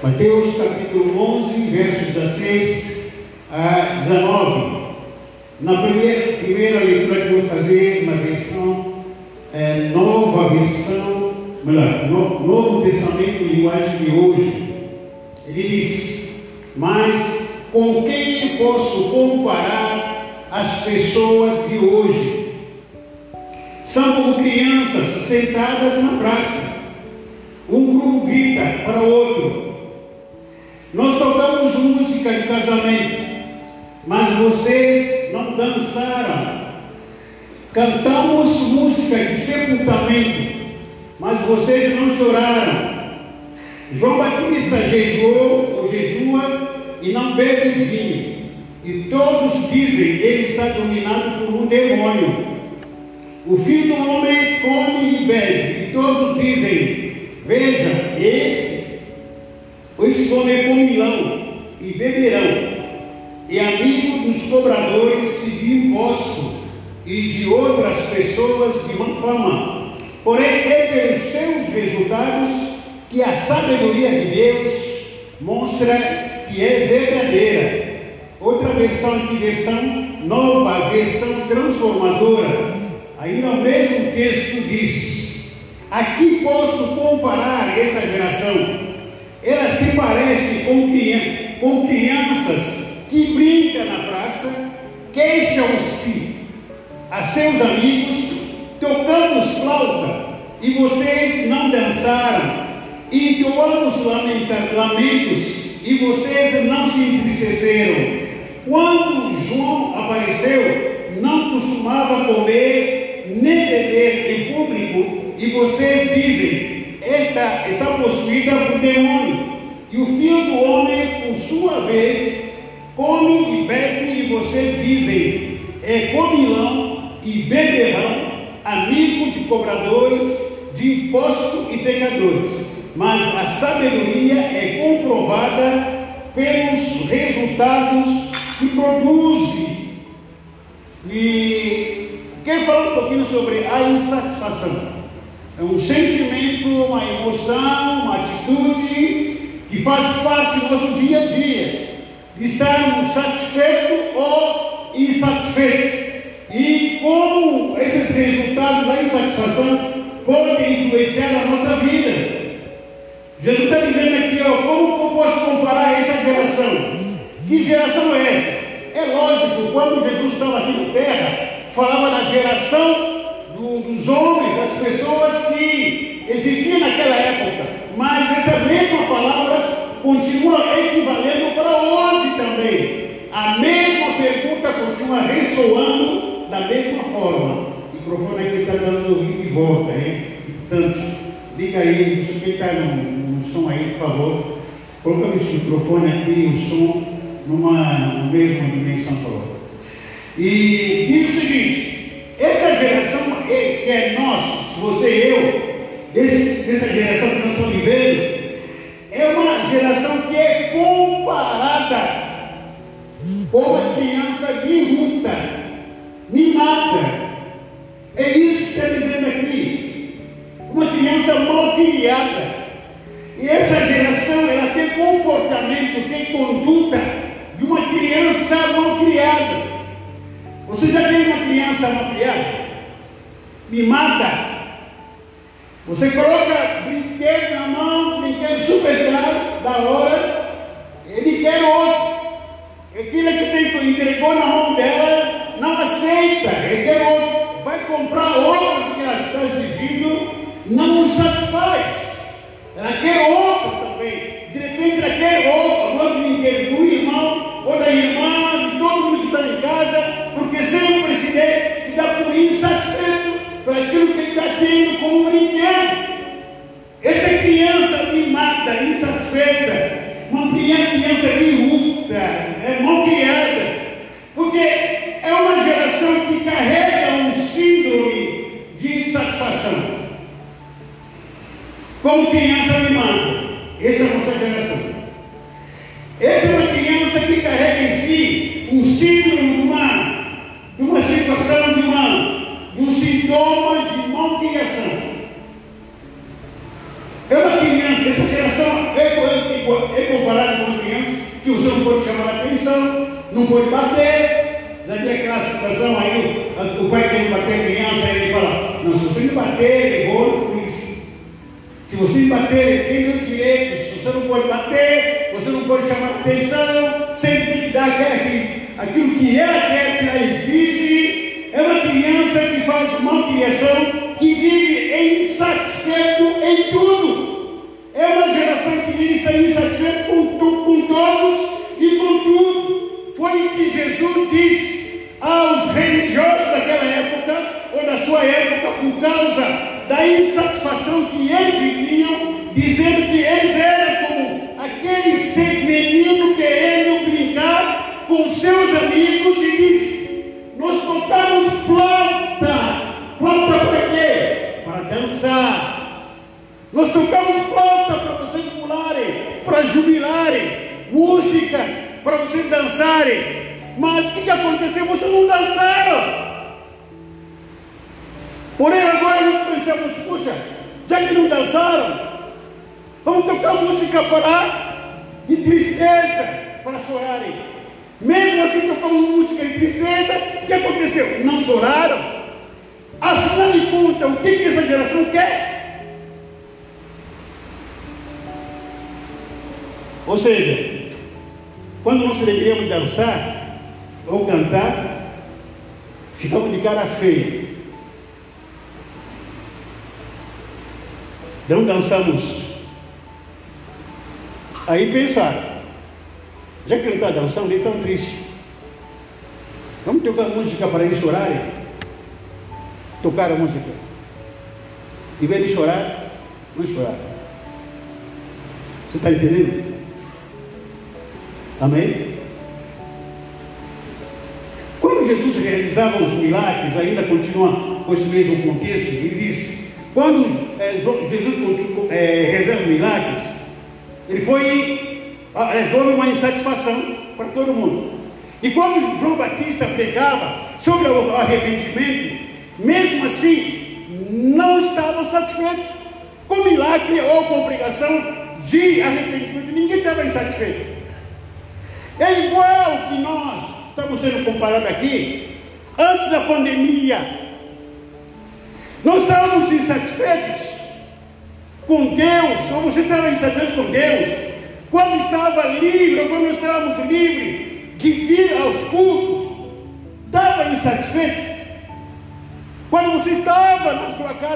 Mateus capítulo 11, versos 16 a 19. Na primeira, primeira leitura que vou fazer, na versão, é, nova versão, melhor, no, Novo Testamento, linguagem de hoje, ele diz: Mas com quem posso comparar as pessoas de hoje? São como crianças sentadas na praça. Um grupo grita para o outro. Nós tocamos música de casamento, mas vocês não dançaram. Cantamos música de sepultamento, mas vocês não choraram. João Batista jejuou ou jejua e não bebe vinho. E todos dizem ele está dominado por um demônio. O filho do homem come e bebe, e todos dizem: Veja, esses, esse homem comirão e beberão, e amigo dos cobradores de imposto e de outras pessoas de má fama. Porém, é pelos seus resultados que a sabedoria de Deus mostra que é verdadeira. Outra versão aqui, versão nova, versão transformadora. Aí no mesmo texto diz: Aqui posso comparar essa geração. Ela se parece com, com crianças que brincam na praça, queixam-se a seus amigos, tocamos flauta e vocês não dançaram, e entoamos lamentos e vocês não se entristeceram. Quando João apareceu, não costumava comer nem beber em público, e vocês dizem: esta está possuída por demônio. E o filho do homem, por sua vez, come e bebe, e vocês dizem: é comilão e beberão, amigo de cobradores de imposto e pecadores mas a sabedoria é comprovada pelos resultados que produz. E quer falar um pouquinho sobre a insatisfação? É um sentimento, uma emoção, uma atitude que faz parte do nosso dia a dia, de estarmos satisfeitos ou insatisfeitos. E como esses resultados da insatisfação podem influenciar a nossa vida. Jesus está dizendo aqui, ó, como posso comparar essa geração? Que geração é essa? É lógico, quando Jesus estava aqui na terra, falava da geração do, dos homens, das pessoas que existiam naquela época. Mas essa mesma palavra continua equivalendo para hoje também. A mesma pergunta continua ressoando da mesma forma. O microfone aqui está dando de volta, hein? Portanto, liga aí, isso aqui está no som aí, por favor. Coloca esse microfone aqui, o som, numa mesma dimensão E diz o seguinte: essa geração é, que é se você e eu, dessa geração que nós estamos vivendo, é uma geração que é comparada com uma criança miúda, mimada. É isso que está dizendo aqui. Uma criança mal criada. E essa geração, ela tem comportamento, tem conduta de uma criança mal criada. Você já tem uma criança mal criada? Me mata. Você coloca na mão, brinquedo super caro, da hora, ele quer outro. Aquilo que você entregou na mão dela, não aceita, ele quer outro. Vai comprar outro que ela está exigindo, não o satisfaz. Ela quer outro também. De repente ela quer outro. Agora não quer do irmão ou da irmã, de todo mundo que está em casa, porque sempre se, dê, se dá por insatisfeito por aquilo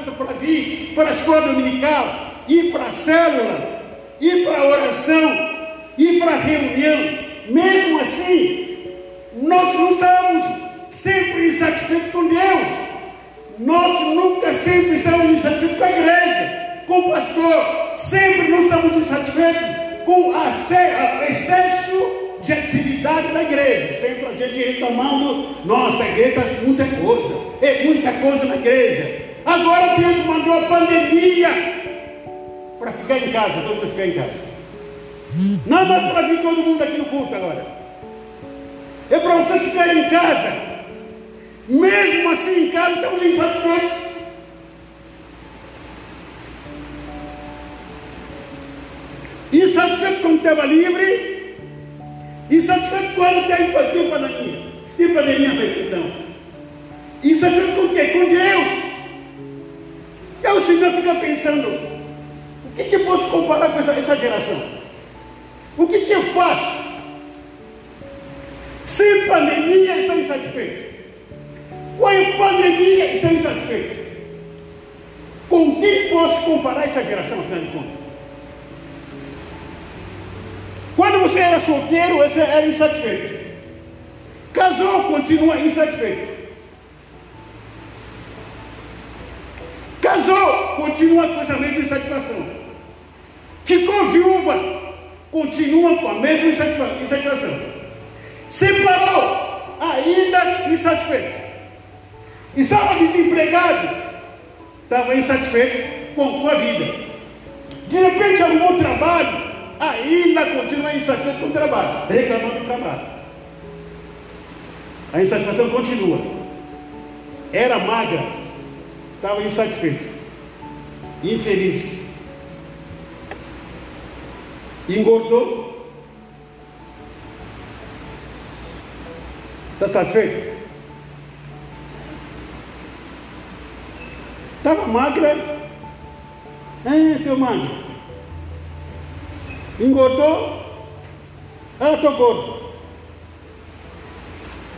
casa para vir para a escola dominical, ir para a célula, ir para a oração, ir para a reunião, mesmo assim, nós não estávamos sempre insatisfeitos com Deus. Nós nunca sempre estamos insatisfeitos com a igreja, com o pastor, sempre não estamos insatisfeitos com o excesso de atividade na igreja. Sempre a gente reclamando, nossa, a igreja está muita coisa, é muita coisa na igreja. Agora Deus mandou a pandemia para ficar em casa, todo mundo ficar em casa. Não mais para vir todo mundo aqui no culto agora. É para vocês ficarem em casa. Mesmo assim, em casa, estamos insatisfeitos. Insatisfeito quando estava livre, insatisfeito quando tem, tem pandemia, tem pandemia, perdão. Insatisfeito com o quê? Com Deus. Aí o Senhor fica pensando, o que, que eu posso comparar com essa, essa geração? O que, que eu faço? Sem pandemia, estou insatisfeito. Com a pandemia estão insatisfeitos. Com quem posso comparar essa geração, afinal de contas? Quando você era solteiro, você era insatisfeito. Casou, continua insatisfeito. Casou, continua com essa mesma insatisfação. Ficou viúva, continua com a mesma insatisfação. Separou, ainda insatisfeito. Estava desempregado, estava insatisfeito com a vida. De repente arrumou trabalho, ainda continua insatisfeito com o trabalho, reclamando do trabalho. A insatisfação continua. Era magra, estava insatisfeito, infeliz. Engordou? Está satisfeito? Estava magra? É, teu magra. Engordou? Ah, estou gordo.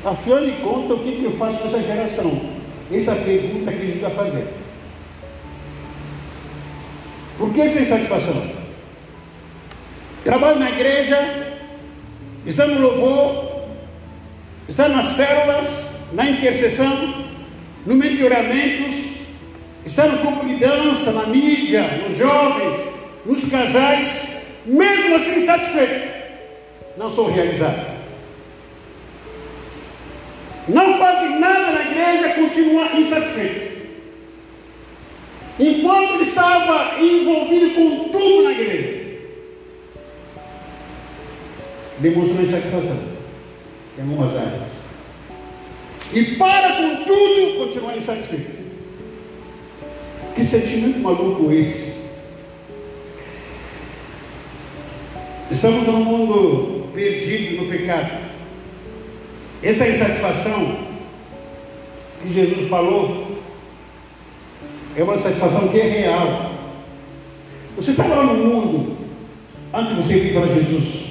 Afinal de contas, o que, que eu faço com essa geração? Essa pergunta que a gente está fazendo. Por que essa insatisfação? Trabalho na igreja, está no louvor, está nas células, na intercessão, no mentoramentos, está no grupo de dança, na mídia, nos jovens, nos casais, mesmo assim insatisfeito. Não sou realizado. Não fazem nada na igreja, continua insatisfeito. Enquanto ele estava envolvido com tudo na igreja, demonstra insatisfação em algumas áreas. E para com tudo, continua insatisfeito. Que sentimento maluco esse? Estamos num mundo perdido no pecado. Essa insatisfação que Jesus falou é uma satisfação que é real. Você estava lá no mundo antes de você vir para Jesus.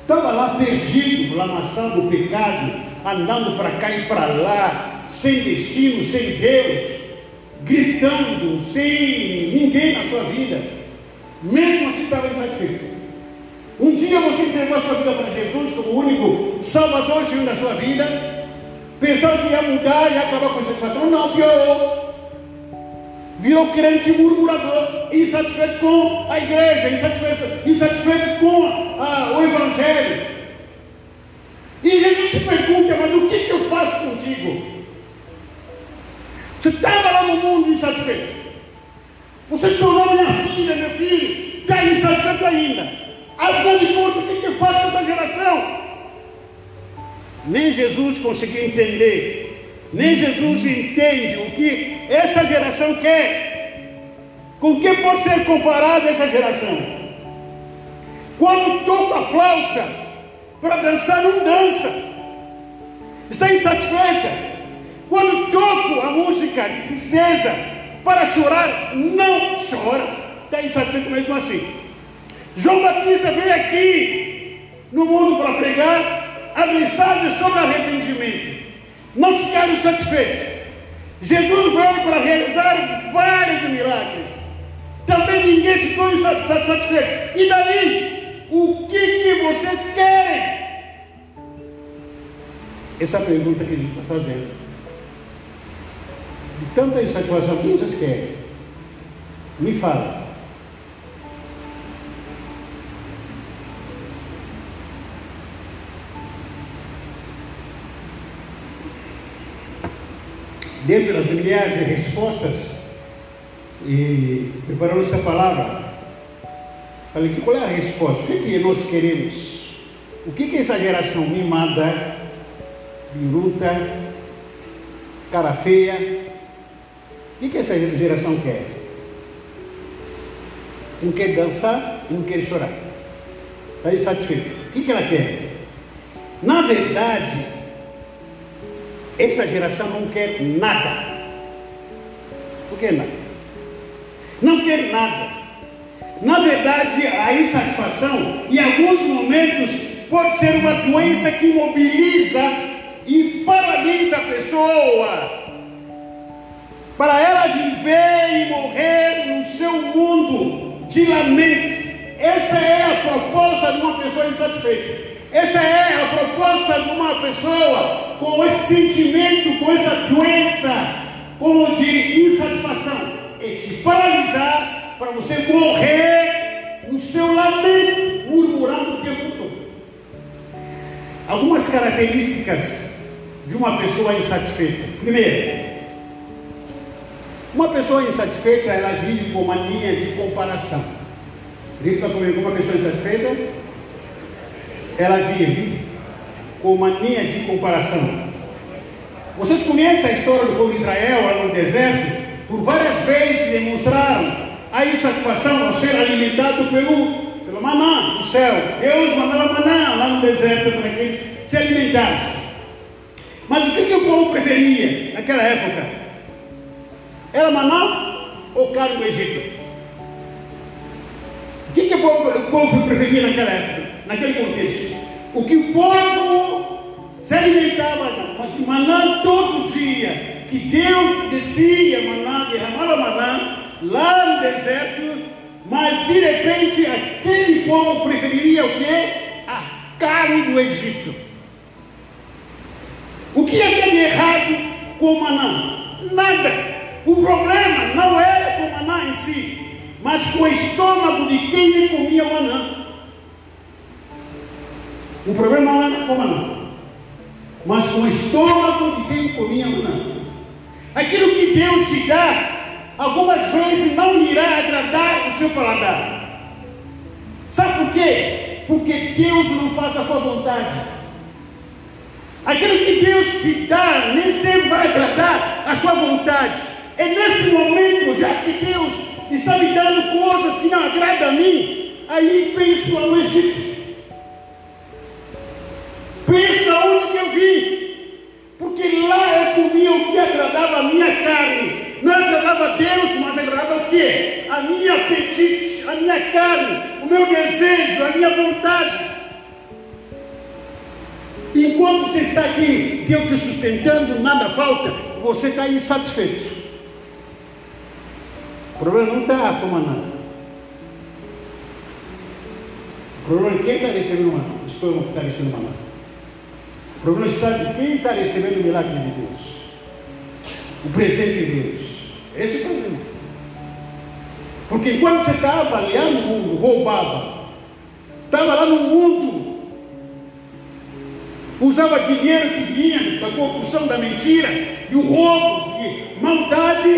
Estava lá perdido, lamaçando o pecado, andando para cá e para lá, sem destino, sem Deus, gritando, sem ninguém na sua vida. Mesmo assim estava insatisfeito. Um dia você entregou a sua vida para Jesus como único Salvador Senhor sua vida, pensando que ia mudar e acabar com a satisfação. Não, piorou. Virou crente murmurador, insatisfeito com a igreja, insatisfeito, insatisfeito com a, o Evangelho. E Jesus se pergunta, mas o que, que eu faço contigo? Você estava lá no mundo insatisfeito. Você se tornou minha filha, meu filho, está insatisfeito ainda. Afinal de contas, o que, que faz com essa geração? Nem Jesus conseguiu entender, nem Jesus entende o que essa geração quer. Com que pode ser comparada essa geração? Quando toca a flauta para dançar, não dança, está insatisfeita. Quando toco a música de tristeza para chorar, não chora, está insatisfeito mesmo assim. João Batista veio aqui no mundo para pregar a mensagem sobre arrependimento. Não ficaram satisfeitos. Jesus veio para realizar vários milagres. Também ninguém ficou satisfeito. E daí? O que, que vocês querem? Essa é a pergunta que a gente está fazendo. De tanta insatisfação, o que vocês querem? Me fala. Dentro das milhares de respostas, e preparando essa palavra, falei que qual é a resposta? O que, é que nós queremos? O que, que essa geração mimada, biruta, cara feia, o que, que essa geração quer? Não quer dançar e não quer chorar. Está insatisfeito. O que, que ela quer? Na verdade, essa geração não quer nada. Não quer nada. Não quer nada. Na verdade, a insatisfação, em alguns momentos, pode ser uma doença que mobiliza e paralisa a pessoa. Para ela viver e morrer no seu mundo de lamento. Essa é a proposta de uma pessoa insatisfeita. Essa é a proposta de uma pessoa com esse sentimento, com essa doença, com de insatisfação. É te paralisar para você morrer no seu lamento, murmurando o tempo todo. Algumas características de uma pessoa insatisfeita. Primeiro, uma pessoa insatisfeita, ela vive com mania de comparação. Grita comigo, uma pessoa insatisfeita ela vive com mania de comparação. Vocês conhecem a história do povo de Israel lá no deserto? Por várias vezes demonstraram a insatisfação ao ser alimentado pelo pelo maná do céu. Deus mandava maná lá no deserto para que eles se alimentassem. Mas o que, que o povo preferia naquela época? Era maná ou carne do Egito? O que, que o, povo, o povo preferia naquela época, naquele contexto? O que o povo se alimentava de maná todo dia, que Deus descia maná, derramava maná lá no deserto, mas de repente aquele povo preferiria o que? A carne do Egito. O que havia de errado com maná? Nada. O problema não era com maná em si, mas com o estômago de quem comia maná. O problema não era com o maná, mas com o estômago de quem comia o maná. Aquilo que Deus te dá, algumas vezes não irá agradar o seu paladar. Sabe por quê? Porque Deus não faz a sua vontade. Aquilo que Deus te dá nem sempre vai agradar a sua vontade. É nesse momento, já que Deus está me dando coisas que não agradam a mim, aí penso no Egito. Agradava a minha carne. Não agradava a Deus, mas agradava o quê? A minha apetite, a minha carne, o meu desejo, a minha vontade. Enquanto você está aqui, Deus te sustentando, nada falta, você está insatisfeito. O problema não está com maná. O problema é quem está recebendo maná. Estou está recebendo maná. O problema está de quem está recebendo o milagre de Deus. O presente de Deus. Esse é o problema. Porque enquanto você está avaliando o mundo, roubava, estava lá no mundo, usava dinheiro que vinha da corrupção, da mentira, do roubo, de maldade,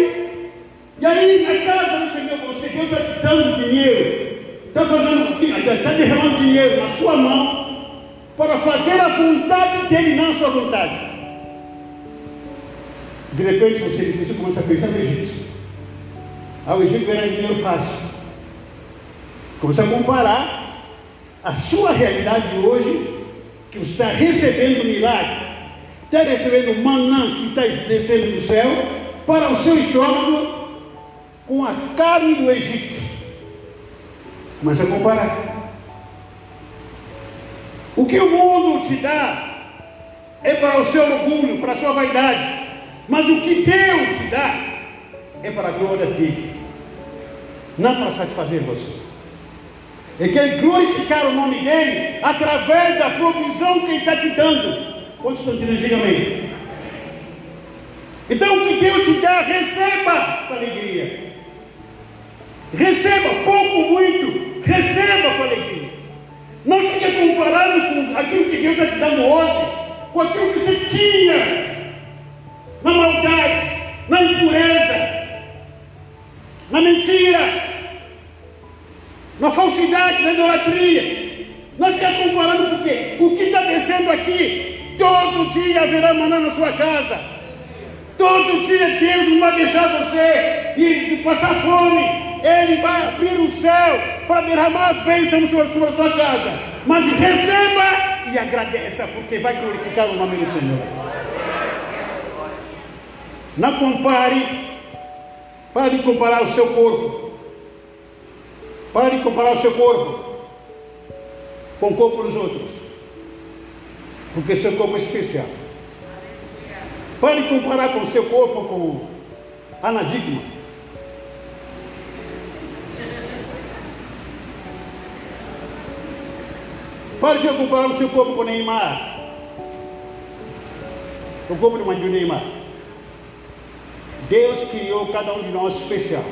e aí na casa do Senhor, você Deus está te dando dinheiro, está fazendo está derramando dinheiro na sua mão, para fazer a vontade dele, não a sua vontade. De repente você, você começa a pensar no Egito. Ah, o Egito era dinheiro fácil. Começa a comparar a sua realidade de hoje, que você está recebendo milagre, está recebendo manã que está descendo do céu, para o seu estômago, com a carne do Egito. Começa a comparar. O que o mundo te dá é para o seu orgulho, para a sua vaidade. Mas o que Deus te dá é para a glória dele, não para satisfazer você. Ele quer glorificar o nome dele através da provisão que ele está te dando. Quantos estão dizendo? Diga amém. Então o que Deus te dá, receba com alegria. Receba, pouco, muito, receba com alegria. Não fique comparando com aquilo que Deus está te dando hoje, com aquilo que você tinha na maldade, na impureza, na mentira, na falsidade, na idolatria. Não fique comparando porque o que está descendo aqui, todo dia haverá maná na sua casa. Todo dia Deus não vai deixar você ir, de passar fome. Ele vai abrir o céu para derramar a bênção sobre a sua casa. Mas receba e agradeça, porque vai glorificar o nome do Senhor. Não compare, para de comparar o seu corpo. Para de comparar o seu corpo com o corpo dos outros. Porque seu corpo é especial. Pare de comparar com o seu corpo com anadigma. Pare de comparar o seu corpo com Neymar. O corpo de Neymar. Deus criou cada um de nós especial.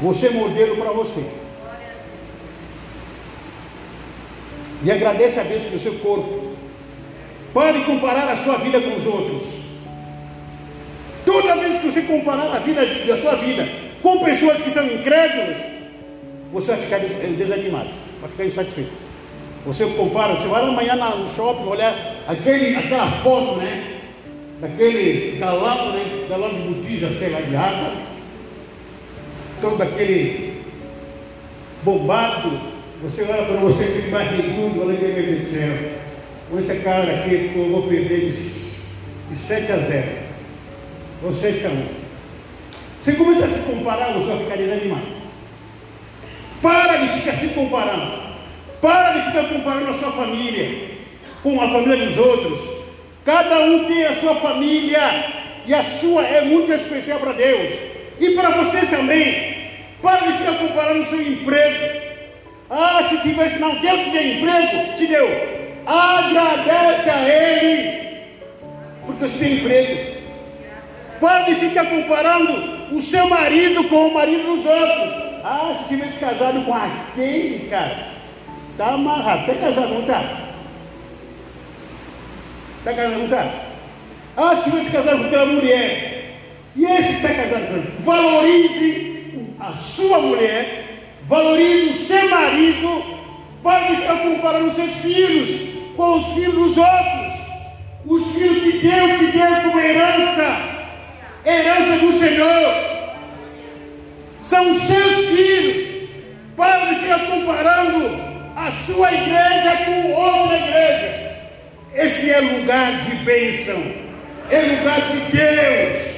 Você é modelo para você. E agradeça a Deus pelo seu corpo. Pare de comparar a sua vida com os outros. Toda vez que você comparar a vida da sua vida com pessoas que são incrédulas, você vai ficar desanimado, vai ficar insatisfeito. Você compara, você vai amanhã no shopping olhar aquele, aquela foto, né? Daquele galão, né? Galão de botija, sei lá, de água. Todo aquele bombado, você olha para você que barrigudo, olha que meu Deus do. Com esse cara aqui, eu vou perder de, de 7 a 0. Ou 7 a 1. Você começa a se comparar, você vai ficar desanimado. Para de ficar se comparando. Para de ficar comparando a sua família com a família dos outros. Cada um tem a sua família e a sua é muito especial para Deus e para vocês também. Para de ficar comparando o seu emprego. Ah, se tivesse, não, Deus te deu emprego, te deu. Agradece a Ele, porque você tem emprego. Para de ficar comparando o seu marido com o marido dos outros. Ah, se tivesse casado com aquele cara, tá amarrado, está casado, não está? Está casado, não está? Tivesse casado com aquela mulher, e esse que está casado com ele, valorize a sua mulher, valorize o seu marido, para ficar comparando os seus filhos com os filhos dos outros, os filhos que Deus te deu como herança, herança do Senhor. São seus filhos. Para de ficar comparando a sua igreja com outra igreja. Esse é lugar de bênção, é lugar de Deus.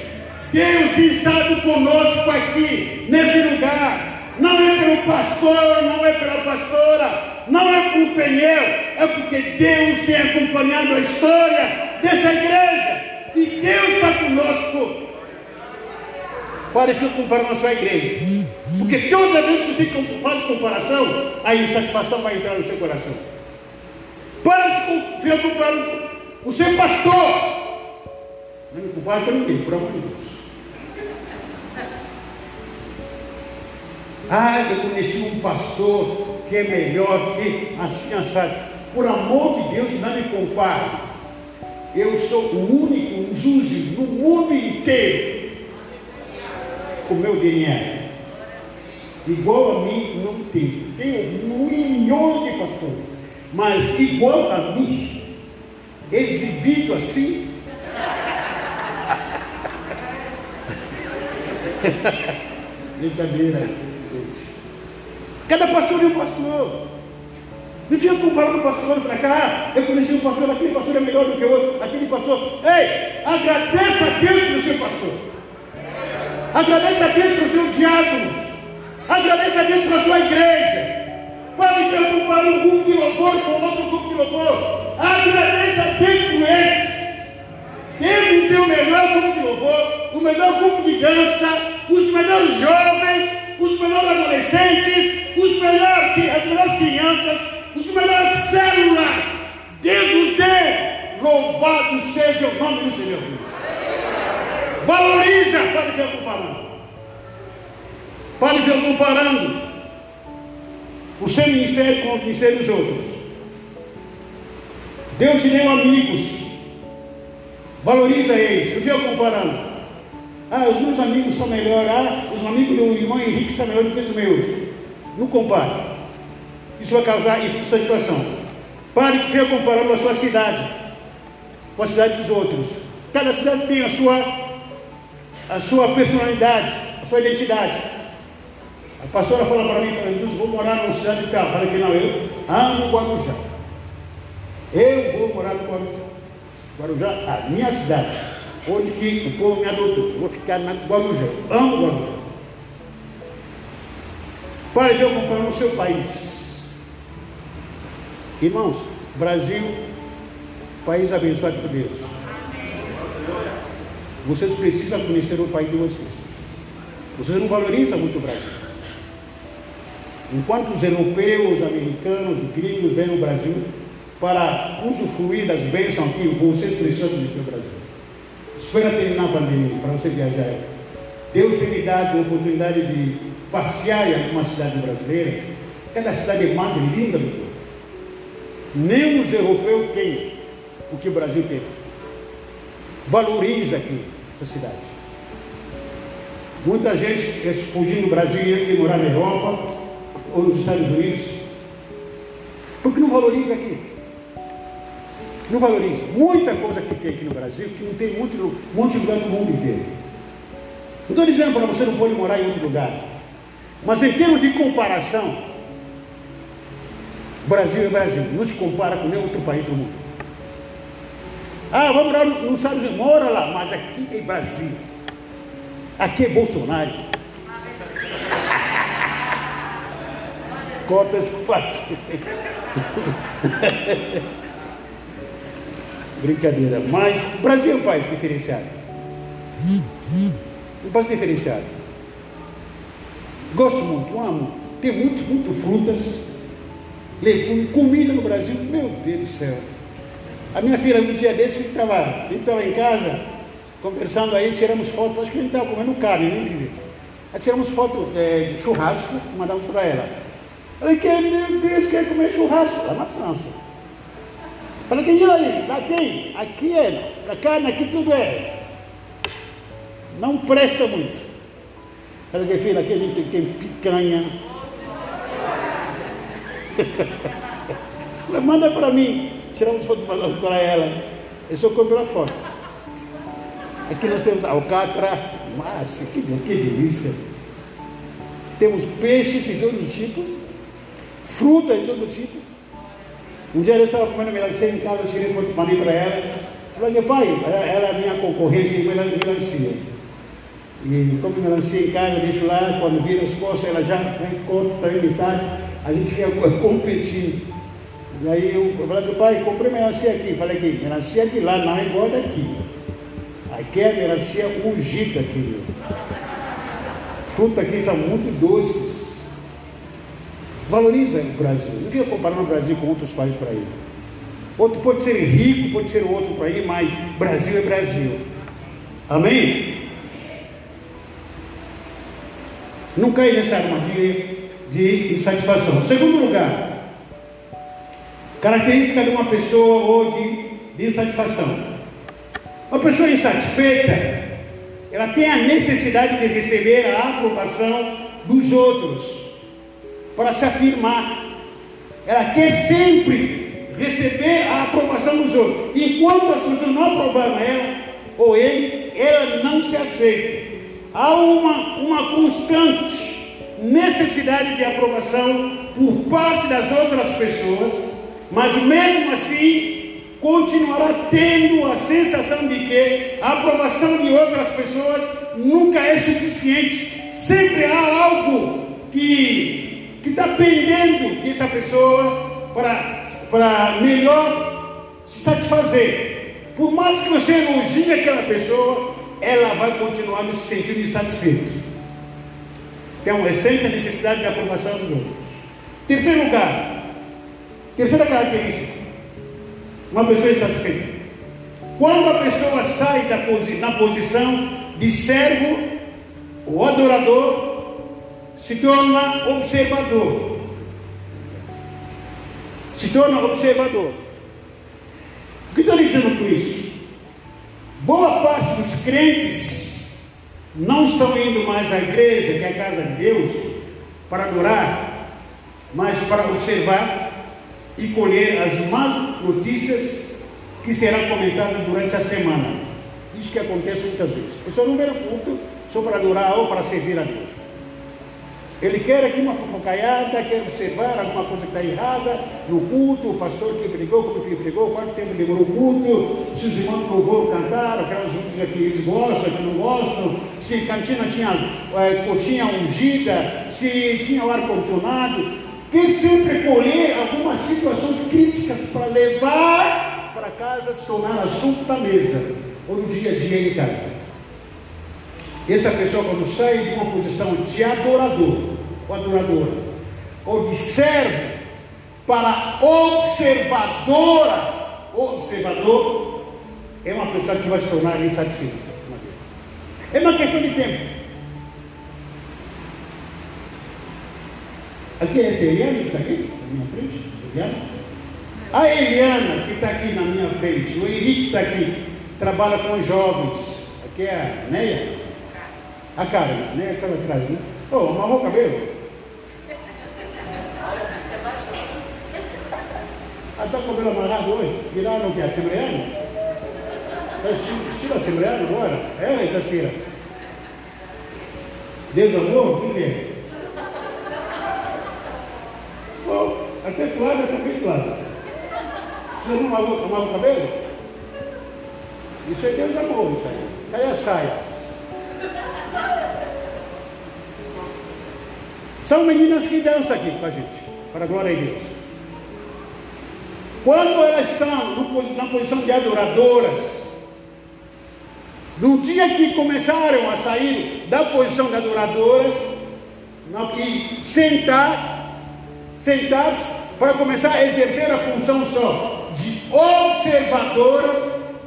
Deus tem estado conosco aqui, nesse lugar. Não é pelo pastor, não é pela pastora, não é pelo pneu, é porque Deus tem acompanhado a história dessa igreja. E Deus está conosco Pare de ficar comparando a sua igreja. Porque toda vez que você faz comparação, a insatisfação vai entrar no seu coração. Para de ficar comparando o seu pastor. Não me compare com ninguém, por amor de Deus. Ah, eu conheci um pastor que é melhor que assim, assado. Por amor de Deus, não me compare. Eu sou o único juiz no mundo inteiro o meu DNA. Igual a mim não tem. Tem milhões de pastores. Mas igual a mim, exibido assim. Brincadeira, gente. Cada pastor é um pastor. Não tinha comparado um pastor para cá. Eu conheci um pastor, aquele pastor é melhor do que o outro. Aquele pastor. Ei, agradeça a Deus pelo seu pastor. Agradeça a Deus pelos seus diáconos. Agradeça a Deus pela sua igreja. Pode comparar um grupo de louvor com outro grupo de louvor. Agradeça esse. Deus nos deu o melhor grupo de louvor, o melhor grupo de dança, os melhores jovens, os melhores adolescentes, os melhores, as melhores crianças, os melhores células. Deus nos deu. Louvado seja o nome do Senhor. Valoriza, pode ver comparando. Pode ver comparando o seu ministério com o ministério dos outros. Deus te deu amigos. Valoriza eles. Eu vi comparando. Ah, os meus amigos são melhores. Ah, os amigos do irmão Henrique são melhores do que os meus. Não compare. Isso vai causar insatisfação. Pare de ver comparando a sua cidade com a cidade dos outros. Cada cidade tem a sua a sua personalidade, a sua identidade. A pastora falou para mim, eu vou morar numa cidade de tal. Falei que não, eu amo Guarujá. Eu vou morar no Guarujá. Guarujá, a minha cidade, onde que o povo me adotou. Eu vou ficar na Guarujá. Amo Guarujá. Para ver comprar no seu país. Irmãos, Brasil, país abençoado por Deus. Vocês precisam conhecer o país de vocês. Vocês não valorizam muito o Brasil. Enquanto os europeus, americanos, gringos vêm no Brasil para usufruir das bênçãos que vocês precisam conhecer o Brasil. Espera terminar a pandemia para você viajar. Deus tem me dado a oportunidade de passear em alguma cidade brasileira. Cada cidade é mais linda do outra. Nem os europeus têm o que o Brasil tem. Valoriza aqui essa cidade. Muita gente fugindo do Brasil e morar na Europa ou nos Estados Unidos, porque não valoriza aqui. Não valoriza. Muita coisa que tem aqui no Brasil que não tem muito, um monte de lugar no mundo inteiro. Não estou dizendo para você não pode morar em outro lugar. Mas em termos de comparação, Brasil é Brasil, não se compara com nenhum outro país do mundo. Ah, vamos morar nos Estados Unidos, mora lá, mas aqui é Brasil. Aqui é Bolsonaro. Corta essa parte. Brincadeira. Mas o Brasil é um país diferenciado. Um país diferenciado. Gosto muito, amo. Tem muito, muito frutas, legumes, comida no Brasil. Meu Deus do céu. A minha filha, no dia desse, estava em casa, conversando aí, tiramos foto. Acho que a gente estava comendo carne, né? Aí tiramos foto é, de churrasco, mandamos para ela. Falei, que, meu Deus, quer comer churrasco lá na França. Falei, que lá, lá tem, aqui é, a carne aqui tudo é. Não presta muito. Falei, que filho, aqui a gente tem picanha. Falei, manda para mim. Tiramos foto para ela. Eu só compro a foto. Aqui nós temos alcatra, massa, que, que delícia. Temos peixes de todos os tipos, fruta de todo tipo. Um dia eu estava comendo melancia em casa, tirei foto mandei para ela. Falei, pai, ela, ela é minha concorrência em melancia. E como melancia em casa, deixo lá, quando vira as costas, ela já corta em metade, a gente fica competindo. E aí eu falei, pai, comprei melancia aqui. Falei que melancia de lá não é igual daqui. Aqui é melancia ungida aqui. Fruta aqui são muito doces. Valoriza o Brasil. Não fica comparando o Brasil com outros países para ir. Outro pode ser rico, pode ser outro para ir, mas Brasil é Brasil. Amém? Não cai nessa armadilha de insatisfação. Segundo lugar, característica de uma pessoa ou de, de insatisfação. Uma pessoa insatisfeita, ela tem a necessidade de receber a aprovação dos outros para se afirmar. Ela quer sempre receber a aprovação dos outros. Enquanto as pessoas não aprovaram ela ou ele, ela não se aceita. Há uma, uma constante necessidade de aprovação por parte das outras pessoas, mas mesmo assim continuará tendo a sensação de que a aprovação de outras pessoas nunca é suficiente. Sempre há algo que que está pendendo que essa pessoa para, para melhor se satisfazer. Por mais que você elogie aquela pessoa, ela vai continuar se sentindo insatisfeita. Tem uma recente necessidade de aprovação dos outros. Terceiro lugar, terceira característica, uma pessoa insatisfeita. Quando a pessoa sai da na posição de servo ou adorador, se torna observador. Se torna observador. O que estou dizendo por isso? Boa parte dos crentes não estão indo mais à igreja, que é a casa de Deus, para adorar, mas para observar e colher as más notícias que serão comentadas durante a semana. Isso que acontece muitas vezes. A pessoa não vem ao culto só para adorar ou para servir a Deus. Ele quer aqui uma fofocaiada, quer observar alguma coisa que está errada no culto, o pastor que pregou, como que pregou, quanto tempo demorou o culto, se os irmãos do louvor cantaram, aquelas músicas que eles gostam, que não gostam, se a cantina tinha é, coxinha ungida, se tinha o ar-condicionado. Quer sempre colher algumas situações críticas para levar para casa, se tornar assunto da mesa, ou no dia a dia em casa. Essa pessoa, quando sai de uma posição de adorador, ou adoradora, ou de servo, para observadora, observador, é uma pessoa que vai se tornar insatisfeita. É uma questão de tempo. Aqui é essa Eliana que está aqui, na minha frente? Eliana? A Eliana que está aqui na minha frente, o Henrique que está aqui, trabalha com jovens. Aqui é a Neia. A cara, né? Aquela atrás, né? Ô, oh, amarrou o cabelo? Ah, tá com o cabelo amarrado hoje? Viraram o que? Assembleano? É estilo assembleano agora? É, Itacira? Deus amor? O que é? Oh, Até Flávia está perdoada. Você não tomava o cabelo? Isso é Deus amor, isso aí. Cadê as saias? São meninas que dançam aqui com a gente, para a glória de Deus. Quando elas estão na posição de adoradoras, no dia que começaram a sair da posição de adoradoras, e sentar, sentar-se para começar a exercer a função só de observadoras,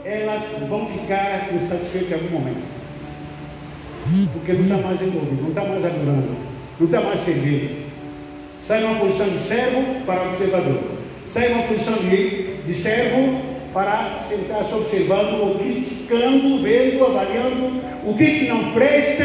elas vão ficar insatisfeitas em algum momento. Porque não está mais envolvido, não está mais adorando não está mais servindo. Sai numa posição de servo para observador. Sai numa posição de, de servo para sentar-se observando ou criticando, vendo, avaliando o que, que não presta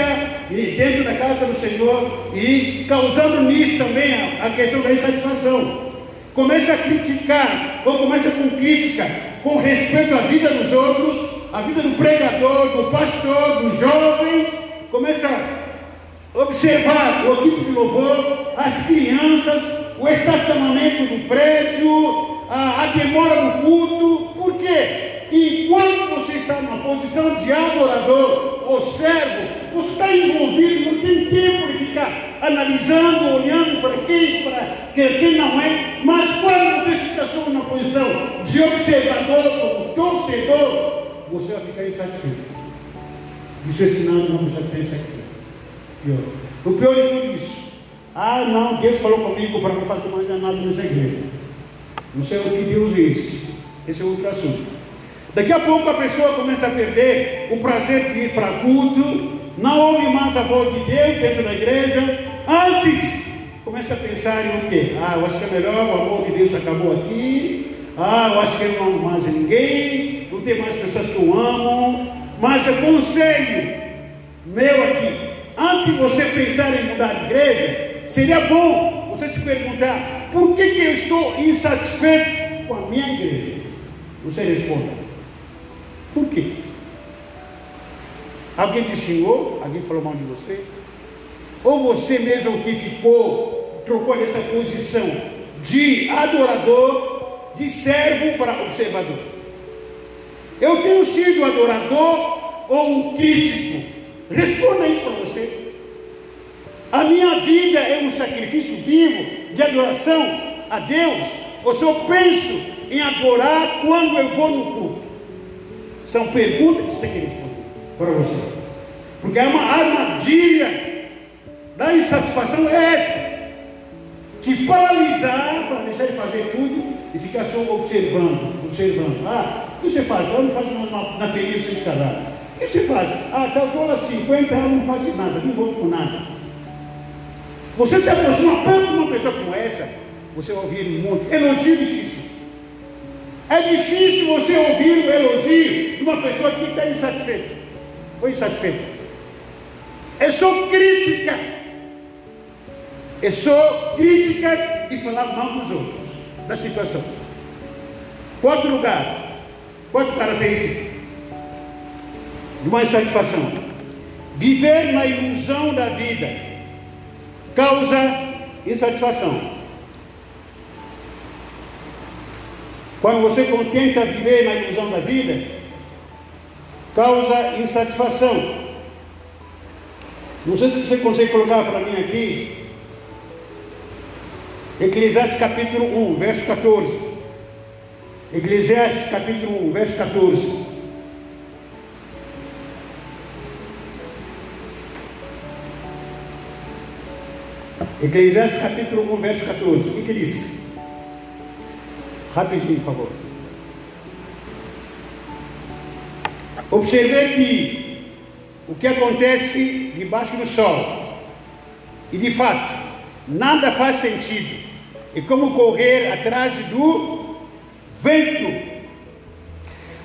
e dentro da casa do Senhor e causando nisso também a, a questão da insatisfação. Começa a criticar, ou começa com crítica, com respeito à vida dos outros, à vida do pregador, do pastor, dos jovens, começa observar o equipe de louvor, as crianças, o estacionamento do prédio, a, a demora do culto. Por quê? Enquanto você está numa posição de adorador ou servo, você está envolvido, não tem tempo de ficar analisando, olhando para quem, para quem não é. Mas quando você fica só na posição de observador, como torcedor, você vai ficar insatisfeito. Isso é sinal de uma pessoa que está insatisfeita. Pior. O pior de tudo isso. Ah, não, Deus falou comigo para não fazer mais nada nessa igreja. Não sei o que Deus diz. Esse é outro assunto. Daqui a pouco a pessoa começa a perder o prazer de ir para culto, não ouve mais a voz de Deus dentro da igreja. Antes, começa a pensar em o quê? Ah, eu acho que é melhor, o amor de Deus acabou aqui. Ah, eu acho que eu não amo mais ninguém, não tem mais pessoas que eu amo. Mas o conselho meu aqui, antes de você pensar em mudar de igreja, seria bom você se perguntar: por que, que eu estou insatisfeito com a minha igreja? Você responda: por quê? Alguém te xingou? Alguém falou mal de você? Ou você mesmo que ficou, trocou dessa posição de adorador, de servo para observador? Eu tenho sido adorador ou um crítico? Responda isso para você. A minha vida é um sacrifício vivo de adoração a Deus, ou eu penso em adorar quando eu vou no culto? São perguntas que você tem que responder para você. Porque é uma armadilha da insatisfação é essa. Te paralisar para deixar de fazer tudo e ficar só observando, observando. Ah, o que você faz? Eu não faço na, na perícia de casado. O que você faz? Ah, estou há 50 anos, não faço nada, não vou com nada. Você se aproxima tanto de uma pessoa como essa, você vai ouvir monte. Elogio difícil. É difícil você ouvir um elogio de uma pessoa que está insatisfeita. Ou insatisfeita. É só crítica. É só críticas e falar mal dos outros, da situação. Quarto lugar, quarto característica de uma insatisfação. Viver na ilusão da vida causa insatisfação. Quando você contenta viver na ilusão da vida, causa insatisfação. Não sei se você consegue colocar para mim aqui. Eclesiastes capítulo 1, verso 14. Eclesiastes capítulo 1, verso 14. Eclesiastes capítulo 1, verso 14. O que, que diz? Rapidinho, por favor. Observei que o que acontece debaixo do sol, e de fato, nada faz sentido, é como correr atrás do vento.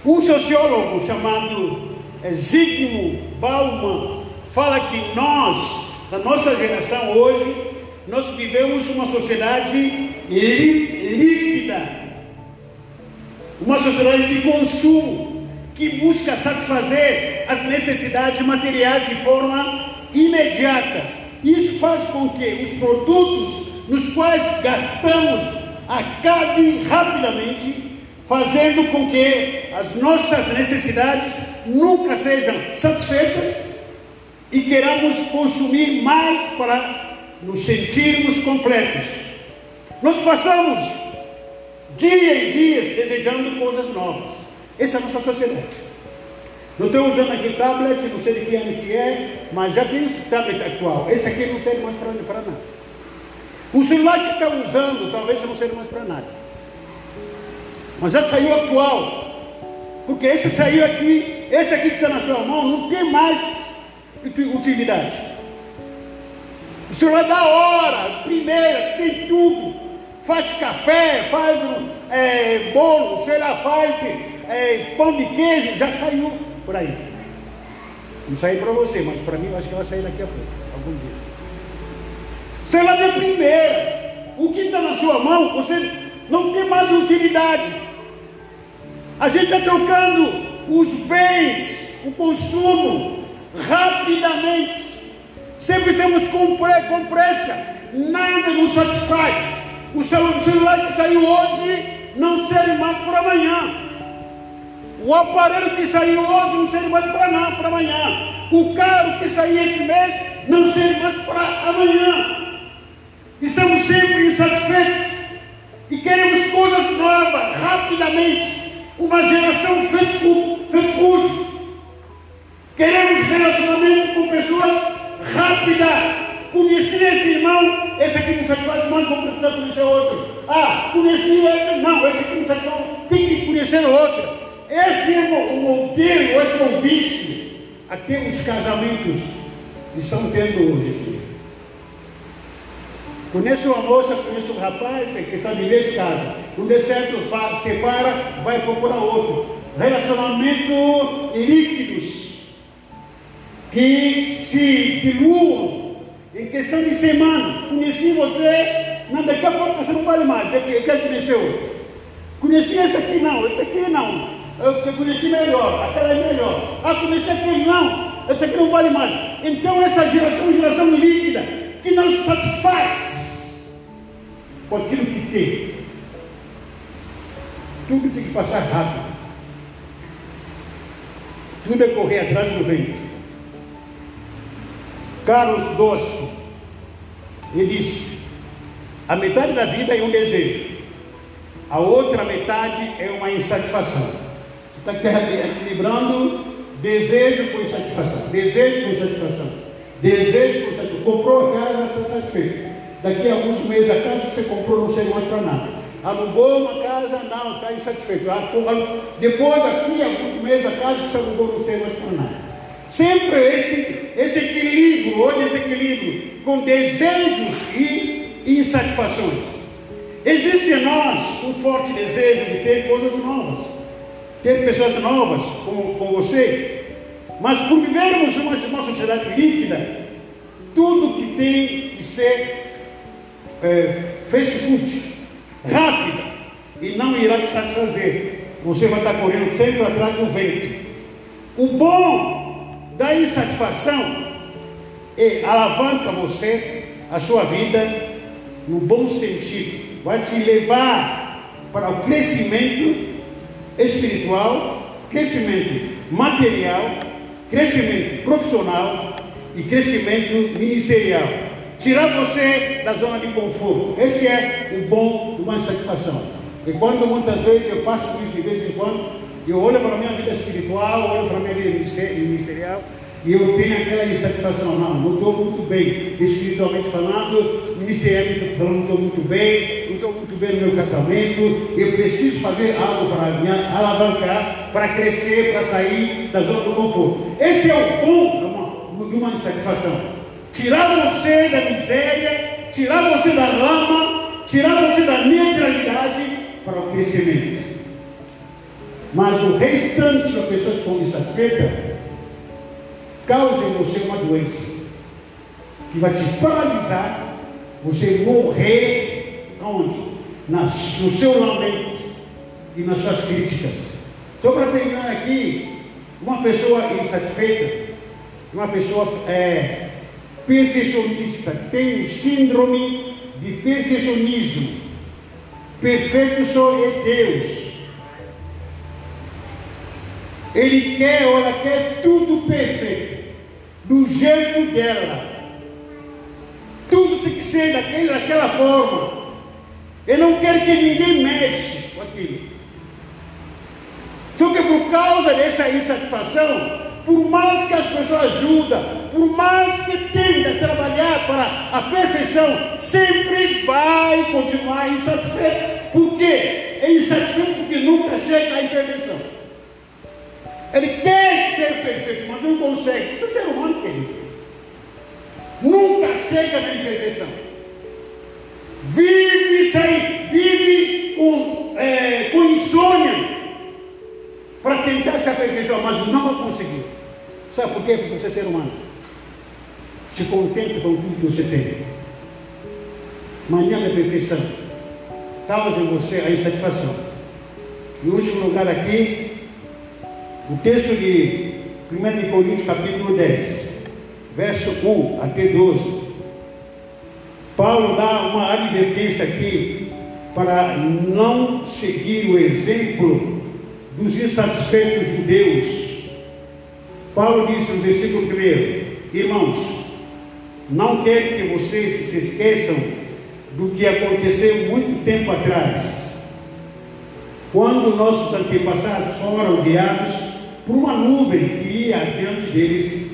Um sociólogo chamado Zygmunt Bauman fala que nós, na nossa geração hoje, nós vivemos uma sociedade líquida, uma sociedade de consumo que busca satisfazer as necessidades materiais de forma imediatas. Isso faz com que os produtos nos quais gastamos acabe rapidamente, fazendo com que as nossas necessidades nunca sejam satisfeitas e queramos consumir mais para nos sentirmos completos. Nós passamos dia e dias desejando coisas novas. Essa é a nossa sociedade. Não estou usando aqui tablet, não sei de que ano que é, mas já tem esse tablet atual. Esse aqui não serve mais para nada. O celular que está usando talvez não serve mais para nada. Mas já saiu atual. Porque esse saiu aqui, esse aqui que está na sua mão não tem mais utilidade. O celular da hora, primeira, tem tudo. Faz café, faz é, bolo, sei lá, faz é, pão de queijo, já saiu por aí. Não saiu para você, mas para mim eu acho que vai sair daqui a pouco, algum dia. Celular de primeira. O que está na sua mão, você não tem mais utilidade. A gente está trocando os bens, o consumo, rapidamente. Sempre temos com, com pressa. Nada nos satisfaz. O celular que saiu hoje não serve mais para amanhã. O aparelho que saiu hoje não serve mais para amanhã. O carro que saiu esse mês não serve mais para amanhã. Estamos sempre insatisfeitos e queremos coisas novas, rapidamente. Uma geração fast food. Queremos relacionamento com pessoas rápidas. Conheci esse irmão, esse aqui não satisfaz mais, vou precisar conhecer outro. Ah, conheci esse, não, esse aqui não satisfaz, tem que conhecer outro. Esse é o modelo, esse é o vício a que os casamentos estão tendo hoje dia. Conheço uma moça, conheço um rapaz que são de vez casa. Não deu certo, separa, vai procurar outro. Relacionamento líquidos que se diluam em questão de semana. Conheci você, não, daqui a pouco você não vale mais, eu quero conhecer outro. Conheci esse aqui não, esse aqui não. Eu conheci melhor, aquela é melhor. Ah, conheci aquele não, esse aqui não vale mais. Então essa geração é geração líquida, que não se satisfaz com aquilo que tem. Tudo tem que passar rápido. Tudo é correr atrás do vento. Carlos Doce, ele disse: a metade da vida é um desejo, a outra metade é uma insatisfação está equilibrando desejo com insatisfação, desejo com insatisfação, desejo com insatisfação. Comprou a casa, está satisfeito. Daqui a alguns meses a casa que você comprou não serve mais para nada. Alugou uma casa, não, está insatisfeito. Ah, depois, daqui a alguns meses, a casa que você alugou não serve mais para nada. Sempre esse, esse equilíbrio, olha esse equilíbrio, com desejos e insatisfações. Existe em nós um forte desejo de ter coisas novas ter pessoas novas como, como você, mas por vivermos uma, uma sociedade líquida, tudo que tem que ser é, fast food, rápida, e não irá te satisfazer. Você vai estar correndo sempre atrás do vento. O bom da insatisfação é alavanca você, a sua vida, no bom sentido, vai te levar para o crescimento espiritual, crescimento material, crescimento profissional e crescimento ministerial. Tirar você da zona de conforto. Esse é o bom de uma satisfação. E quando muitas vezes eu passo isso de vez em quando, eu olho para a minha vida espiritual, olho para a minha vida ministerial, e eu tenho aquela insatisfação, não, não estou muito bem, espiritualmente falando, ministerialmente falando, não estou muito bem, não estou muito bem no meu casamento, eu preciso fazer algo para me alavancar, para crescer, para sair da zona do conforto. Esse é o bom de uma insatisfação. Tirar você da miséria, tirar você da lama, tirar você da neutralidade para o crescimento. Mas o restante da pessoa que está insatisfeita causa em você uma doença que vai te paralisar, você morrer aonde? Nas, no seu lamento e nas suas críticas. Só para terminar aqui, uma pessoa insatisfeita, uma pessoa é, perfeccionista, tem um síndrome de perfeccionismo. Perfeito só é Deus. Ele quer ou ela quer tudo perfeito, do jeito dela. Tudo tem que ser daquele, daquela forma. Ele não quer que ninguém mexa com aquilo. Só que por causa dessa insatisfação, por mais que as pessoas ajudem, por mais que tenta trabalhar para a perfeição, sempre vai continuar insatisfeito. Por quê? É insatisfeito porque nunca chega à imperfeição. Ele quer ser perfeito, mas não consegue. Isso é ser humano, querido. Nunca chega na imperfeição. Vive aí, vive com, é, com insônia para tentar se aperfeiçoar, mas não vai conseguir. Sabe por quê? Porque você é ser humano. Se contente com tudo que você tem. Manhã da perfeição. Causa em você a insatisfação. Em último lugar aqui, o texto de 1 Coríntios capítulo 10, verso 1 até 12. Paulo dá uma advertência aqui para não seguir o exemplo dos insatisfeitos judeus. Paulo disse no versículo 1: Irmãos, não quero que vocês se esqueçam do que aconteceu muito tempo atrás, quando nossos antepassados foram guiados por uma nuvem que ia adiante deles.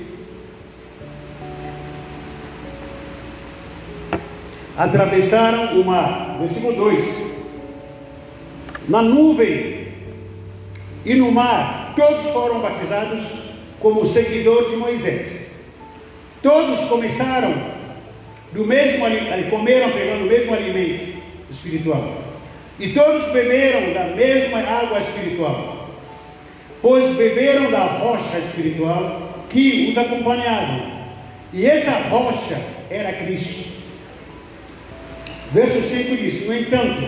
Atravessaram o mar. Versículo 2. Na nuvem e no mar, todos foram batizados como seguidor de Moisés. Todos começaram do mesmo comeram pegando o mesmo alimento espiritual. E todos beberam da mesma água espiritual. Pois beberam da rocha espiritual que os acompanhava. E essa rocha era Cristo. Verso 5 diz: No entanto,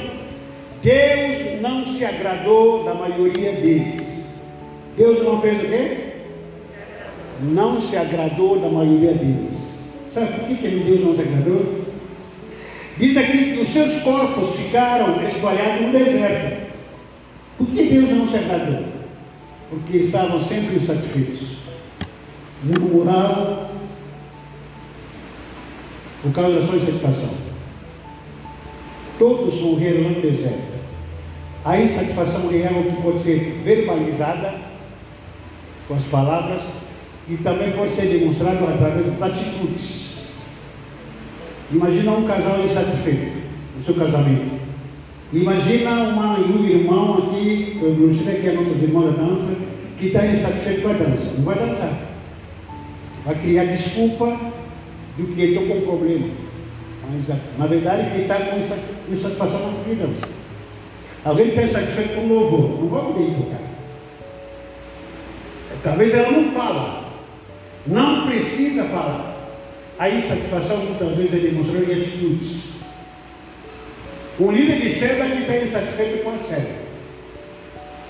Deus não se agradou da maioria deles. Deus não fez o quê? Não se agradou da maioria deles. Sabe por que, que Deus não se agradou? Diz aqui que os seus corpos ficaram espalhados no deserto. Por que Deus não se agradou? Porque estavam sempre insatisfeitos. Murmuravam por causa da sua insatisfação. Todos morreram no deserto. A insatisfação é algo que pode ser verbalizada com as palavras e também pode ser demonstrado através das atitudes. Imagina um casal insatisfeito no seu casamento. Imagina uma, um irmão aqui, eu não sei que é nossa irmã da dança, que está insatisfeito com a dança. Não vai dançar. Vai criar desculpa do que estou com problema. Mas na verdade que está com insatisfação com a dança. Alguém está insatisfeito com o louvor, não vai poder tocar. Talvez ela não fala, não precisa falar. A insatisfação muitas vezes é demonstrada em atitudes. Um líder de célula que está insatisfeito com a célula.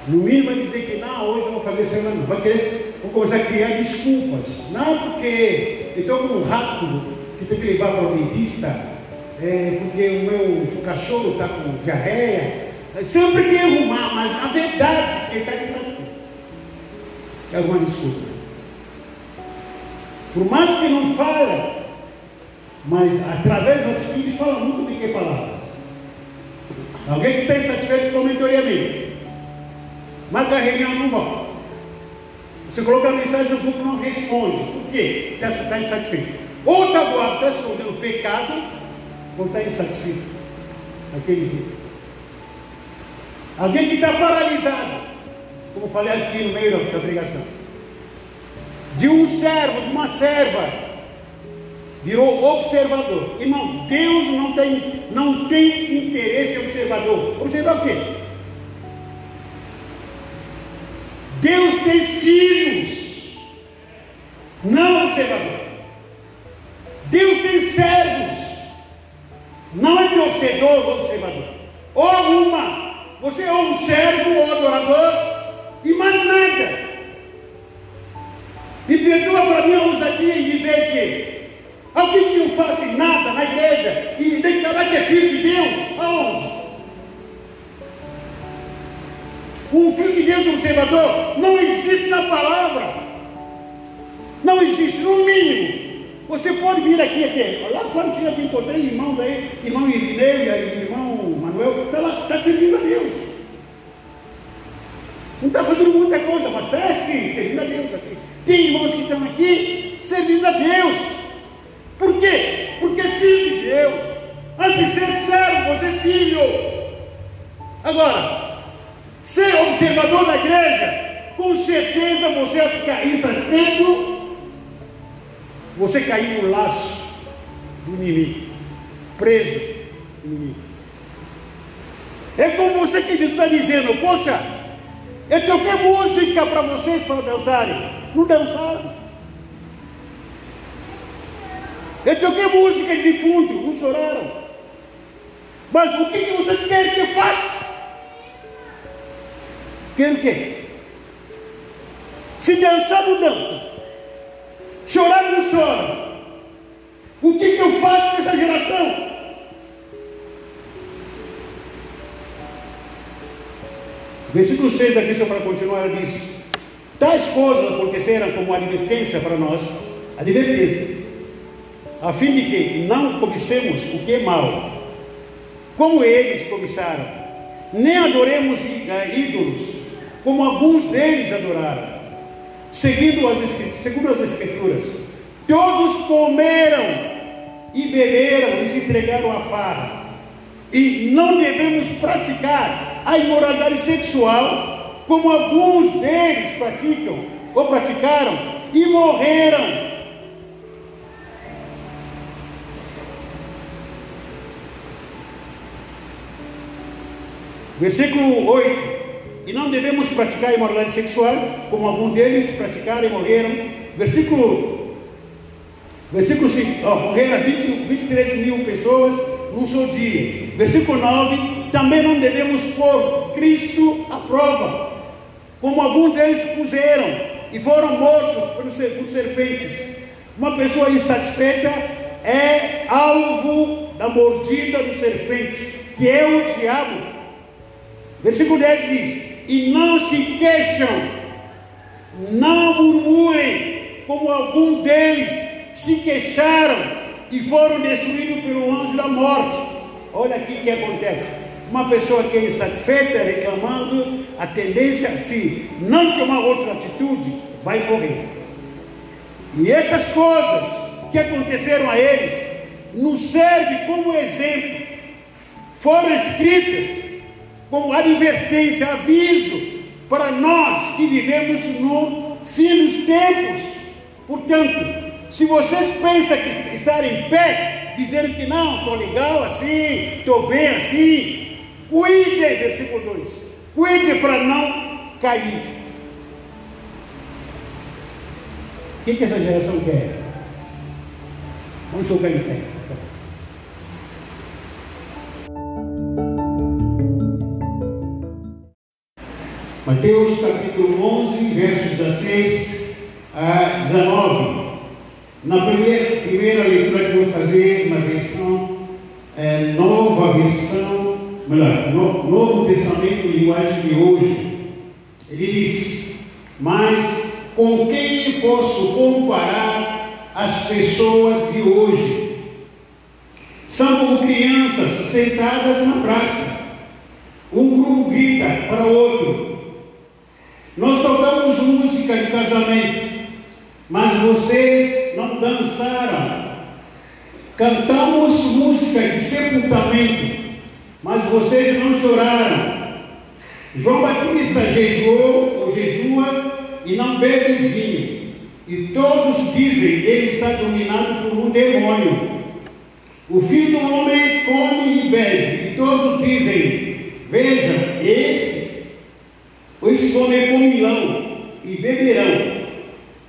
No mínimo vai dizer que não, hoje não vou fazer célula não. Vai querer, vou começar a criar desculpas. Não porque eu estou com um rato que tem que levar para o dentista, é, porque o meu cachorro está com diarreia, Sempre tem arrumar, mas na verdade ele está insatisfeito. É alguma desculpa. Por mais que não fale, mas através das atitudes fala muito do que palavras. Alguém que está insatisfeito comentoriamente. Marca a reunião não volta. Você coloca a mensagem no grupo não responde. Por quê? Está, está insatisfeito. Ou está doado, está escondendo pecado, ou está insatisfeito. Aquele dia. Alguém que está paralisado, como falei aqui no meio da pregação. De um servo, de uma serva, virou observador. Irmão, Deus não tem, não tem interesse em observador. Observar o quê? Deus tem filhos, não observador. Não dançaram. Eu toquei música de fundo, não choraram. Mas o que, que vocês querem que eu faça? Querem o quê? Se dançar, não dança. Chorar, não chora. O que, que eu faço com essa geração? Versículo 6 aqui, só para continuar, diz: Tais coisas aconteceram como advertência para nós, advertência, a fim de que não cobicemos o que é mal, como eles cobiçaram, nem adoremos uh, ídolos, como alguns deles adoraram, seguindo as, segundo as Escrituras. Todos comeram e beberam e se entregaram à farra, e não devemos praticar a imoralidade sexual, como alguns deles praticam ou praticaram e morreram. Versículo 8. E não devemos praticar imoralidade sexual, como alguns deles praticaram e morreram. Versículo, versículo 5. Oh, morreram 20, 23 mil pessoas num só dia. Versículo 9. Também não devemos pôr Cristo à prova, como alguns deles puseram e foram mortos por serpentes. Uma pessoa insatisfeita é alvo da mordida do serpente, que é o diabo. Versículo 10 diz: E não se queixam, não murmurem, como algum deles se queixaram e foram destruídos pelo anjo da morte. Olha aqui o que acontece. Uma pessoa que é insatisfeita, reclamando, a tendência, se não tomar outra atitude, vai morrer. E essas coisas que aconteceram a eles, nos serve como exemplo. Foram escritas como advertência, aviso para nós que vivemos no fim dos tempos. Portanto, se vocês pensam que estar em pé, dizendo que não, estou legal assim, estou bem assim, cuide, versículo 2, cuide para não cair. O que, que essa geração quer? Vamos jogar em pé. Mateus capítulo 11, versos 16 a 19. Na primeira, primeira linguagem de hoje. Ele diz: Mas com quem posso comparar as pessoas de hoje? São como crianças sentadas na praça. Um grupo grita para o outro nós tocamos música de casamento, mas vocês não dançaram. Cantamos música de sepultamento, mas vocês não choraram. João Batista jejuou ou jejua e não bebe vinho. E todos dizem ele está dominado por um demônio. O filho do homem come e bebe, e todos dizem: Veja, esse pois comer milão e beberão,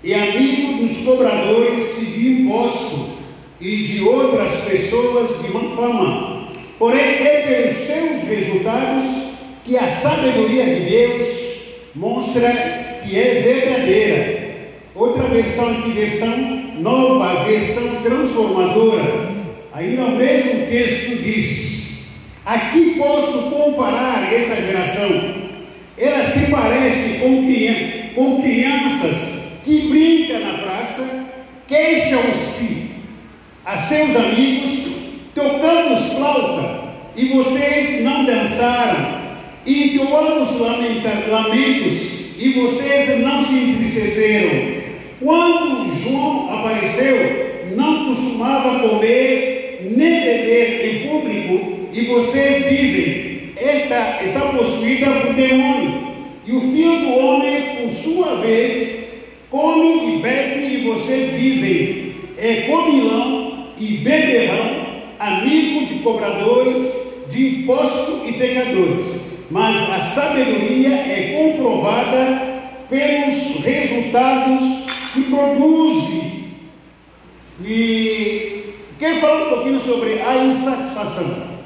e amigo dos cobradores de imposto e de outras pessoas de má fama. Porém, é pelos seus resultados que a sabedoria de Deus mostra que é verdadeira. Outra versão aqui, versão nova, versão transformadora. Ainda o mesmo texto diz: Aqui posso comparar essa geração ela se parece com, crianças que brincam na praça, queixam-se a seus amigos, tocamos flauta e vocês não dançaram, entoamos lamentos e vocês não se entristeceram. Quando João apareceu, não costumava comer nem beber em público, e vocês dizem: esta está possuída por demônio. E o filho do homem, por sua vez, come e bebe, e vocês dizem: é comilão e beberrão, amigo de cobradores de imposto e pecadores. Mas a sabedoria é comprovada pelos resultados que produz. E quero falar um pouquinho sobre a insatisfação.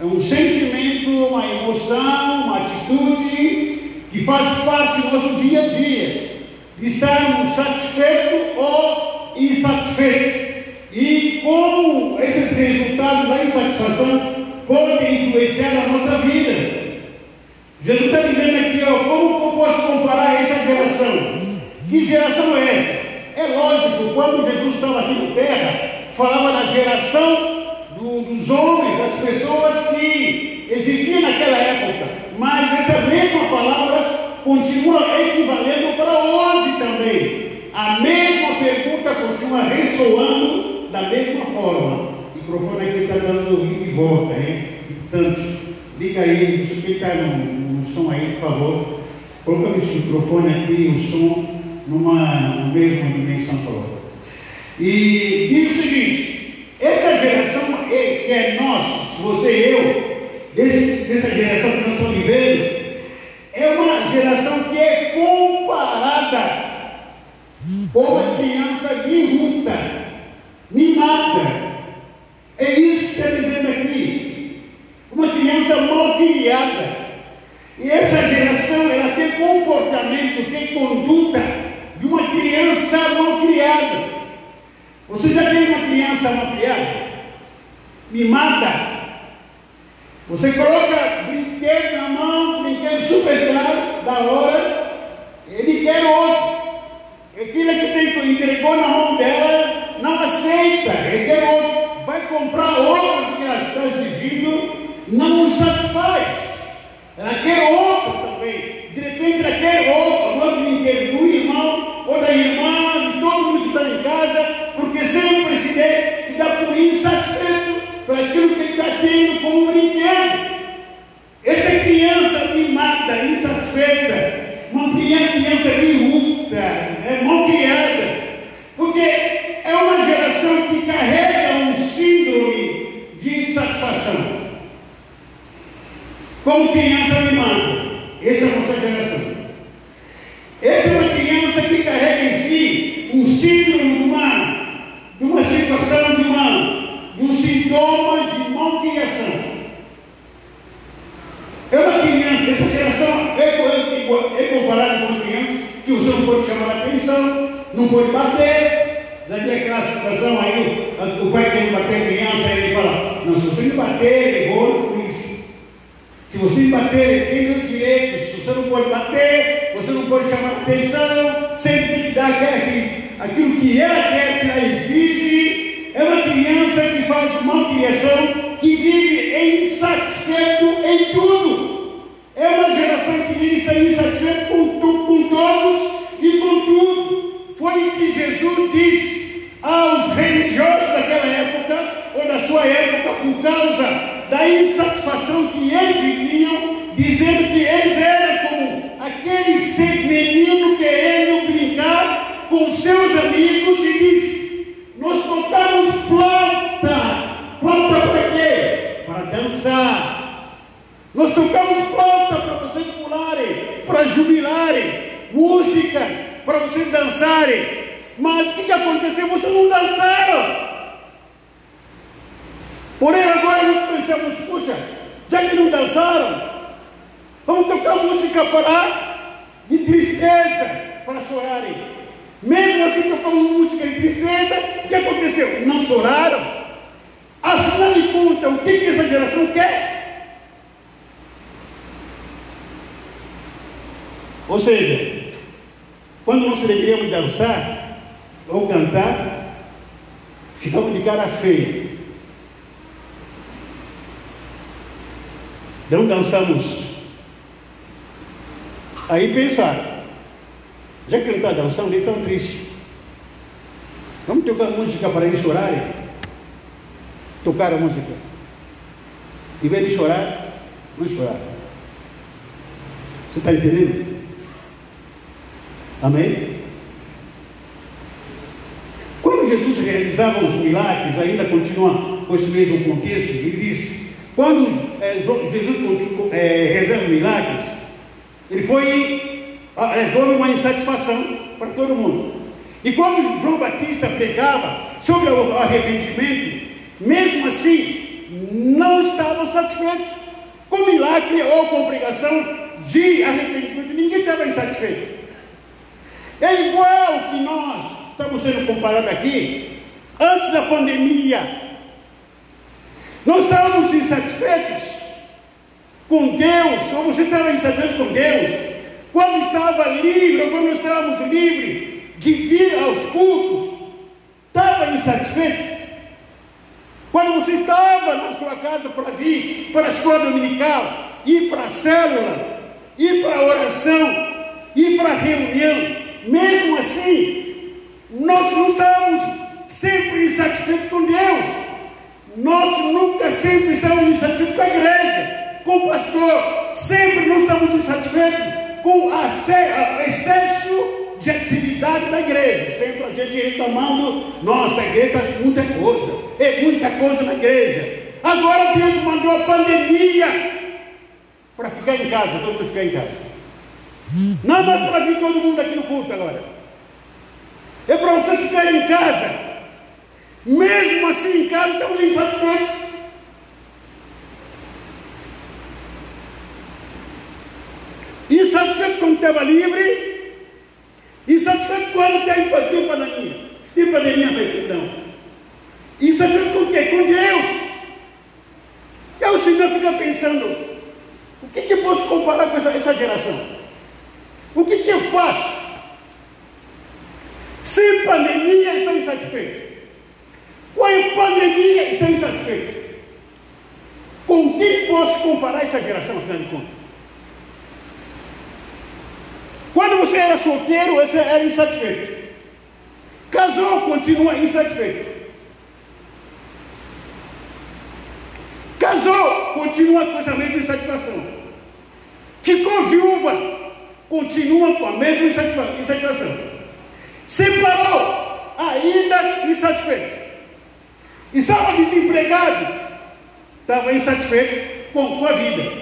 É um sentimento, uma emoção, uma atitude que faz parte do nosso dia a dia, estarmos satisfeitos ou insatisfeitos. E como esses resultados da insatisfação podem influenciar a nossa vida. Jesus está dizendo aqui, ó, como eu posso comparar essa geração? Que geração é essa? É lógico, quando Jesus estava aqui na terra, falava da geração do, dos homens, das pessoas que existiam naquela época. Mas essa mesma palavra continua equivalendo para hoje também. A mesma pergunta continua ressoando da mesma forma. O microfone aqui está dando ida e volta, hein? Portanto, liga aí, isso aqui está no, no, som aí, por favor. Coloca esse microfone aqui, o som, numa mesma dimensão para E diz o seguinte: essa geração é, que é nós, você e eu, desse, dessa geração que nós estamos vivendo, é uma geração que é comparada com uma criança miúda, mimada. É isso que está dizendo aqui. Uma criança mal criada. E essa geração, ela tem comportamento, tem conduta de uma criança mal criada. Você já tem uma criança mal criada? Mimada. Você coloca brinquedo na mão, brinquedo super caro, da hora, ele quer outro. Aquilo que você entregou na mão dela, não aceita, ele quer outro. Vai comprar outro que ela está exigindo, não o satisfaz. Ela quer outro também. De repente ela quer outro, outro brinquedo do irmão ou da irmã, de todo mundo que está em casa, porque sempre se, dê, se dá por insatisfeito por aquilo que ele está tendo como brinquedo. Essa criança mimada, insatisfeita, uma criança miúda, é mal criada, porque é uma geração que carrega um síndrome de insatisfação. Como criança Tocar a música. Em vez de chorar, não chorar. Você está entendendo? Amém? Quando Jesus realizava os milagres, ainda continua com esse mesmo contexto, ele diz: quando é, Jesus é, realiza milagres, ele foi, houve uma insatisfação para todo mundo. E quando João Batista pregava sobre o arrependimento, mesmo assim, não estavam satisfeitos com milagre ou com pregação de arrependimento. Ninguém estava insatisfeito. É igual que nós estamos sendo comparados aqui, antes da pandemia. Nós estávamos insatisfeitos com Deus, ou você estava insatisfeito com Deus, quando estava livre, ou quando estávamos livres de vir aos cultos, estava insatisfeito? Quando você estava na sua casa para vir para a escola dominical, ir para a célula, ir para a oração, ir para a reunião, mesmo assim, nós não estamos sempre insatisfeitos com Deus. Nós nunca sempre estamos insatisfeitos com a igreja, com o pastor. Sempre não estamos insatisfeitos com o excesso de atividade da igreja. Sempre a gente reclamando, nossa, a igreja está muita coisa, é muita coisa na igreja. Agora Deus mandou a pandemia para ficar em casa, todo mundo ficar em casa. Não é mais para vir todo mundo aqui no culto agora. É para vocês ficarem em casa. Mesmo assim em casa estamos insatisfeitos. Insatisfeito quando estava livre, Insatisfeito quando tem, tem pandemia. Tem pandemia, perdão. Insatisfeito com o quê? Com Deus. E aí o Senhor fica pensando, o que, que eu posso comparar com essa, essa geração? O que, que eu faço? Sem pandemia estão insatisfeitos. Com a pandemia estão insatisfeitos. Com quem posso comparar essa geração, afinal de contas? Quando você era solteiro, você era insatisfeito. Casou, continua insatisfeito. Casou, continua com essa mesma insatisfação. Ficou viúva, continua com a mesma insatisfação. Separou, ainda insatisfeito. Estava desempregado, estava insatisfeito com, a vida.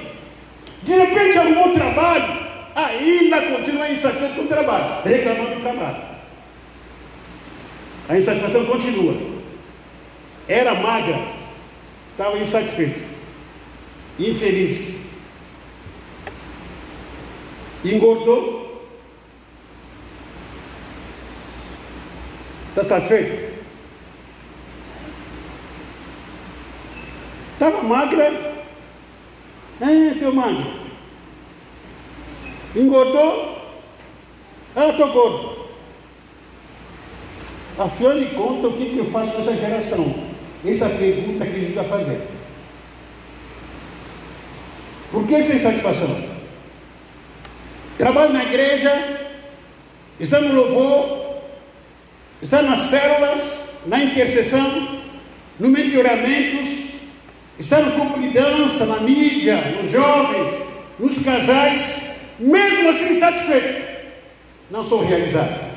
De repente arrumou trabalho, ainda continua insatisfeito com o trabalho, reclamando do trabalho. A insatisfação continua. Era magra, estava insatisfeito, infeliz. Engordou. Está satisfeito? Estava magra. É, teu magro. Engordou? Ah, estou gordo. Afinal de contas, o que, que eu faço com essa geração? Essa pergunta que a gente está fazendo. Por que sem satisfação? Trabalho na igreja, está no louvor, está nas células, na intercessão, no meio de oramentos, está no grupo de dança, na mídia, nos jovens, nos casais, mesmo assim satisfeito, não sou realizado.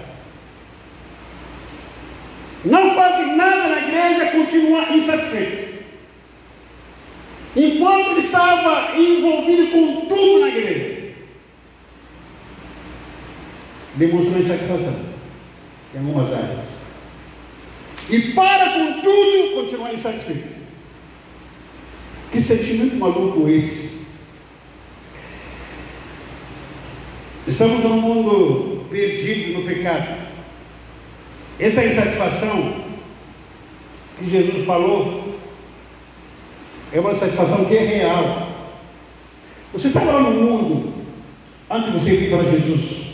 Não fazem nada na igreja, continua insatisfeito. Enquanto ele estava envolvido com tudo na igreja, demonstrou insatisfação em algumas áreas. E para com tudo, continuar insatisfeito. Que sentimento maluco esse? Estamos num mundo perdido no pecado. Essa insatisfação que Jesus falou é uma satisfação que é real. Você está lá no mundo antes de você vir para Jesus.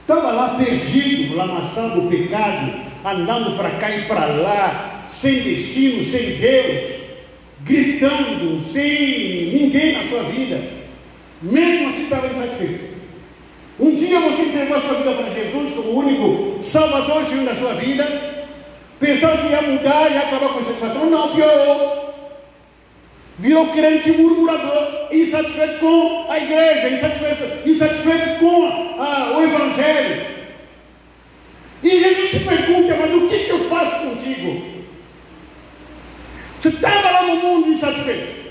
Estava lá perdido, lamaçando o pecado, andando para cá e para lá, sem destino, sem Deus, gritando, sem ninguém na sua vida. Mesmo assim estava insatisfeito. Um dia você entregou a sua vida para Jesus como o único Salvador Senhor da sua vida, pensando que ia mudar e acabar com a satisfação. Não, piorou virou crente murmurador, insatisfeito com a igreja, insatisfeito, insatisfeito com a, o Evangelho. E Jesus se pergunta, mas o que, que eu faço contigo? Você estava lá no mundo insatisfeito.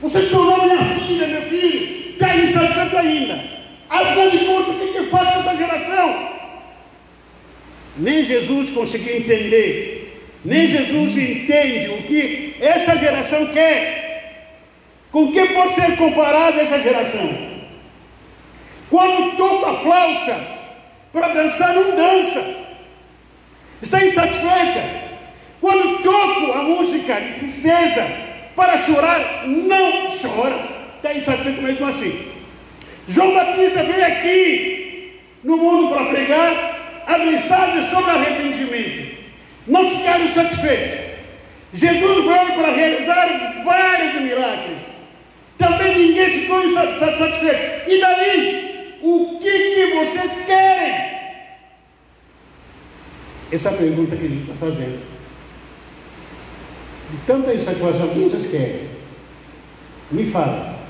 Você se tornou minha filha, meu filho, está insatisfeito ainda. Afinal de contas, o que, que faço com essa geração? Nem Jesus conseguiu entender nem Jesus entende o que essa geração quer. Com que pode ser comparada essa geração? Quando toca a flauta para dançar, não dança. Está insatisfeita. Quando toco a música de tristeza para chorar, não chora. Está insatisfeito mesmo assim. João Batista veio aqui no mundo para pregar a mensagem sobre arrependimento não ficaram satisfeitos. Jesus veio para realizar vários milagres. Também ninguém ficou satisfeito. E daí? O que, que vocês querem? Essa é a pergunta que a gente está fazendo. De tanta insatisfação, o que vocês querem? Me fala.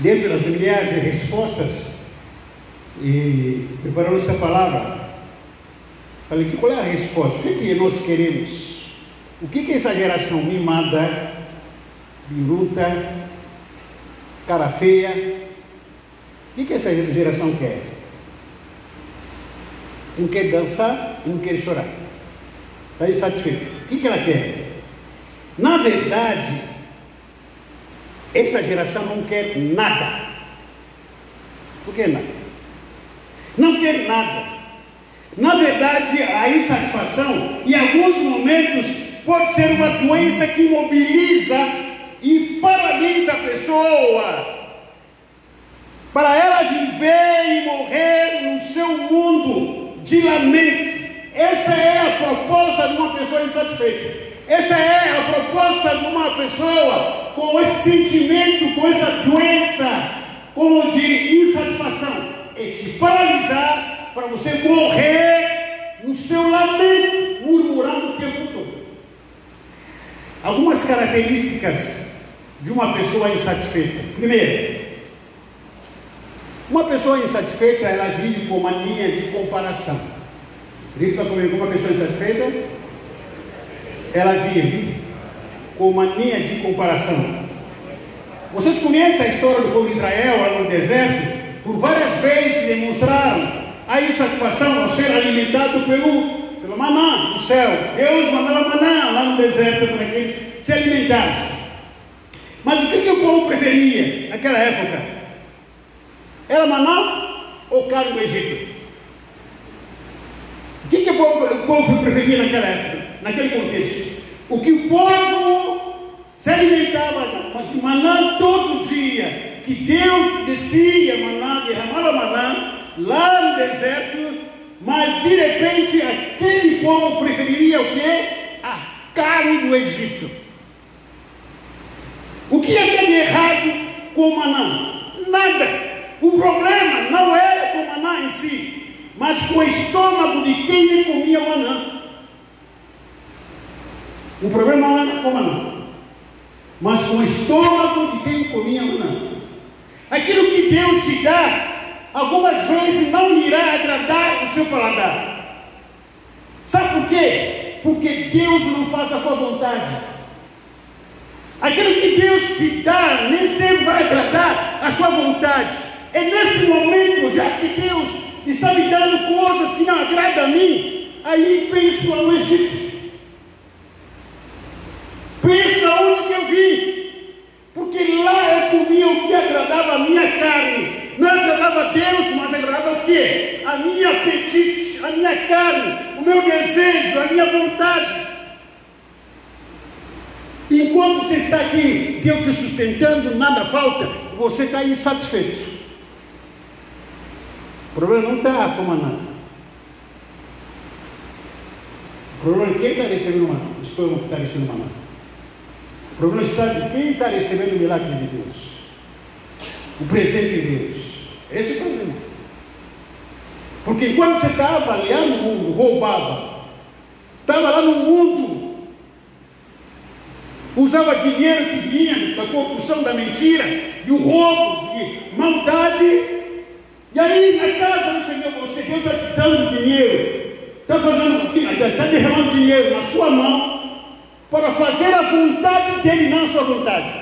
Dentro das milhares de respostas, e preparando essa palavra, falei qual é a resposta? O que, é que nós queremos? O que, que essa geração mimada, biruta, cara feia, o que, que essa geração quer? Não quer dançar e não quer chorar. Está insatisfeito. O que, que ela quer? Na verdade, essa geração não quer nada. Por que nada? Não quer nada. Na verdade, a insatisfação, em alguns momentos, pode ser uma doença que imobiliza e paralisa a pessoa. Para ela viver e morrer no seu mundo de lamento. Essa é a proposta de uma pessoa insatisfeita. Essa é a proposta de uma pessoa com esse sentimento, com essa doença, com de insatisfação. É te paralisar para você morrer no seu lamento, murmurando o tempo todo. Algumas características de uma pessoa insatisfeita. Primeiro, uma pessoa insatisfeita, ela vive com mania de comparação. Grita comigo, uma pessoa insatisfeita ela vive com mania de comparação. Vocês conhecem a história do povo de Israel no deserto? Por várias vezes demonstraram a insatisfação ao ser alimentado pelo, pelo maná do céu. Deus mandava maná lá no deserto para que eles se alimentassem. Mas o que, que o povo preferia naquela época? Era maná ou carne do Egito? O que, que o, povo, o povo preferia naquela época? Naquele contexto. O que o povo se alimentava de maná todo dia, que Deus descia maná, derramava maná lá no deserto, mas de repente aquele povo preferiria o que? A carne do Egito. O que havia de errado com o maná? Nada. O problema não era com o maná em si, mas com o estômago de quem comia o maná. O problema não era como não, mas com o estômago de quem comia não. Aquilo que Deus te dá, algumas vezes não irá agradar o seu paladar. Sabe por quê? Porque Deus não faz a sua vontade. Aquilo que Deus te dá nem sempre vai agradar a sua vontade. É nesse momento, já que Deus está me dando coisas que não agradam a mim, aí penso ao Egito. Pense de onde que eu vim. Porque lá eu comia o que agradava a minha carne. Não agradava a Deus, mas agradava o quê? A minha apetite, a minha carne, o meu desejo, a minha vontade. Enquanto você está aqui, Deus te sustentando, nada falta, você está insatisfeito. O problema não está comandando. O problema é quem está recebendo uma Estou que está recebendo uma O problema está de quem está recebendo o milagre de Deus. O presente de Deus. Esse é o problema. Porque enquanto você estava lá no mundo, roubava, estava lá no mundo, usava dinheiro que vinha da corrupção, da mentira, do roubo, de maldade, e aí na casa do Senhor, você Deus está te dando dinheiro, está fazendo, está derramando dinheiro na sua mão para fazer a vontade dele, não a sua vontade.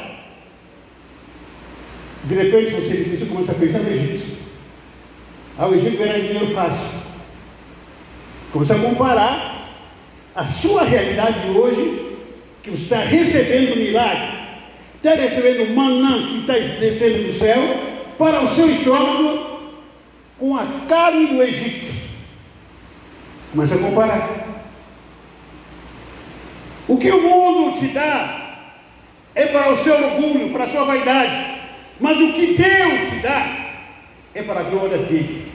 De repente você, você começa a pensar no Egito. Ah, o Egito era dinheiro fácil. Começa a comparar a sua realidade hoje, que você está recebendo milagre, está recebendo manã que está descendo do céu, para o seu estômago, com a carne do Egito. Começa a comparar. O que o mundo te dá é para o seu orgulho, para a sua vaidade, mas o que Deus te dá é para a glória dele,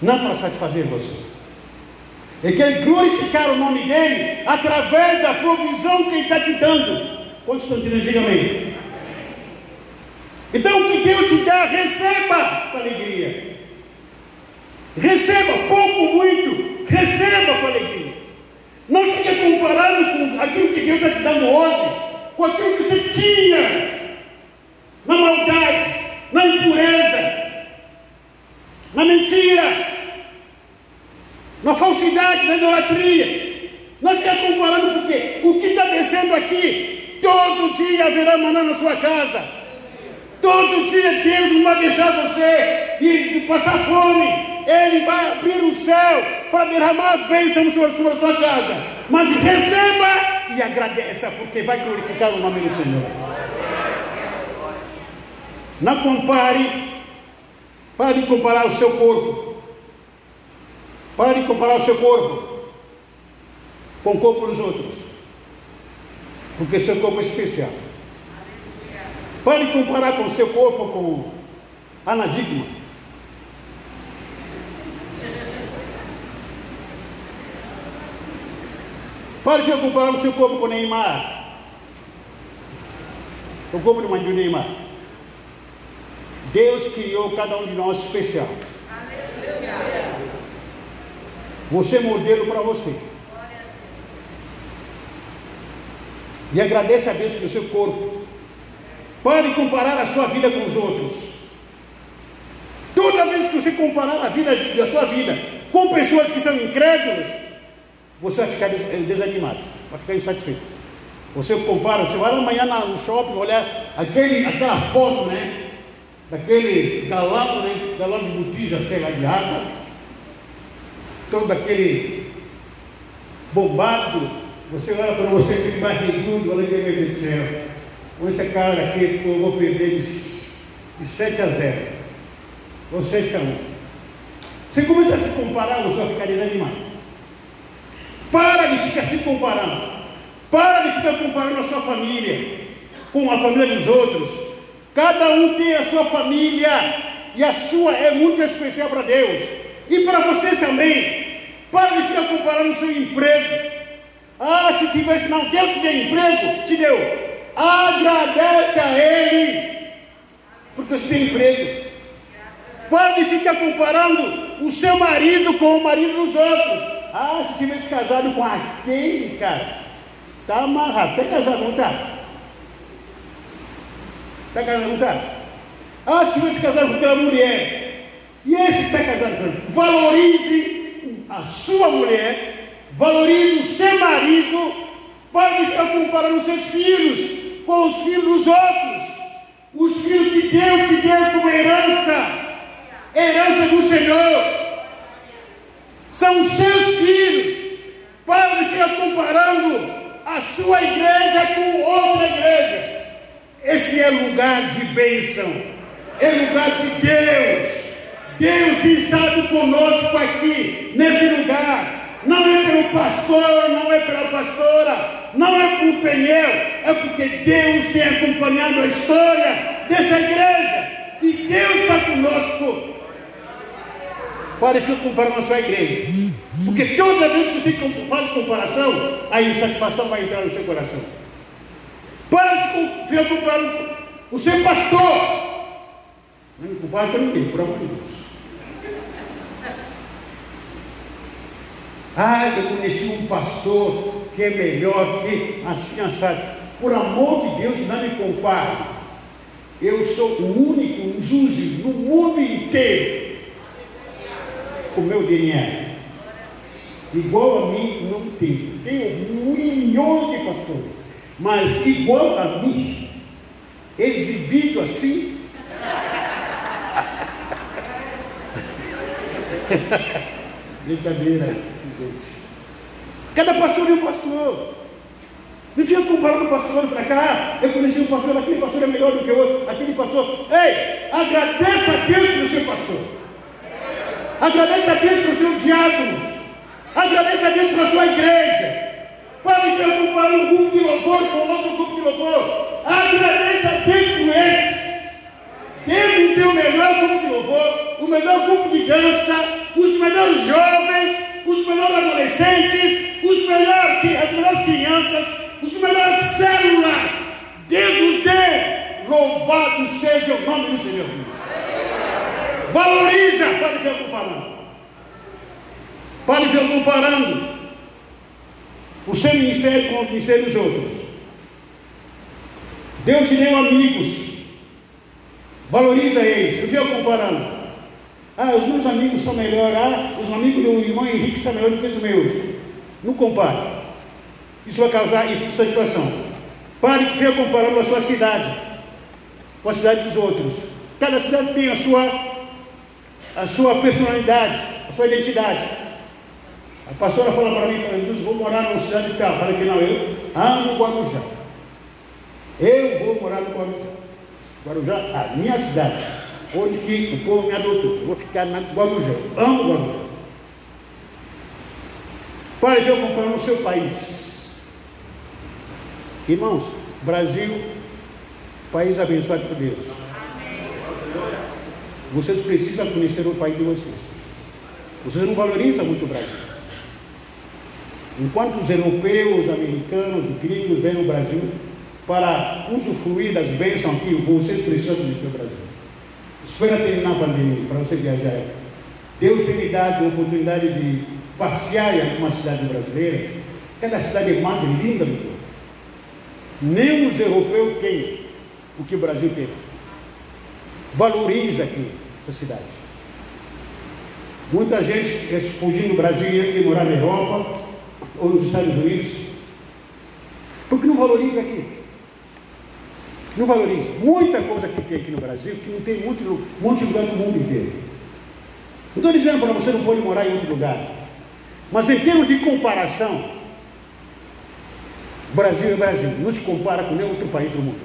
não para satisfazer você. É quer glorificar o nome dele através da provisão que ele está te dando. Constantino, diga amém. Então, o que Deus te dá, receba com alegria. Receba pouco, muito, receba com alegria. Não fique comparando com aquilo que Deus está te dando hoje, com aquilo que você tinha na maldade, na impureza, na mentira, na falsidade, na idolatria. Não fique comparando porque o que está descendo aqui, todo dia haverá maná na sua casa. Todo dia Deus não vai deixar você de passar fome. Ele vai abrir o céu para derramar a bênção sobre, sua casa. Mas receba e agradeça, porque vai glorificar o nome do Senhor. Não compare, para de comparar o seu corpo. Para de comparar o seu corpo com o corpo dos outros. Porque seu corpo é especial. Para de comparar com o seu corpo com anadigma. Pare de comparar o seu corpo com Neymar. O corpo de Neymar. Deus criou cada um de nós especial. Você é modelo para você. E agradeça a Deus pelo seu corpo. Pare de comparar a sua vida com os outros. Toda vez que você comparar a vida da sua vida com pessoas que são incrédulas, você vai ficar eh, desanimado, vai ficar insatisfeito. Você compara, você vai amanhã no shopping olhar aquele, aquela foto, né? Daquele galão, né? Galão de botija, sei lá, de água. Todo aquele bombado. Você olha para você, aquele barrigudo, olha que meu Deus do céu. Com esse cara aqui, eu vou perder de, de 7 a 0. Ou 7 a 1. Você começa a se comparar, você vai ficar desanimado. Para de ficar se comparando. Para de ficar comparando a sua família com a família dos outros. Cada um tem a sua família e a sua é muito especial para Deus e para vocês também. Para de ficar comparando o seu emprego. Ah, se tivesse, não, Deus te deu emprego, te deu. Agradece a Ele, porque você tem emprego. Para de ficar comparando o seu marido com o marido dos outros. Ah, se tivesse casado com aquele, cara, tá amarrado. Tá casado, não tá? Tá casado, não tá? Ah, se tivesse casado com aquela mulher. E esse que está casado com ele, valorize a sua mulher, valorize o seu marido, para de ficar comparando os seus filhos com os filhos dos outros. Os filhos que Deus te deu como herança, herança do Senhor são seus filhos. Para de ficar comparando a sua igreja com outra igreja. Esse é lugar de bênção, é lugar de Deus. Deus tem estado conosco aqui, nesse lugar. Não é pelo pastor, não é pela pastora, não é por pneu, é porque Deus tem acompanhado a história dessa igreja e Deus está conosco. Pare comparar com a sua igreja, porque toda vez que você faz comparação, a insatisfação vai entrar no seu coração. Para de comparando o seu pastor. Não me compare com ninguém, por amor de Deus. Ah, eu conheci um pastor que é melhor que assim, assado. Por amor de Deus, não me compare. Eu sou o único juiz no mundo inteiro com meu DNA. Igual a mim não tem. Tenho milhões de pastores. Mas igual a mim, exibido assim. Brincadeira Cada pastor é um pastor. Não tinha comparado o pastor para cá. Eu conheci um pastor, aquele pastor é melhor do que o outro. Aquele pastor. Ei, agradeça a Deus pelo seu pastor. Agradeça a Deus pelos seus diáconos. Agradeça a Deus pela sua igreja. Pode ser comparar um grupo de louvor com outro grupo de louvor. Agradeça a Deus por eles. Deus deu o melhor grupo de louvor, o melhor grupo de dança, os melhores jovens, os melhores adolescentes, os melhores, as melhores crianças, os melhores células. Deus nos deu. Louvado seja o nome do Senhor. Valoriza, pode ver comparando. Pode ver comparando o seu ministério com o ministério dos outros. Deus te deu amigos. Valoriza eles. Eu vi comparando. Ah, os meus amigos são melhores. Ah, os amigos do irmão Henrique são melhores do que os meus. Não compare. Isso vai causar insatisfação. Pare de ficar comparando a sua cidade com a cidade dos outros. Cada cidade tem a sua, a sua personalidade, a sua identidade. A pastora falou para mim, disse, vou morar numa cidade tal. Falei que não, eu amo Guarujá. Eu vou morar no Guarujá. Guarujá, a minha cidade onde que o povo me adotou. Eu vou ficar na Guarujá. Amo Guarujá. Para ver comprar no seu país. Irmãos, Brasil, país abençoado por Deus. Vocês precisam conhecer o país de vocês. Vocês não valorizam muito o Brasil. Enquanto os europeus, os americanos, os gringos vêm no Brasil para usufruir das bênçãos que vocês precisam conhecer o Brasil. Espera terminar a pandemia para você viajar. Deus tem me dado a oportunidade de passear em alguma cidade brasileira. Cada cidade é mais linda do que outra. Nem os europeus têm o que o Brasil tem. Valoriza aqui essa cidade. Muita gente fugindo do Brasil e morar na Europa ou nos Estados Unidos. Porque não valoriza aqui. Não valoriza. Muita coisa que tem aqui no Brasil que não tem muito, lugar no mundo inteiro. Não estou dizendo para você não pode morar em outro lugar. Mas em termos de comparação, Brasil é Brasil, não se compara com nenhum outro país do mundo.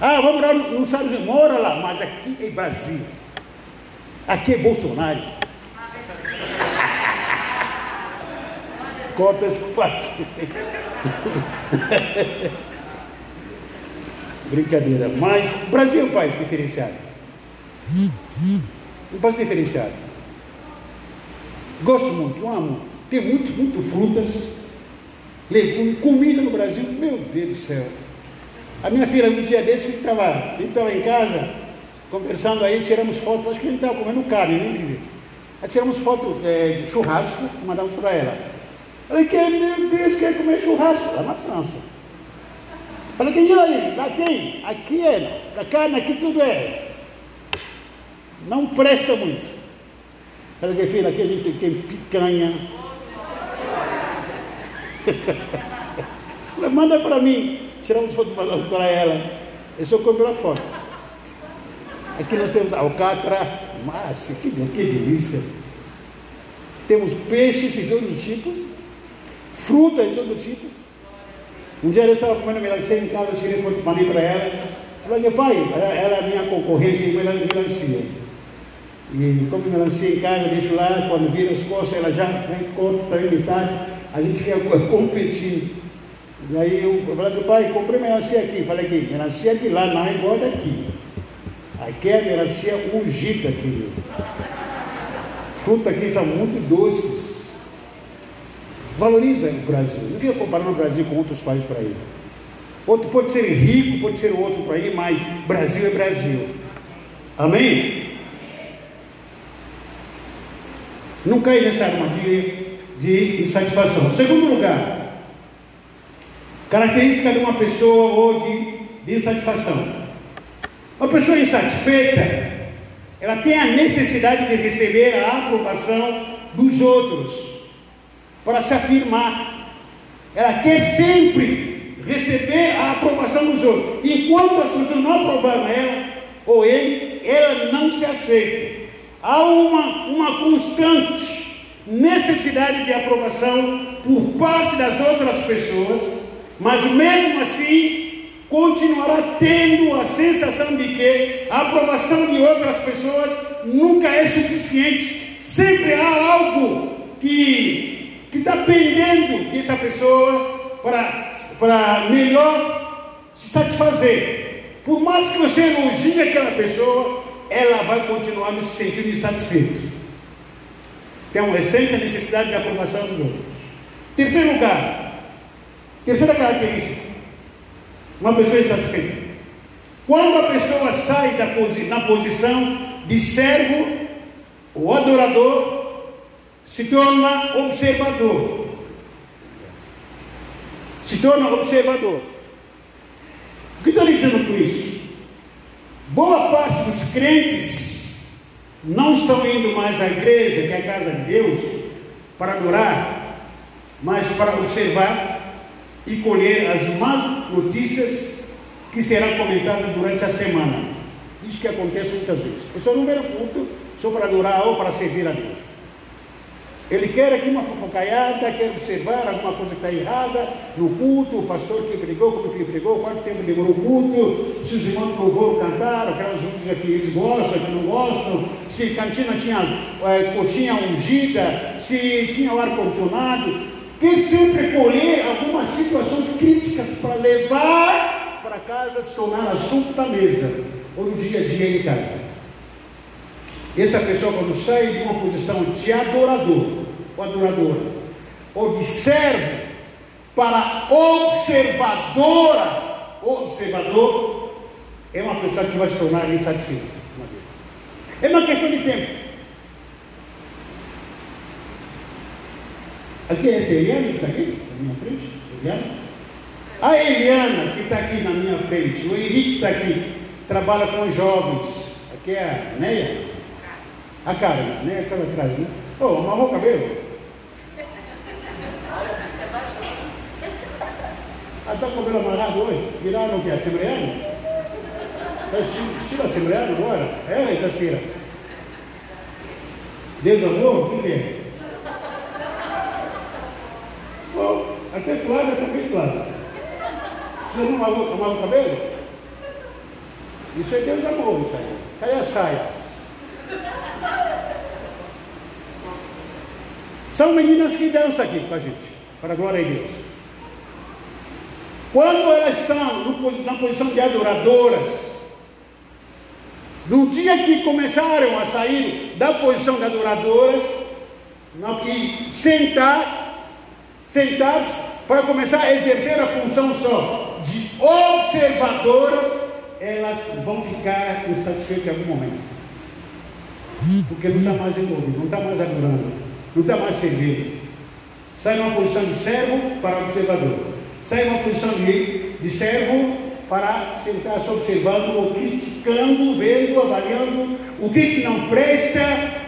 Ah, vamos morar nos Estados Unidos, mora lá, mas aqui é Brasil. Aqui é Bolsonaro. Corta essa parte. Brincadeira. Mas o Brasil é um país diferenciado. Um país diferenciado. Gosto muito, amo. Tem muito, muito frutas, legumes, comida no Brasil. Meu Deus do céu. A minha filha, no dia desse, estava, a gente estava em casa, conversando aí, tiramos foto, acho que a gente estava comendo carne, né? Aí tiramos foto é, de churrasco, mandamos para ela. Falei, que, meu Deus, quer comer churrasco? Lá na França. Falei que lá tem, aqui é, a carne aqui tudo é. Não presta muito. Falei que filho, aqui a gente tem picanha. Manda para mim. Tiramos foto para ela. Eu só compro a foto. Aqui nós temos alcatra, massa, que, que delícia. Temos peixes de todos os tipos, fruta de todos os tipos. Um dia eu estava comendo melancia em casa, tirei foto mim para ela. Falei, pai, ela, ela é a minha concorrência em melancia. E come melancia em casa, deixo lá, quando vira as costas, ela já corta também metade, a gente fica competindo. E aí eu falei, pai, comprei melancia aqui. Falei aqui, melancia de lá não é igual daqui. Aqui é melancia ungida aqui. Fruta aqui são muito doces. Valoriza o Brasil. Não fica comparando o Brasil com outros países para aí. Outro pode ser rico, pode ser outro para aí, mas Brasil é Brasil. Amém? Não cai nessa armadilha de insatisfação. Segundo lugar, característica de uma pessoa ou de, de insatisfação. Uma pessoa insatisfeita, ela tem a necessidade de receber a aprovação dos outros para se afirmar. Ela quer sempre receber a aprovação dos outros. Enquanto as pessoas não aprovaram ela ou ele, ela não se aceita. Há uma, uma constante necessidade de aprovação por parte das outras pessoas, mas mesmo assim continuará tendo a sensação de que a aprovação de outras pessoas nunca é suficiente. Sempre há algo que está pendendo que essa pessoa para, para melhor se satisfazer. Por mais que você elogie aquela pessoa, ela vai continuar se sentindo insatisfeita. Tem uma recente necessidade de aprovação dos outros. Terceiro lugar, terceira característica, uma pessoa insatisfeita. Quando a pessoa sai da na posição de servo ou adorador, se torna observador. Se torna observador. O que estou dizendo com isso? Boa parte dos crentes não estão indo mais à igreja, que é a casa de Deus, para adorar, mas para observar e colher as más notícias que serão comentadas durante a semana. Isso que acontece muitas vezes. A pessoa não vem no culto só para adorar ou para servir a Deus. Ele quer aqui uma fofocaiada, quer observar alguma coisa que está errada no culto, o pastor que pregou, como que ele pregou, quanto tempo demorou o culto, se os irmãos do louvor cantaram, aquelas músicas que eles gostam, que não gostam, se cantina tinha é, coxinha ungida, se tinha o ar-condicionado, quem sempre colher algumas situações críticas para levar para casa, se tornar assunto da mesa, ou no dia a dia em casa. Essa pessoa, quando sai de uma posição de adorador, ou adoradora, ou de servo, para observadora, observador, é uma pessoa que vai se tornar insatisfeita. É uma questão de tempo. Aqui é essa Eliana que está aqui, na minha frente? Eliana? A Eliana, que está aqui na minha frente, o Henrique está aqui, trabalha com jovens. Aqui é a Neia? A cara, a Neia está atrás, né? Ô, oh, amarrou o cabelo? Ah, está com o cabelo amarrado hoje? Viraram o que? Assembleano? Está estilo assembleano agora? É, Itacira? Deus amor? O que é? Até Flávia também Flávia. Você não amava o cabelo? Isso é Deus amor, isso aí. Cadê as saias? São meninas que dançam aqui com a gente, para a glória de Deus. Quando elas estão na posição de adoradoras, no dia que começaram a sair da posição de adoradoras, e sentar sentar-se para começar a exercer a função só de observadoras, elas vão ficar insatisfeitas em algum momento. Porque não está mais envolvido, não está mais adorando, não está mais servindo. Sai uma posição de servo para observador. Sai uma posição de, de servo para sentar-se observando ou criticando, vendo, avaliando o que, que não presta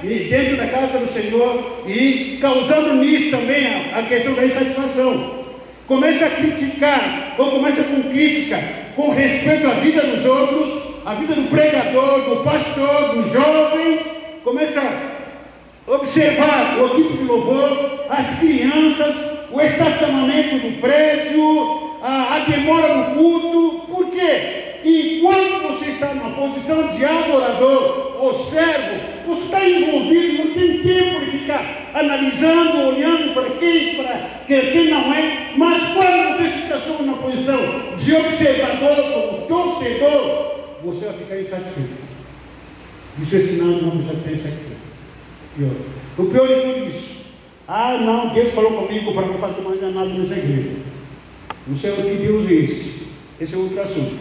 dentro da casa do Senhor e causando nisso também a, a questão da insatisfação. Começa a criticar, ou começa com crítica, com respeito à vida dos outros, à vida do pregador, do pastor, dos jovens, começa a observar o equipe de louvor, as crianças, o estacionamento do prédio, a, a demora do culto, por quê? Enquanto você está numa posição de adorador ou servo, você está envolvido, não tem tempo de ficar analisando, olhando para quem, para quem não é. Mas quando você fica só na posição de observador, como torcedor, você vai ficar insatisfeito. Isso é sinal de uma que está insatisfeita. Pior. O pior de tudo isso. Ah, não, Deus falou comigo para não fazer mais nada nessa igreja. Não sei o que Deus diz. Esse é outro assunto.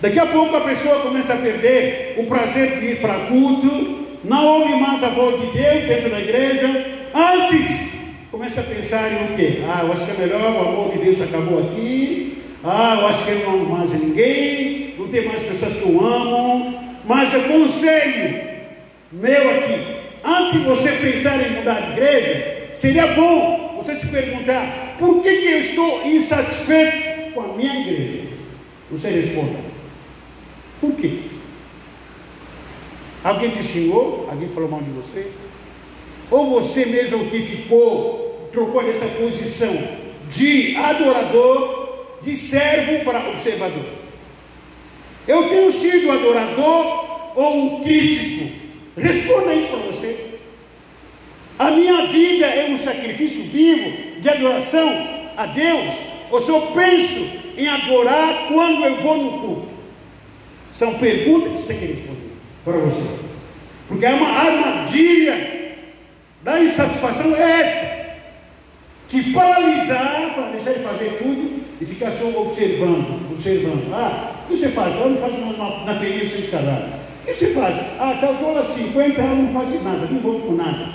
Daqui a pouco a pessoa começa a perder o prazer de ir para culto, não ouve mais a voz de Deus dentro da igreja. Antes, começa a pensar em o quê? Ah, eu acho que é melhor, o amor de Deus acabou aqui. Ah, eu acho que eu não amo mais ninguém, não tem mais pessoas que eu amo. Mas o conselho meu aqui, antes de você pensar em mudar de igreja, seria bom você se perguntar: por que, que eu estou insatisfeito com a minha igreja? Você responda. Por quê? Alguém te xingou? Alguém falou mal de você? Ou você mesmo que ficou, trocou dessa posição de adorador, de servo para observador? Eu tenho sido adorador ou um crítico? Responda isso para você. A minha vida é um sacrifício vivo de adoração a Deus? Ou eu penso em adorar quando eu vou no culto? São perguntas que você tem que responder para você. Porque é uma armadilha da insatisfação é essa. Te paralisar para deixar de fazer tudo e ficar só observando, observando. Ah, o que você faz? Eu não faço na, na perícia de caralho. O que você faz? Ah, está o dólar 50, eu não faço nada, não vou com nada.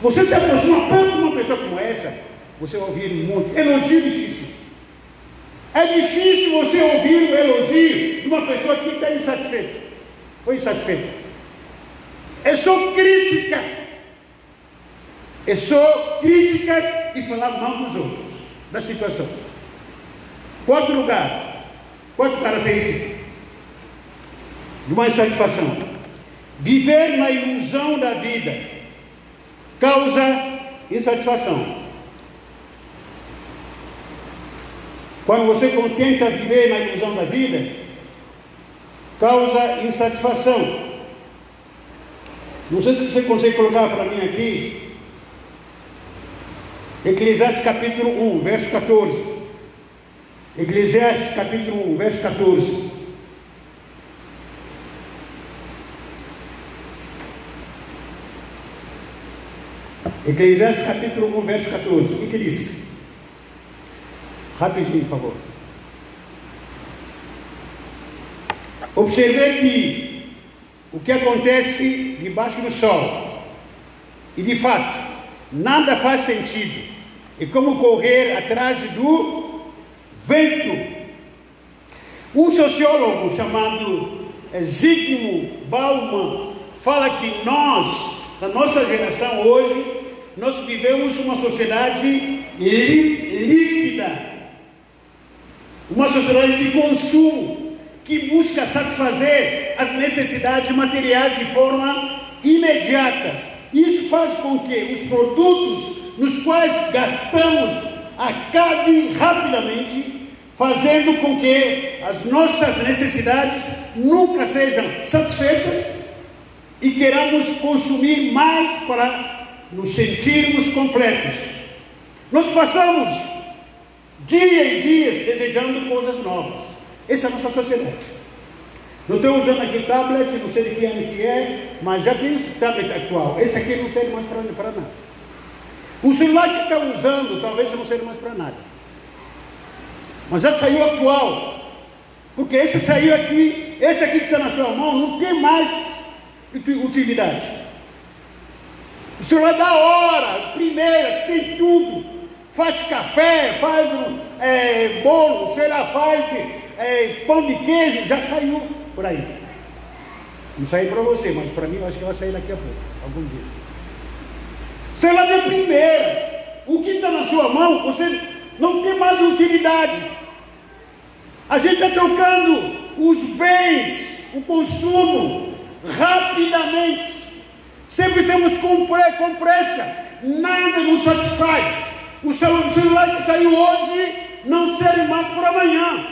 Você se aproxima tanto de uma pessoa como essa, você vai ouvir um monte. Elogio difícil. É difícil você ouvir um elogio de uma pessoa que está insatisfeita. Ou insatisfeita. É só crítica. É só críticas e falar mal dos outros, da situação. Quarto lugar, quarto característica de uma insatisfação. Viver na ilusão da vida causa insatisfação. Quando você tenta viver na ilusão da vida, causa insatisfação. Não sei se você consegue colocar para mim aqui. Eclesiastes capítulo 1, verso 14. Eclesiastes capítulo 1, verso 14. Eclesiastes capítulo 1, verso 14. O que, que diz? Rapidinho, por favor. Observei que o que acontece debaixo do sol, e de fato, nada faz sentido, é como correr atrás do vento. Um sociólogo chamado Zygmunt Bauman fala que nós, na nossa geração hoje, nós vivemos uma sociedade líquida uma sociedade de consumo que busca satisfazer as necessidades materiais de forma imediatas. Isso faz com que os produtos nos quais gastamos acabem rapidamente, fazendo com que as nossas necessidades nunca sejam satisfeitas e queramos consumir mais para nos sentirmos completos. Nós passamos dia e dias desejando coisas novas. Essa é a nossa sociedade. Não estou usando aqui tablet, não sei de que ano que é, mas já tem esse tablet atual. Esse aqui não serve mais para nada. O celular que está usando talvez não serve mais para nada. Mas já saiu atual. Porque esse saiu aqui, esse aqui que está na sua mão não tem mais utilidade. O celular da hora, primeira, que tem tudo faz café, faz é, bolo, sei lá, faz é, pão de queijo, já saiu por aí. Não saiu para você, mas para mim eu acho que vai sair daqui a pouco, algum dia. Sei lá de primeira, o que está na sua mão, você não tem mais utilidade. A gente está trocando os bens, o consumo, rapidamente. Sempre temos com pressa, nada nos satisfaz. O celular que saiu hoje não serve mais para amanhã.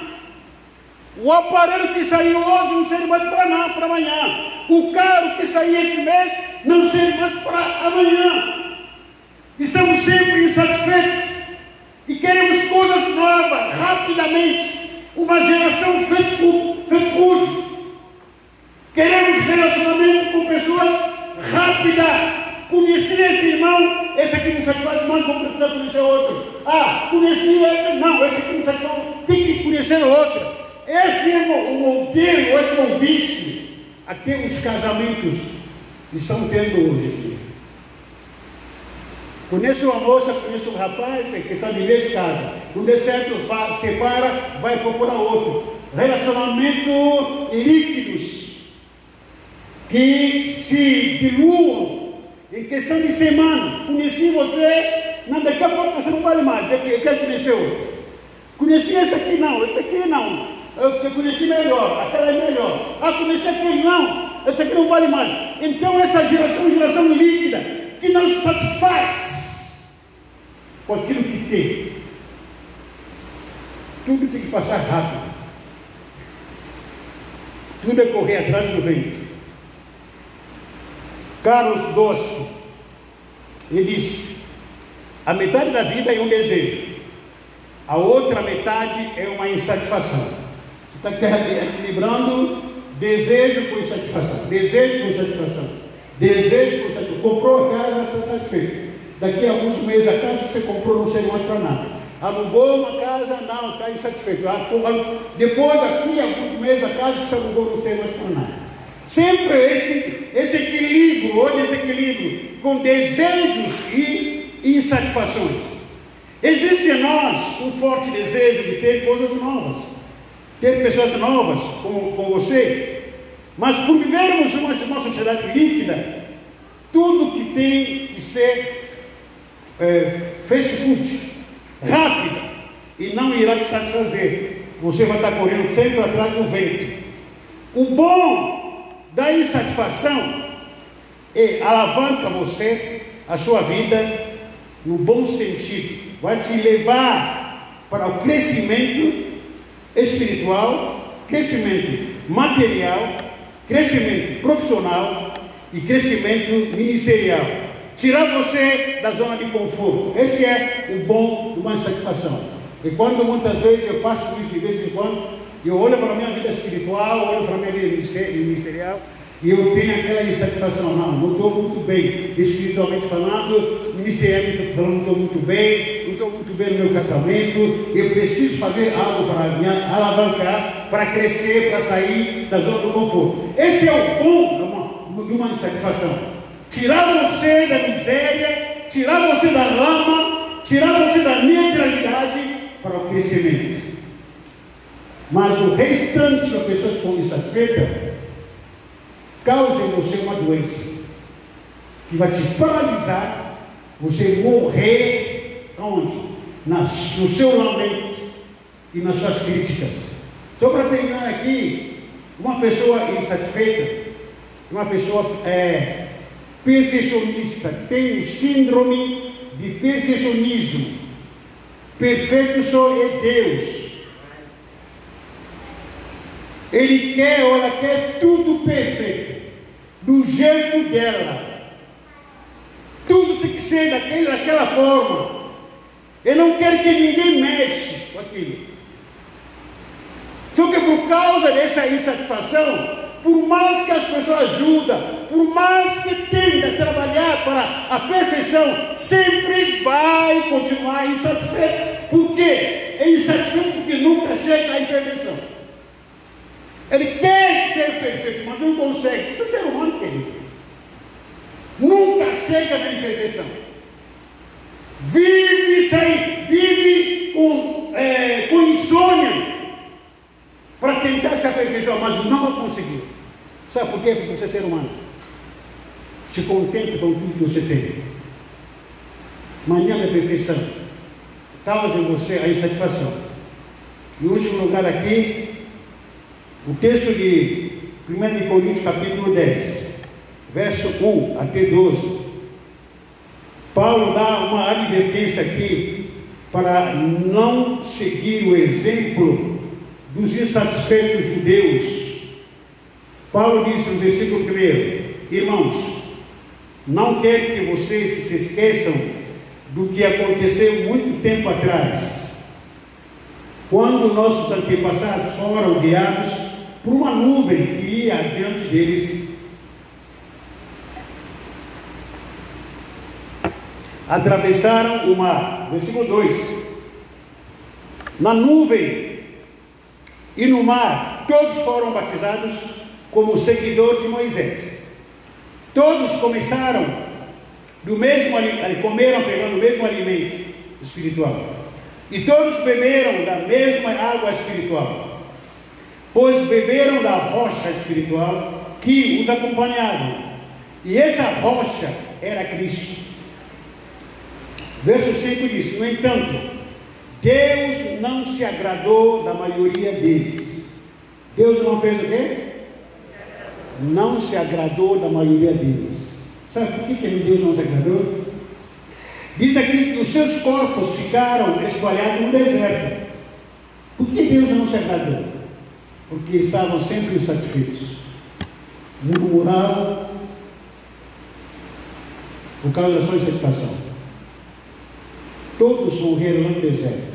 O aparelho que saiu hoje não serve mais para amanhã. O carro que saiu esse mês não serve mais para amanhã. Estamos sempre insatisfeitos e queremos coisas novas, rapidamente. Uma geração fast food. Queremos relacionamento com pessoas rápidas. Conheci esse irmão, esse aqui não satisfaz mais, vou precisar conhecer outro. Ah, conheci esse, não, esse aqui não satisfaz, tem que conhecer outro. Esse é o modelo, esse é o vício. Até os casamentos estão tendo hoje aqui. Conheço uma moça, conheço um rapaz, é questão de mês casa. Não deu certo, separa, vai procurar outro. Relacionamento líquidos que se diluam em questão de semana. Conheci você, não, daqui a pouco você não vale mais, eu quero conhecer outro. Conheci esse aqui não, esse aqui não. Eu conheci melhor, aquela é melhor. Ah, conheci aquele não, esse aqui não vale mais. Então essa geração é uma geração líquida, que não satisfaz com aquilo que tem. Tudo tem que passar rápido. Tudo é correr atrás do vento. Carlos Doce, ele disse: a metade da vida é um desejo, a outra metade é uma insatisfação. Você está equilibrando desejo com insatisfação, desejo com insatisfação, desejo com insatisfação. Comprou a casa, está satisfeito. Daqui a alguns meses a casa que você comprou não serve mais para nada. Alugou uma casa, não, está insatisfeito. Depois, daqui a alguns meses, a casa que você alugou não serve mais para nada. Sempre esse, esse equilíbrio, olha esse equilíbrio, com desejos e insatisfações. Existe em nós um forte desejo de ter coisas novas, ter pessoas novas como, como você, mas por vivermos uma, uma sociedade líquida, tudo que tem que ser é, fast food, rápida, e não irá te satisfazer. Você vai estar correndo sempre atrás do vento. O bom da insatisfação e alavanca você, a sua vida, no bom sentido, vai te levar para o crescimento espiritual, crescimento material, crescimento profissional e crescimento ministerial. Tirar você da zona de conforto. Esse é o bom de uma insatisfação. E quando muitas vezes eu passo isso de vez em quando, eu olho para a minha vida espiritual, olho para a minha vida ministerial e eu tenho aquela insatisfação. Não, não estou muito bem, espiritualmente falando, ministerialmente falando, não estou muito bem, não estou muito bem no meu casamento. Eu preciso fazer algo para me alavancar, para crescer, para sair da zona do conforto. Esse é o bom de uma insatisfação. Tirar você da miséria, tirar você da lama, tirar você da neutralidade para o crescimento. Mas o restante da pessoa que ficou insatisfeita causa em você uma doença que vai te paralisar, você morrer onde? no seu lamento e nas suas críticas. Só para terminar aqui, uma pessoa insatisfeita, uma pessoa é, perfeccionista, tem o síndrome de perfeccionismo. Perfeito só é Deus. Ele quer ou ela quer tudo perfeito, do jeito dela. Tudo tem que ser daquele, daquela forma. Ele não quer que ninguém mexa com aquilo. Só que por causa dessa insatisfação, por mais que as pessoas ajudem, por mais que tenta trabalhar para a perfeição, sempre vai continuar insatisfeito. Por quê? É insatisfeito porque nunca chega à imperfeição. Ele quer ser perfeito, mas não consegue. Isso é ser humano, querido. Nunca chega na imperfeição. Vive sem, vive com, é, com insônia para tentar se aperfeiçoar, mas não vai conseguir. Sabe por quê? Porque você é ser humano. Se contente com tudo que você tem. Manhã da perfeição. Causa em você a insatisfação. E último lugar aqui, o texto de 1 Coríntios capítulo 10, verso 1 até 12. Paulo dá uma advertência aqui para não seguir o exemplo dos insatisfeitos judeus, Paulo diz no versículo 1: Irmãos, não quero que vocês se esqueçam do que aconteceu muito tempo atrás, quando nossos antepassados foram guiados por uma nuvem que ia adiante deles. Atravessaram o mar, versículo 2. Na nuvem e no mar, todos foram batizados como seguidor de Moisés. Todos começaram do mesmo comeram pegando o mesmo alimento espiritual. E todos beberam da mesma água espiritual. Pois beberam da rocha espiritual que os acompanhava. E essa rocha era Cristo. Verso 5 diz: No entanto, Deus não se agradou da maioria deles. Deus não fez o quê? Não se agradou da maioria deles. Sabe por que, que Deus não se agradou? Diz aqui que os seus corpos ficaram espalhados no deserto. Por que Deus não se agradou? Porque estavam sempre insatisfeitos. Murmuravam por causa da sua insatisfação. Todos morreram no deserto.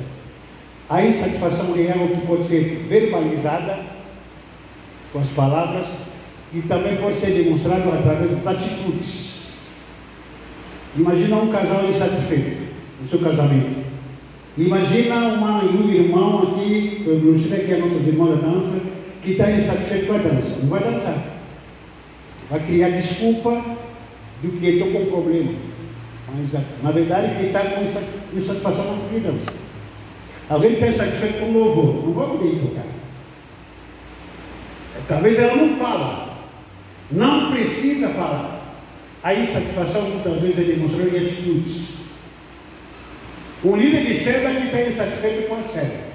A insatisfação algo que pode ser verbalizada com as palavras e também pode ser demonstrado através das atitudes. Imagina um casal insatisfeito no seu casamento. Imagina uma, um irmão aqui, eu não sei aqui a nossa irmã da dança, que está insatisfeito com a dança. Não vai dançar. Vai criar desculpa do que estou com problema. Mas, na verdade, ele está com insatisfação com a dança. Alguém está insatisfeito com o louvor. Não vai poder tocar. Talvez ela não fala, não precisa falar. A insatisfação muitas vezes é demonstrada em atitudes. Um líder de célula que está insatisfeito com a célula.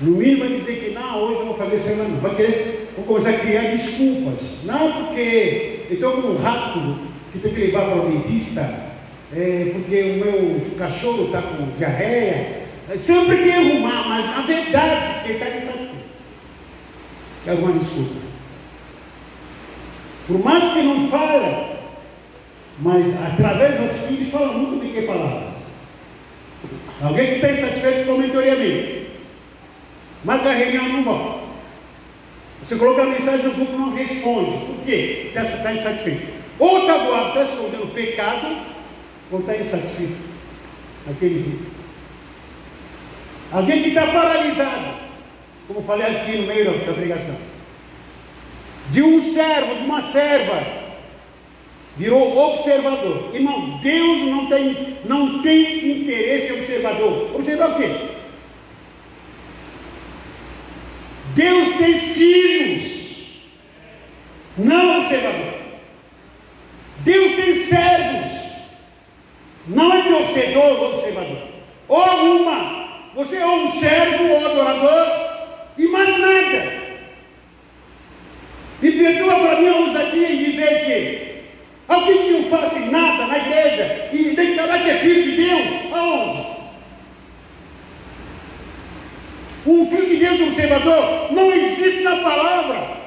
No mínimo vai dizer que não, hoje não vou fazer célula não. Vai querer, vou começar a criar desculpas. Não porque eu estou com um rato que tem que levar para o dentista, é, porque o meu cachorro está com diarreia. Sempre tem arrumar, mas na verdade ele está insatisfeito. É alguma desculpa. Por mais que não fale, mas através das atitudes fala muito do que palavras. Alguém que está insatisfeito comentoriamente. Marca a reunião não volta. Você coloca a mensagem no grupo não responde. Por quê? Está tá insatisfeito. Ou está doado, está escondendo pecado, ou está insatisfeito. Aquele dia. Alguém que está paralisado. Como falei aqui no meio da pregação de um servo, de uma serva, virou observador. Irmão, Deus não tem, não tem interesse em observador. Observar o quê? Deus tem filhos, não observador. Deus tem servos, não é torcedor ou observador. Ou uma, você é um servo ou adorador e mais perdoa para mim a ousadia em dizer que alguém que não faz nada na igreja e declarar que é filho de Deus, aonde? Um filho de Deus observador não existe na palavra.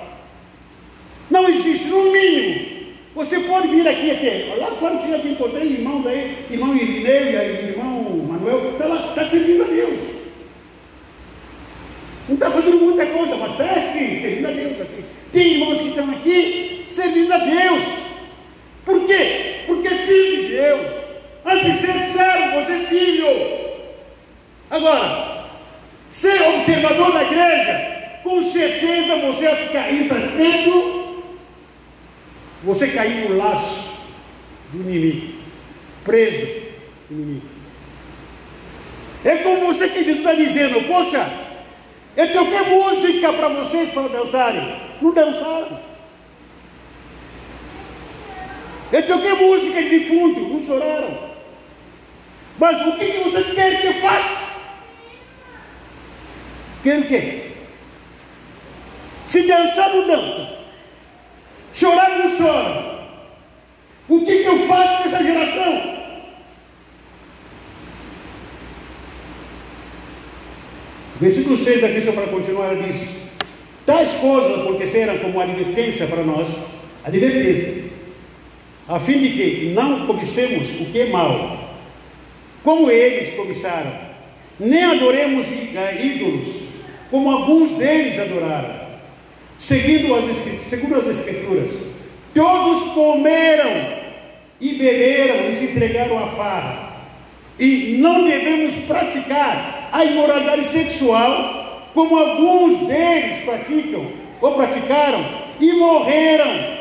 Não existe, no mínimo. Você pode vir aqui até. Lá quando chega aqui, encontrei irmãos aí, irmão Irineu e irmão Manuel, está lá, está servindo a Deus. Não está fazendo muita coisa, mas está sim, servindo a Deus aqui. Tem irmãos que aqui servindo a Deus. Por quê? Porque é filho de Deus. Antes de ser servo, você é filho. Agora, ser observador da igreja, com certeza você vai ficar insatisfeito. Você cair no laço do inimigo, preso do inimigo. É com você que Jesus está dizendo, poxa, eu toquei música para vocês para dançarem não dançaram. Eu toquei música de fundo, não choraram. Mas o que, que vocês querem que eu faça? Querem o quê? Se dançar, não dança. Chorar, não chora. O que, que eu faço com essa geração? Versículo 6 aqui, só para continuar, diz: Tais coisas aconteceram como advertência para nós, advertência, a fim de que não cobicemos o que é mal, como eles cobiçaram, nem adoremos eh, ídolos, como alguns deles adoraram, seguindo as, segundo as Escrituras. Todos comeram e beberam e se entregaram à farra. E não devemos praticar a imoralidade sexual como alguns deles praticam ou praticaram e morreram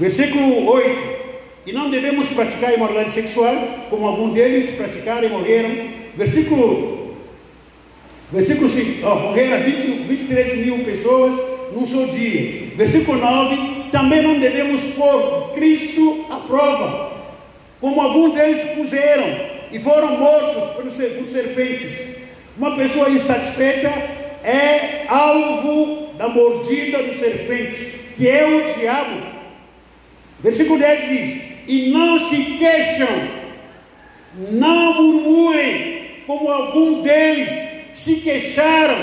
Versículo 8. E não devemos praticar imoralidade sexual, como alguns deles praticaram e morreram. Versículo, versículo 5. Oh, morreram 20, 23 mil pessoas num só dia. Versículo 9. Também não devemos pôr Cristo à prova, como alguns deles puseram e foram mortos por serpentes. Uma pessoa insatisfeita é alvo da mordida do serpente, que é o diabo Versículo 10 diz: E não se queixam, não murmurem, como algum deles se queixaram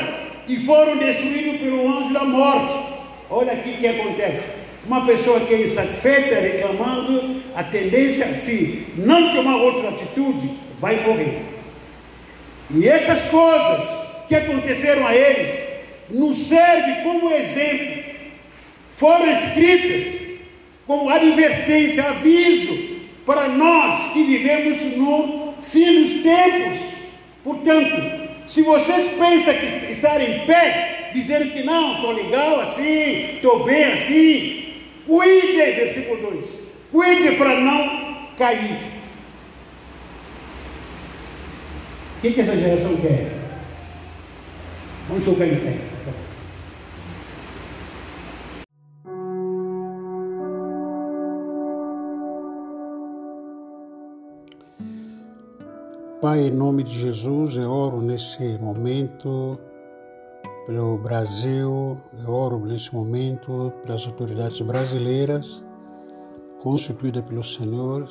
e foram destruídos pelo anjo da morte. Olha aqui o que acontece. Uma pessoa que é insatisfeita, reclamando, a tendência, se não tomar outra atitude, vai morrer. E essas coisas que aconteceram a eles nos servem como exemplo. Foram escritas como advertência, aviso para nós que vivemos no fim dos tempos. Portanto, se vocês pensam que estar em pé, dizendo que não, estou legal assim, estou bem assim, cuide, versículo 2, cuide para não cair. O que, que essa geração quer? Vamos jogar em pé. Pai, em nome de Jesus, eu oro nesse momento pelo Brasil, eu oro nesse momento pelas autoridades brasileiras, constituídas pelo Senhor.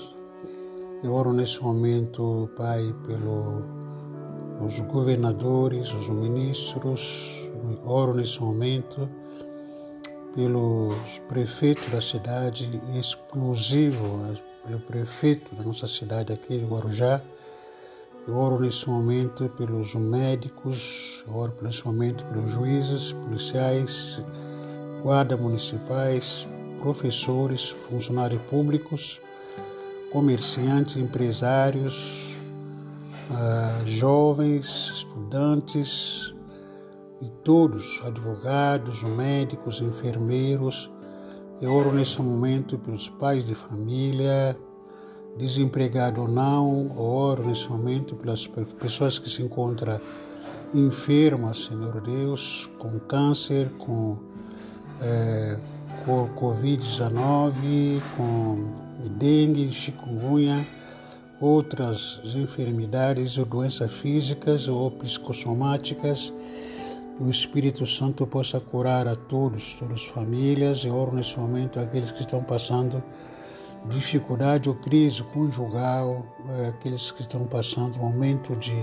Eu oro nesse momento, Pai, pelos governadores, os ministros, eu oro nesse momento pelos prefeitos da cidade, exclusivo pelo prefeito da nossa cidade aqui de Guarujá, eu oro nesse momento pelos médicos, oro nesse momento pelos juízes, policiais, guarda municipais, professores, funcionários públicos, comerciantes, empresários, uh, jovens, estudantes e todos, advogados, médicos, enfermeiros. Eu oro nesse momento pelos pais de família, desempregado ou não, oro nesse momento pelas pessoas que se encontram enfermas, Senhor Deus, com câncer, com, é, com Covid-19, com dengue, chikungunya, outras enfermidades ou doenças físicas ou psicossomáticas. O Espírito Santo possa curar a todos, todas as famílias. Eu oro nesse momento aqueles que estão passando dificuldade ou crise conjugal, é, aqueles que estão passando momento de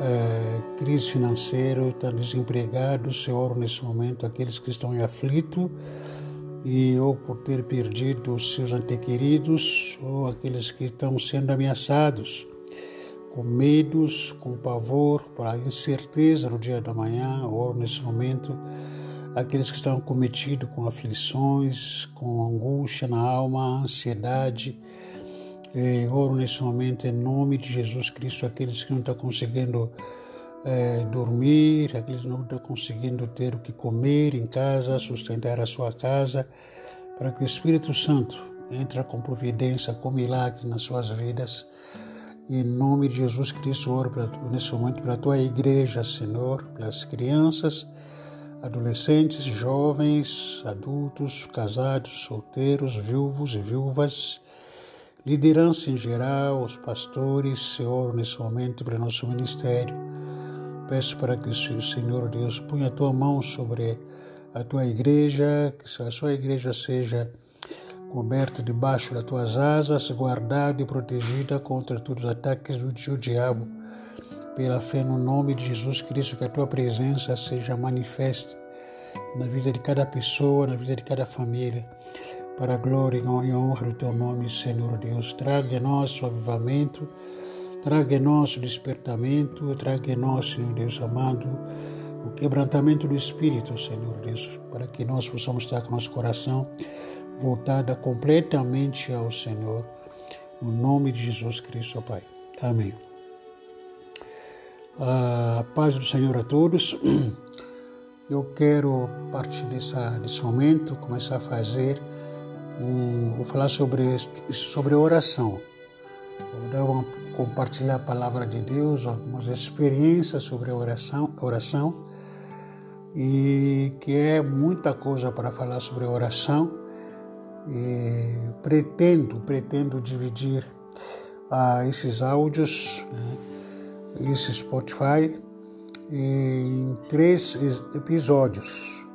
é, crise financeira, estão desempregados, eu oro nesse momento aqueles que estão em aflito e ou por ter perdido os seus antequeridos ou aqueles que estão sendo ameaçados com medos, com pavor, para incerteza no dia da manhã, oro nesse momento aqueles que estão cometidos com aflições, com angústia na alma, ansiedade. É, oro nesse momento em nome de Jesus Cristo, aqueles que não estão conseguindo é, dormir, aqueles que não estão conseguindo ter o que comer em casa, sustentar a sua casa, para que o Espírito Santo entre com providência, com milagre nas suas vidas. Em nome de Jesus Cristo, oro nesse momento pela tua igreja, Senhor, pelas crianças adolescentes, jovens, adultos, casados, solteiros, viúvos e viúvas, liderança em geral, os pastores, Senhor, nesse momento para nosso ministério. Peço para que o Senhor Deus ponha a tua mão sobre a tua igreja, que a sua igreja seja coberta debaixo das tuas asas, guardada e protegida contra todos os ataques do diabo. Pela fé no nome de Jesus Cristo, que a tua presença seja manifesta na vida de cada pessoa, na vida de cada família, para a glória e honra do teu nome, Senhor Deus. Traga em nós o avivamento, traga em nós o despertamento, traga em nós, Senhor Deus amado, o quebrantamento do Espírito, Senhor Deus, para que nós possamos estar com nosso coração voltada completamente ao Senhor, no nome de Jesus Cristo, Pai. Amém. A paz do Senhor a todos. Eu quero, a partir dessa, desse momento, começar a fazer um, vou falar sobre, sobre oração. Vou compartilhar a palavra de Deus, algumas experiências sobre oração, oração, e que é muita coisa para falar sobre oração. E pretendo, pretendo dividir ah, esses áudios, né, esse Spotify, em três episódios.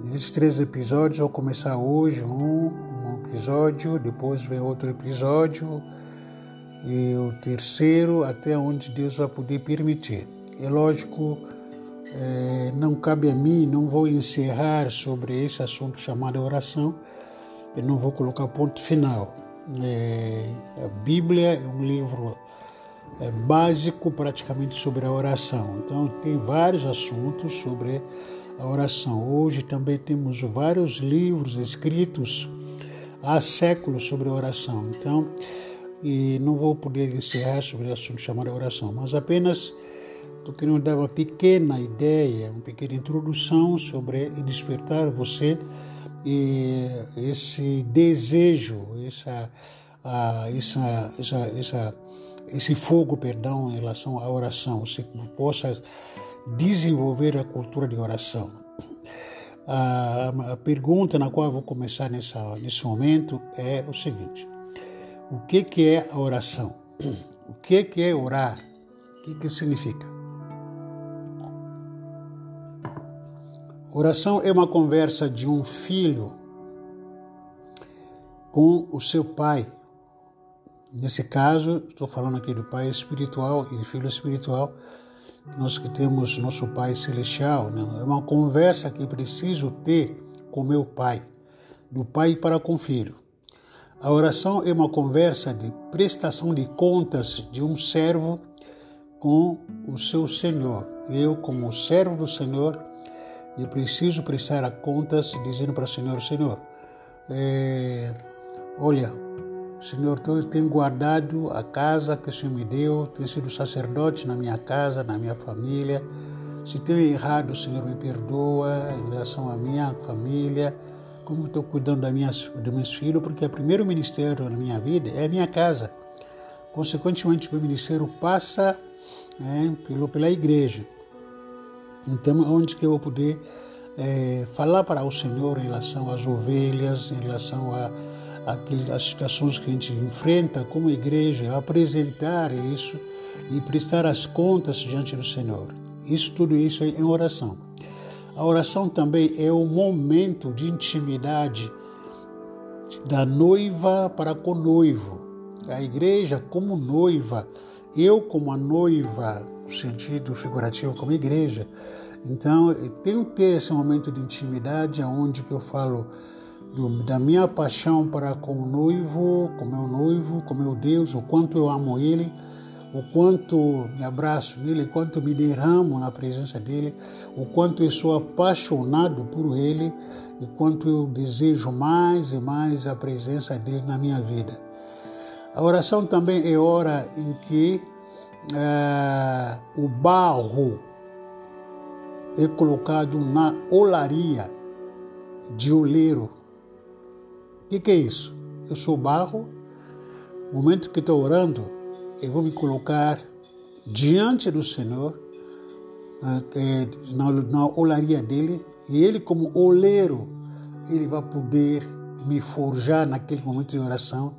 Nesses três episódios, vou começar hoje um, um episódio, depois vem outro episódio, e o terceiro, até onde Deus vai poder permitir. É lógico, é, não cabe a mim, não vou encerrar sobre esse assunto chamado oração, eu não vou colocar ponto final. É, a Bíblia é um livro é, básico praticamente sobre a oração. Então, tem vários assuntos sobre a oração. Hoje também temos vários livros escritos há séculos sobre a oração. Então, e não vou poder encerrar sobre o assunto chamado oração, mas apenas estou querendo dar uma pequena ideia, uma pequena introdução sobre e despertar você e esse desejo, essa, essa, essa, essa esse fogo, perdão, em relação à oração, você possa desenvolver a cultura de oração. A, a pergunta na qual eu vou começar nessa, nesse momento é o seguinte: o que, que é a oração? O que, que é orar? O que, que significa? Oração é uma conversa de um filho com o seu pai Nesse caso, estou falando aqui do Pai espiritual e do Filho espiritual, nós que temos nosso Pai celestial. Né? É uma conversa que preciso ter com meu Pai, do Pai para com o Filho. A oração é uma conversa de prestação de contas de um servo com o seu Senhor. Eu, como servo do Senhor, eu preciso prestar contas dizendo para o Senhor, Senhor, é, olha, Senhor, eu tenho guardado a casa que o Senhor me deu, tenho sido sacerdote na minha casa, na minha família. Se tenho errado, o Senhor me perdoa em relação à minha família, como estou cuidando da minha, dos meus filhos, porque o primeiro ministério na minha vida é a minha casa. Consequentemente, o meu ministério passa né, pelo, pela igreja. Então, onde que eu vou poder é, falar para o Senhor em relação às ovelhas, em relação a as situações que a gente enfrenta como igreja, apresentar isso e prestar as contas diante do Senhor. Isso, tudo isso é em oração. A oração também é o momento de intimidade da noiva para com o noivo. A igreja como noiva, eu como a noiva, no sentido figurativo como igreja. Então, eu tenho que ter esse momento de intimidade onde que eu falo da minha paixão para com o noivo, com meu noivo, com meu Deus, o quanto eu amo Ele, o quanto me abraço nele, o quanto me derramo na presença dele, o quanto eu sou apaixonado por Ele e quanto eu desejo mais e mais a presença dele na minha vida. A oração também é hora em que é, o barro é colocado na olaria de oleiro o que, que, é isso? Eu sou barro, no momento que estou orando, eu vou me colocar diante do Senhor, na, na olaria dele, e ele, como oleiro, ele vai poder me forjar naquele momento de oração,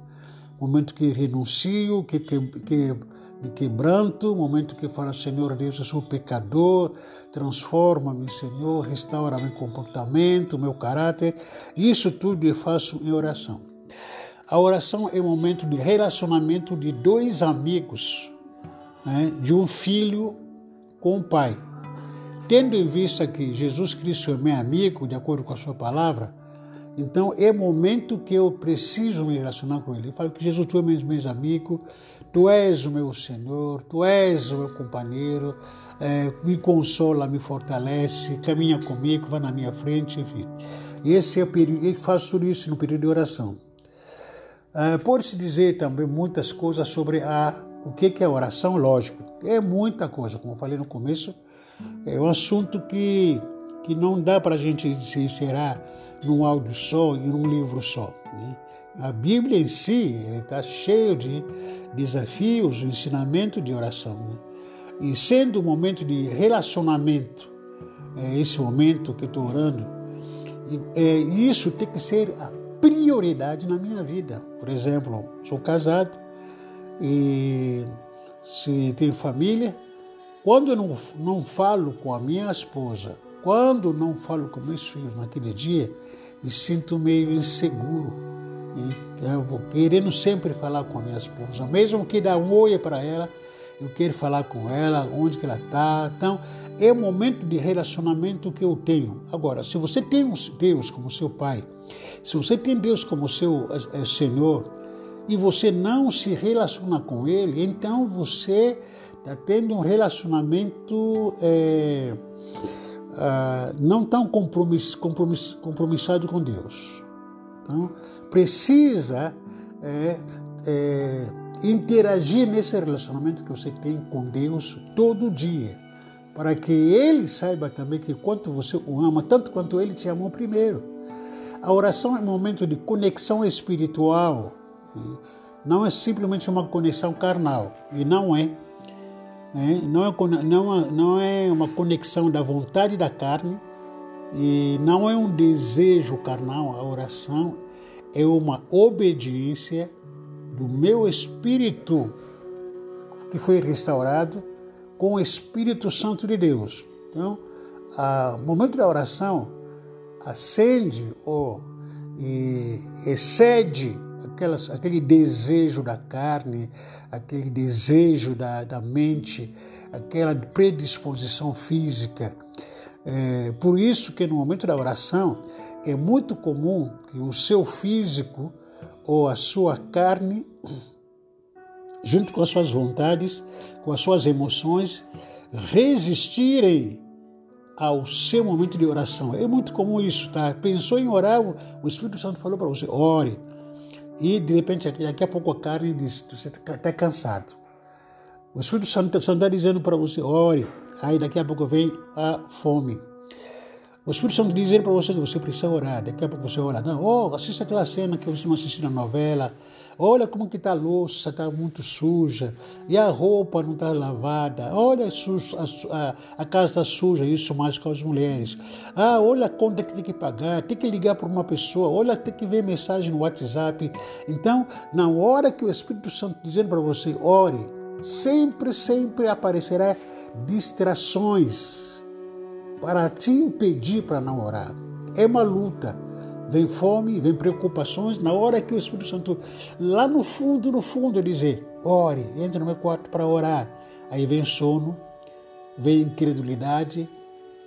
momento que renuncio, que, que, que de quebranto, momento que fala, Senhor Deus, eu sou pecador, transforma-me, Senhor, restaura meu comportamento, meu caráter. Isso tudo eu faço em oração. A oração é um momento de relacionamento de dois amigos, né, de um filho com o pai. Tendo em vista que Jesus Cristo é meu amigo, de acordo com a sua palavra, então é momento que eu preciso me relacionar com Ele. Eu falo que Jesus, tu és meu amigo, tu és o meu Senhor, tu és o meu companheiro, é, me consola, me fortalece, caminha comigo, vai na minha frente, enfim. Esse é o período, eu faço tudo isso no período de oração. É, Pode-se dizer também muitas coisas sobre a, o que é oração, lógico. É muita coisa, como eu falei no começo, é um assunto que, que não dá para a gente se encerrar num áudio só e num livro só. Né? A Bíblia em si está cheio de desafios, o ensinamento de oração. Né? E sendo um momento de relacionamento, é esse momento que estou orando, é, isso tem que ser a prioridade na minha vida. Por exemplo, sou casado e se tenho família, quando eu não, não falo com a minha esposa, quando não falo com meus filhos naquele dia, me sinto meio inseguro. Eu vou querendo sempre falar com a minha esposa, mesmo que dá um oi para ela, eu quero falar com ela, onde que ela está. Então, é o momento de relacionamento que eu tenho. Agora, se você tem Deus como seu pai, se você tem Deus como seu é, Senhor, e você não se relaciona com Ele, então você está tendo um relacionamento é, ah, não tão compromiss, compromiss, com Deus. Então, precisa é, é, interagir nesse relacionamento que você tem com Deus todo dia, para que Ele saiba também que quanto você o ama, tanto quanto Ele te amou primeiro. A oração é um momento de conexão espiritual, não é simplesmente uma conexão carnal, e não é. É, não, é, não, é, não é uma conexão da vontade da carne e não é um desejo carnal, a oração é uma obediência do meu espírito que foi restaurado com o Espírito Santo de Deus. Então, o momento da oração acende ou excede aquelas, aquele desejo da carne, aquele desejo da, da mente, aquela predisposição física. É, por isso que no momento da oração é muito comum que o seu físico ou a sua carne, junto com as suas vontades, com as suas emoções, resistirem ao seu momento de oração. É muito comum isso, tá? Pensou em orar, o Espírito Santo falou para você: ore. E de repente, daqui a pouco a carne diz: você está tá cansado. O Espírito Santo está dizendo para você: ore. Aí daqui a pouco vem a fome. O Espírito Santo diz para você que você precisa orar. Daqui a pouco você ora. Não, oh, assista aquela cena que você não assistiu na novela. Olha como que está a louça, está muito suja. E a roupa não está lavada. Olha a, a, a casa está suja, isso mais com as mulheres. Ah, olha a conta que tem que pagar, tem que ligar para uma pessoa, olha, tem que ver mensagem no WhatsApp. Então, na hora que o Espírito Santo dizendo para você, ore, sempre, sempre aparecerá distrações para te impedir para não orar. É uma luta vem fome, vem preocupações, na hora que o Espírito Santo, lá no fundo, no fundo, dizer, ore, entre no meu quarto para orar. Aí vem sono, vem incredulidade,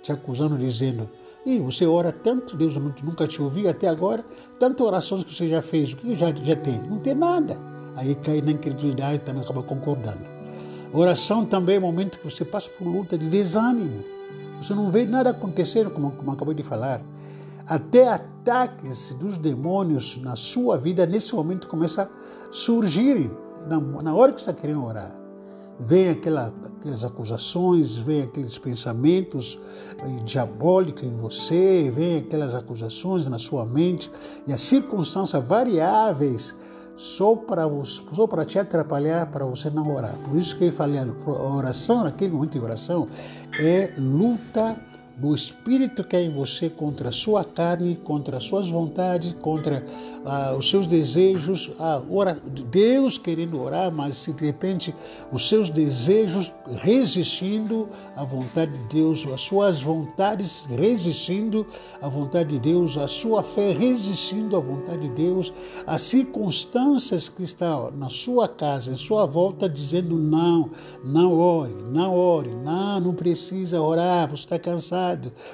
te acusando, dizendo, e você ora tanto, Deus nunca te ouviu até agora, tantas orações que você já fez, o que já, já tem? Não tem nada. Aí cai na incredulidade também acaba concordando. Oração também é um momento que você passa por luta de desânimo. Você não vê nada acontecendo, como, como acabei de falar até ataques dos demônios na sua vida, nesse momento começa a surgir na, na hora que você está querendo orar. Vem aquela, aquelas acusações, vem aqueles pensamentos eh, diabólicos em você, vem aquelas acusações na sua mente e as circunstâncias variáveis só para, só para te atrapalhar, para você não orar. Por isso que eu falei, a oração, naquele momento de oração, é luta do Espírito que é em você contra a sua carne, contra as suas vontades, contra ah, os seus desejos. Ah, ora, Deus querendo orar, mas de repente os seus desejos resistindo à vontade de Deus, as suas vontades resistindo à vontade de Deus, a sua fé resistindo à vontade de Deus, as circunstâncias que estão na sua casa, em sua volta, dizendo não, não ore, não ore, não, não precisa orar, você está cansado,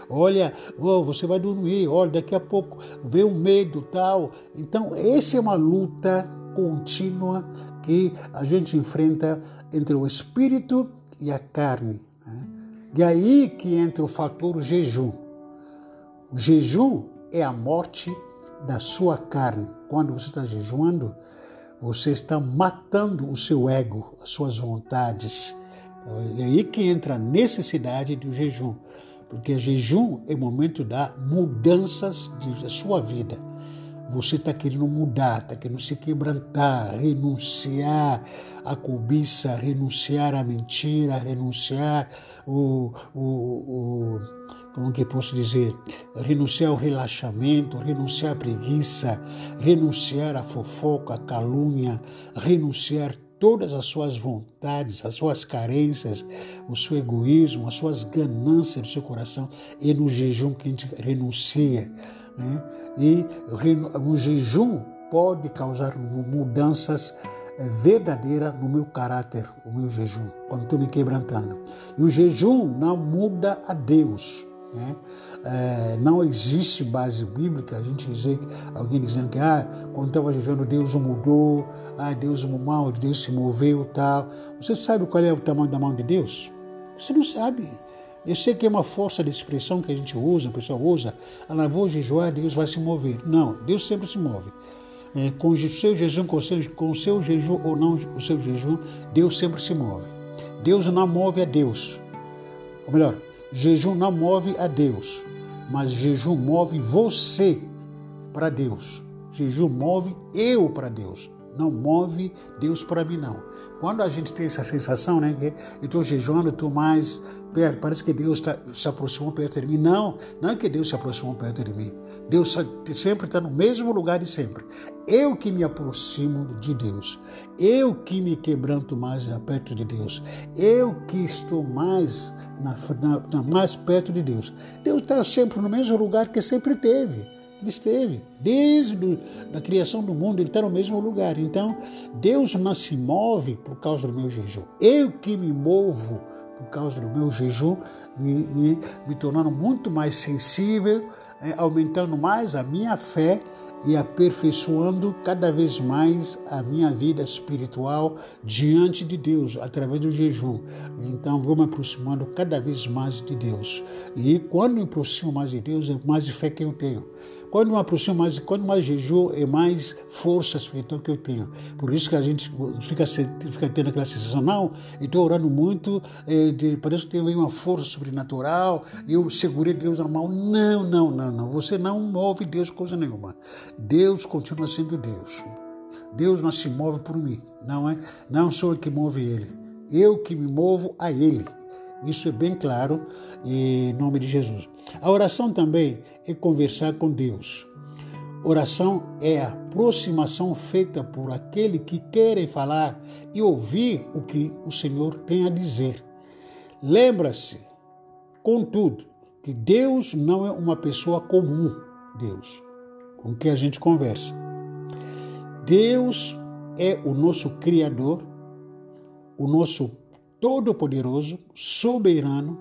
olha, oh, você vai dormir, olha, daqui a pouco vê o medo tal. Então, essa é uma luta contínua que a gente enfrenta entre o espírito e a carne. Né? E aí que entra o fator jejum. O jejum é a morte da sua carne. Quando você está jejuando, você está matando o seu ego, as suas vontades. É aí que entra a necessidade do jejum, porque jejum é o momento da mudanças da sua vida. Você está querendo mudar, está querendo se quebrantar, renunciar à cobiça, renunciar à mentira, renunciar o, o, como que posso dizer, renunciar ao relaxamento, renunciar à preguiça, renunciar à fofoca, à calúnia, renunciar todas as suas vontades, as suas carências, o seu egoísmo, as suas ganâncias do seu coração, é no jejum que a gente renuncia. Né? E o jejum pode causar mudanças eh, verdadeiras no meu caráter, o meu jejum, quando estou me quebrantando. E o jejum não muda a Deus. Né? É, não existe base bíblica a gente dizer, alguém dizendo que ah, quando estava jejuando Deus mudou, ah, Deus mudou, Deus se moveu tal. Você sabe qual é o tamanho da mão de Deus? Você não sabe. Eu sei que é uma força de expressão que a gente usa, a pessoa usa, ah, vou jejuar, Deus vai se mover. Não, Deus sempre se move. É, com o seu jejum, com o seu, com o seu jejum ou não o seu jejum, Deus sempre se move. Deus não move a Deus. Ou melhor, Jejum não move a Deus, mas jejum move você para Deus. Jejum move eu para Deus, não move Deus para mim não. Quando a gente tem essa sensação, né, que eu estou jejuando, estou mais perto, parece que Deus tá, se aproximou perto de mim. Não, não é que Deus se aproximou perto de mim. Deus sempre está no mesmo lugar de sempre. Eu que me aproximo de Deus. Eu que me quebranto mais perto de Deus. Eu que estou mais, na, na, mais perto de Deus. Deus está sempre no mesmo lugar que sempre teve. Ele esteve. Desde a criação do mundo, ele está no mesmo lugar. Então, Deus não se move por causa do meu jejum. Eu que me movo por causa do meu jejum, me, me, me tornando muito mais sensível, é, aumentando mais a minha fé e aperfeiçoando cada vez mais a minha vida espiritual diante de Deus, através do jejum. Então, vou me aproximando cada vez mais de Deus. E quando me aproximo mais de Deus, é mais fé que eu tenho. Quando me aproximo mais, quando mais jejum, é mais força espiritual que eu tenho. Por isso que a gente fica, fica tendo aquela sensação, não, eu estou orando muito, é, de, parece que tem uma força sobrenatural, eu segurei Deus na mão. Não, não, não, não. Você não move Deus coisa nenhuma. Deus continua sendo Deus. Deus não se move por mim, não é? Não sou eu que move Ele. Eu que me movo a Ele. Isso é bem claro em nome de Jesus. A oração também é conversar com Deus. Oração é a aproximação feita por aquele que quer falar e ouvir o que o Senhor tem a dizer. Lembra-se, contudo, que Deus não é uma pessoa comum, Deus, com que a gente conversa. Deus é o nosso Criador, o nosso todo-poderoso, soberano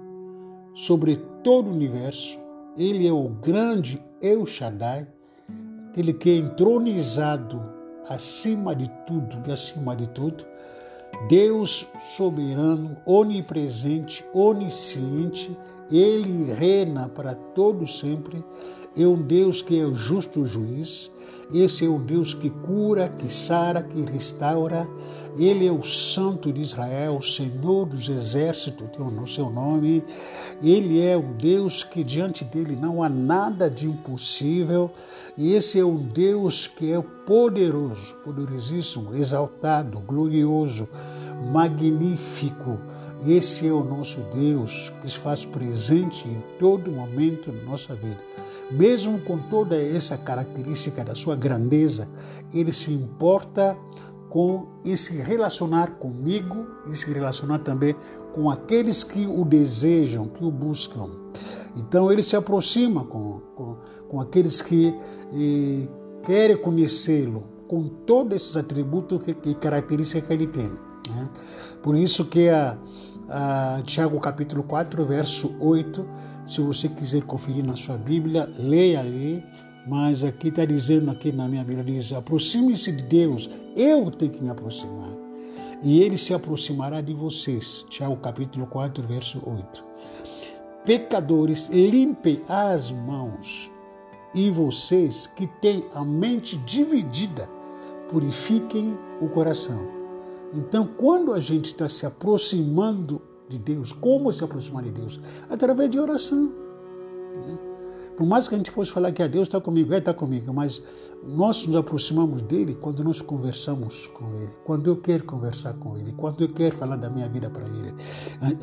sobre todo o universo. Ele é o grande El Shaddai, aquele que é entronizado acima de tudo e acima de tudo. Deus soberano, onipresente, onisciente, ele reina para todo sempre. É um Deus que é o justo juiz. Esse é o Deus que cura, que sara, que restaura. Ele é o Santo de Israel, o Senhor dos exércitos, tem o seu nome. Ele é um Deus que diante dele não há nada de impossível. E esse é um Deus que é poderoso, poderosíssimo, exaltado, glorioso, magnífico, Esse é o nosso Deus que se faz presente em todo momento na nossa vida. Mesmo com toda essa característica da sua grandeza, ele se importa com e se relacionar comigo e se relacionar também com aqueles que o desejam, que o buscam. Então ele se aproxima com, com, com aqueles que eh, querem conhecê-lo, com todos esses atributos que, que características que ele tem. Né? Por isso que a, a Tiago capítulo 4, verso 8, se você quiser conferir na sua Bíblia, leia ali, mas aqui está dizendo aqui na minha Bíblia, diz, aproxime-se de Deus, eu tenho que me aproximar. E ele se aproximará de vocês. Tiago capítulo 4, verso 8. Pecadores, limpem as mãos. E vocês que têm a mente dividida, purifiquem o coração. Então, quando a gente está se aproximando de Deus, como se aproximar de Deus? Através de oração. Né? Por mais que a gente possa falar que a Deus está comigo, é está comigo, mas nós nos aproximamos dele quando nós conversamos com ele, quando eu quero conversar com ele, quando eu quero falar da minha vida para ele,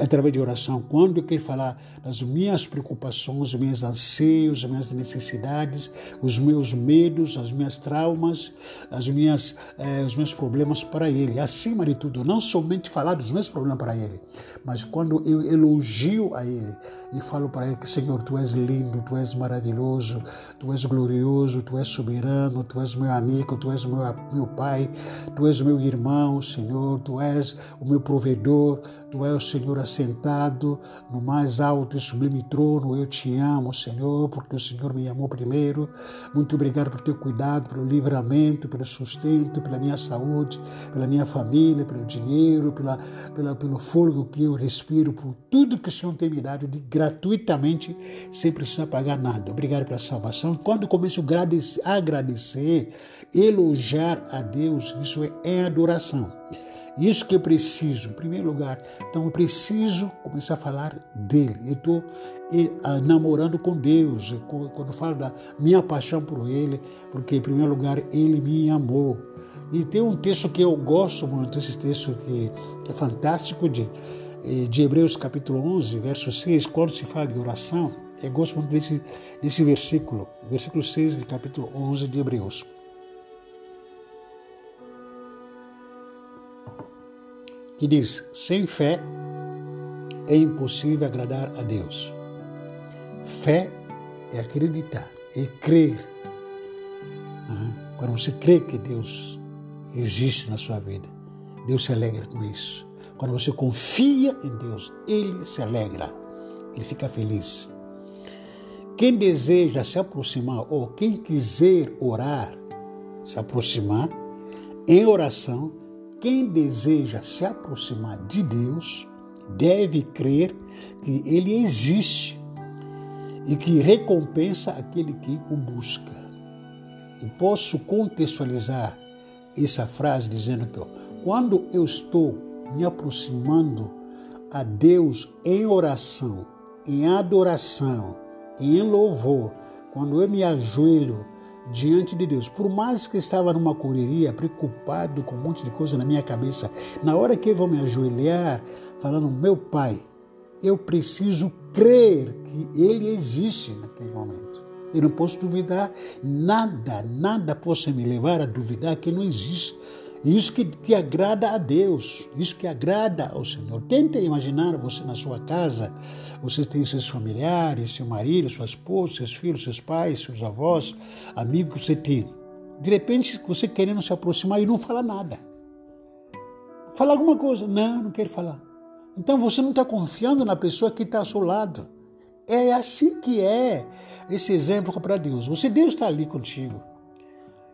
através de oração, quando eu quero falar das minhas preocupações, meus anseios, as minhas necessidades, os meus medos, as minhas traumas, as minhas, eh, os meus problemas para ele. Acima de tudo, não somente falar dos meus problemas para ele, mas quando eu elogio a ele e falo para ele que, Senhor, tu és lindo, tu és maravilhoso, tu és glorioso, tu és soberano, tu és meu amigo, tu és meu, meu pai, tu és meu irmão, Senhor, tu és o meu provedor, tu és o Senhor assentado no mais alto e sublime trono. Eu te amo, Senhor, porque o Senhor me amou primeiro. Muito obrigado por teu cuidado, pelo livramento, pelo sustento, pela minha saúde, pela minha família, pelo dinheiro, pela, pela, pelo fôlego que eu respiro, por tudo que o Senhor tem me dado de gratuitamente, sem precisar pagar nada obrigado pela salvação. Quando começo a agradecer, elogiar a Deus, isso é, é adoração. Isso que eu preciso, em primeiro lugar. Então eu preciso começar a falar dele. Eu estou namorando com Deus. Quando falo da minha paixão por ele, porque em primeiro lugar ele me amou. E tem um texto que eu gosto muito, esse texto que é fantástico de, eh, de Hebreus capítulo 11, verso 6, quando se fala de oração. Eu gosto muito desse, desse versículo, versículo 6 do capítulo 11 de Hebreus. Que diz: Sem fé é impossível agradar a Deus. Fé é acreditar, é crer. Quando você crê que Deus existe na sua vida, Deus se alegra com isso. Quando você confia em Deus, Ele se alegra, Ele fica feliz. Quem deseja se aproximar ou quem quiser orar, se aproximar em oração, quem deseja se aproximar de Deus deve crer que Ele existe e que recompensa aquele que o busca. E posso contextualizar essa frase dizendo que ó, quando eu estou me aproximando a Deus em oração, em adoração, em louvor, quando eu me ajoelho diante de Deus, por mais que estava numa correria, preocupado com um monte de coisa na minha cabeça, na hora que eu vou me ajoelhar, falando, meu Pai, eu preciso crer que Ele existe naquele momento. Eu não posso duvidar, nada, nada possa me levar a duvidar que não existe. Isso que, que agrada a Deus, isso que agrada ao Senhor. Tente imaginar você na sua casa, você tem seus familiares, seu marido, sua esposa, seus filhos, seus pais, seus avós, amigos que você tem. De repente, você querendo se aproximar e não fala nada. Fala alguma coisa. Não, não quero falar. Então você não está confiando na pessoa que está ao seu lado. É assim que é esse exemplo para Deus. Você, Deus está ali contigo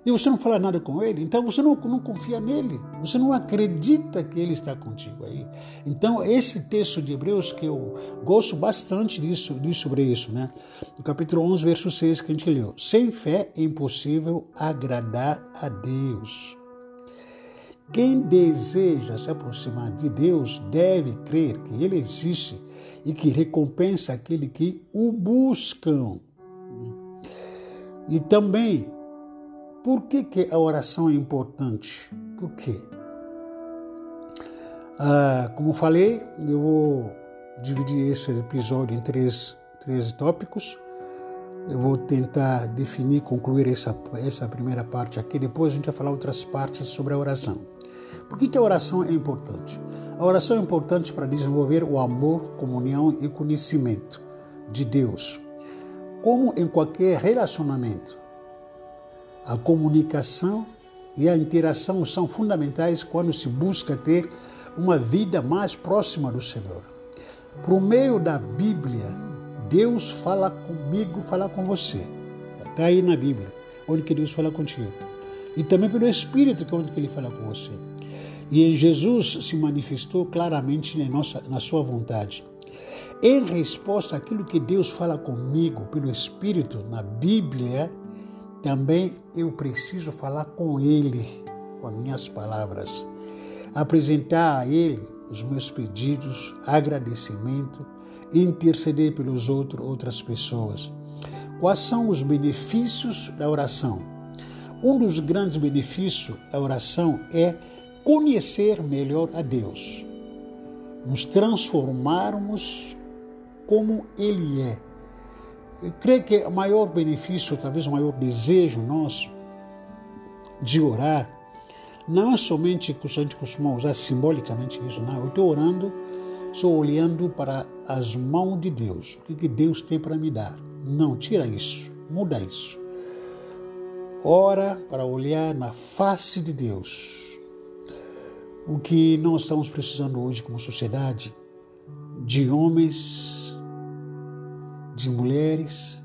e você não fala nada com ele, então você não, não confia nele, você não acredita que ele está contigo aí. Então, esse texto de Hebreus, que eu gosto bastante disso, disso sobre isso, né? No capítulo 11, verso 6, que a gente leu: Sem fé é impossível agradar a Deus. Quem deseja se aproximar de Deus deve crer que Ele existe e que recompensa aquele que o buscam. E também por que, que a oração é importante? Por quê? Ah, como falei, eu vou dividir esse episódio em três, três tópicos. Eu vou tentar definir, concluir essa, essa primeira parte aqui. Depois a gente vai falar outras partes sobre a oração. Por que, que a oração é importante? A oração é importante para desenvolver o amor, comunhão e conhecimento de Deus. Como em qualquer relacionamento, a comunicação e a interação são fundamentais quando se busca ter uma vida mais próxima do Senhor. Por meio da Bíblia, Deus fala comigo, fala com você. Está aí na Bíblia, onde que Deus fala contigo. E também pelo Espírito, que é onde que Ele fala com você. E Jesus se manifestou claramente na, nossa, na sua vontade. Em resposta àquilo que Deus fala comigo pelo Espírito na Bíblia, também eu preciso falar com Ele, com as minhas palavras. Apresentar a Ele os meus pedidos, agradecimento, interceder pelos outros, outras pessoas. Quais são os benefícios da oração? Um dos grandes benefícios da oração é conhecer melhor a Deus, nos transformarmos como Ele é. Eu creio que o maior benefício, talvez o maior desejo nosso de orar, não é somente que a gente costuma usar simbolicamente isso, não. Eu estou orando, estou olhando para as mãos de Deus. O que Deus tem para me dar? Não, tira isso, muda isso. Ora para olhar na face de Deus o que nós estamos precisando hoje como sociedade de homens, de mulheres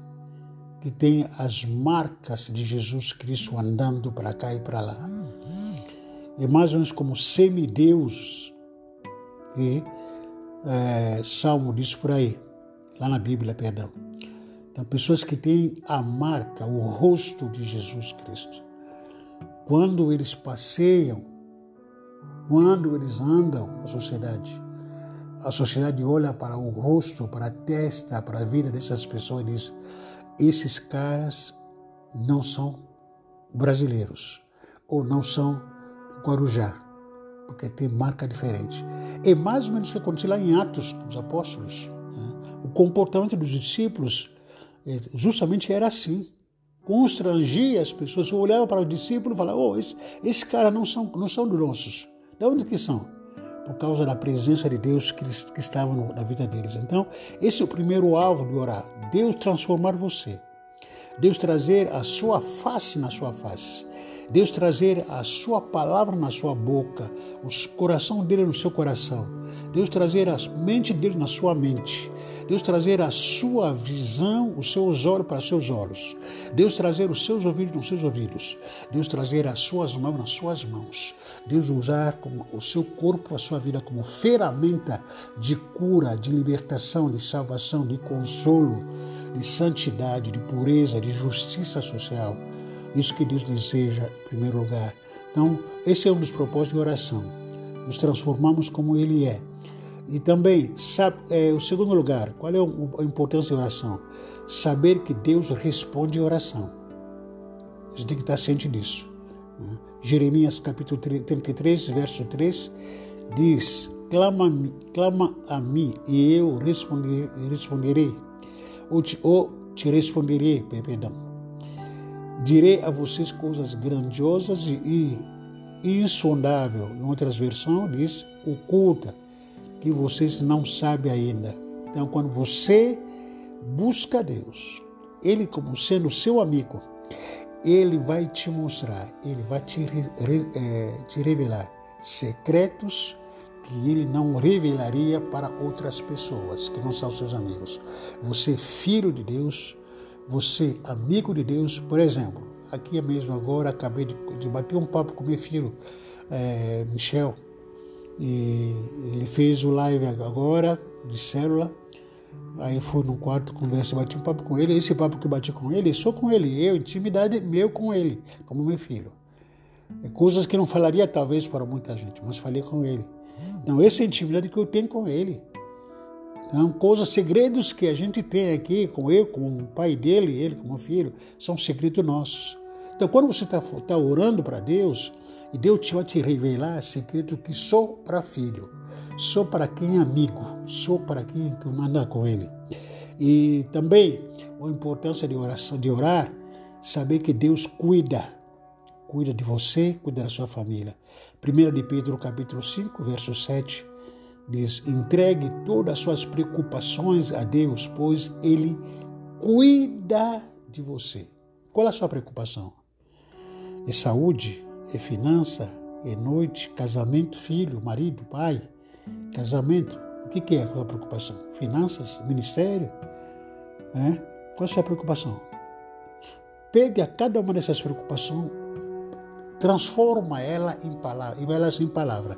que têm as marcas de Jesus Cristo andando para cá e para lá. É mais ou menos como semideus que é, Salmo diz por aí, lá na Bíblia, perdão. Então, pessoas que têm a marca, o rosto de Jesus Cristo. Quando eles passeiam quando eles andam na sociedade, a sociedade olha para o rosto, para a testa, para a vida dessas pessoas e diz: esses caras não são brasileiros ou não são Guarujá, porque tem marca diferente. É mais ou menos o que aconteceu lá em Atos dos Apóstolos. Né? O comportamento dos discípulos é, justamente era assim. Constrangia as pessoas, olhava para o discípulo e falava: oh, esses esse caras não são, não são nossos. De onde que são? Por causa da presença de Deus que, que estava na vida deles. Então, esse é o primeiro alvo de orar. Deus transformar você. Deus trazer a sua face na sua face. Deus trazer a sua palavra na sua boca, o coração dele no seu coração. Deus trazer a mente dele na sua mente. Deus trazer a sua visão, os seus olhos para os seus olhos. Deus trazer os seus ouvidos nos seus ouvidos. Deus trazer as suas mãos nas suas mãos. Deus usar o seu corpo, a sua vida como ferramenta de cura, de libertação, de salvação, de consolo, de santidade, de pureza, de justiça social. Isso que Deus deseja em primeiro lugar. Então, esse é um dos propósitos de oração. Nos transformamos como Ele é. E também, sabe, é, o segundo lugar, qual é a importância da oração? Saber que Deus responde a oração. Você tem que estar ciente disso. Né? Jeremias capítulo 33, verso 3, diz: Clama, clama a mim e eu responderei, responderei ou te, ou te responderei, perdão. Direi a vocês coisas grandiosas e, e insondável. Em outras versões diz oculta, que vocês não sabem ainda. Então, quando você busca Deus, Ele como sendo seu amigo, ele vai te mostrar, ele vai te, é, te revelar secretos que ele não revelaria para outras pessoas que não são seus amigos. Você, filho de Deus, você, amigo de Deus, por exemplo, aqui mesmo agora acabei de, de bater um papo com meu filho, é, Michel, e ele fez o live agora de célula Aí fui no quarto, conversa, bati um papo com ele. Esse papo que eu bati com ele, sou com ele, eu, intimidade meu com ele, como meu filho. É coisas que não falaria talvez para muita gente, mas falei com ele. Então, essa é a intimidade que eu tenho com ele. Então, coisas, segredos que a gente tem aqui com eu, com o pai dele, ele como filho, são segredos nossos. Então, quando você está tá orando para Deus, E Deus vai te revelar segredo que só para filho, só para quem é amigo, só para quem que anda com ele. E também a importância de oração, de orar, saber que Deus cuida, cuida de você, cuida da sua família. 1 de Pedro capítulo 5, verso 7 diz: entregue todas as suas preocupações a Deus, pois Ele cuida de você. Qual é a sua preocupação? É saúde? É finança? É noite? Casamento? Filho? Marido? Pai? Casamento? O que é a sua preocupação? Finanças? Ministério? É? Qual é a sua preocupação? Pegue a cada uma dessas preocupações, transforma ela em palavra, elas em palavra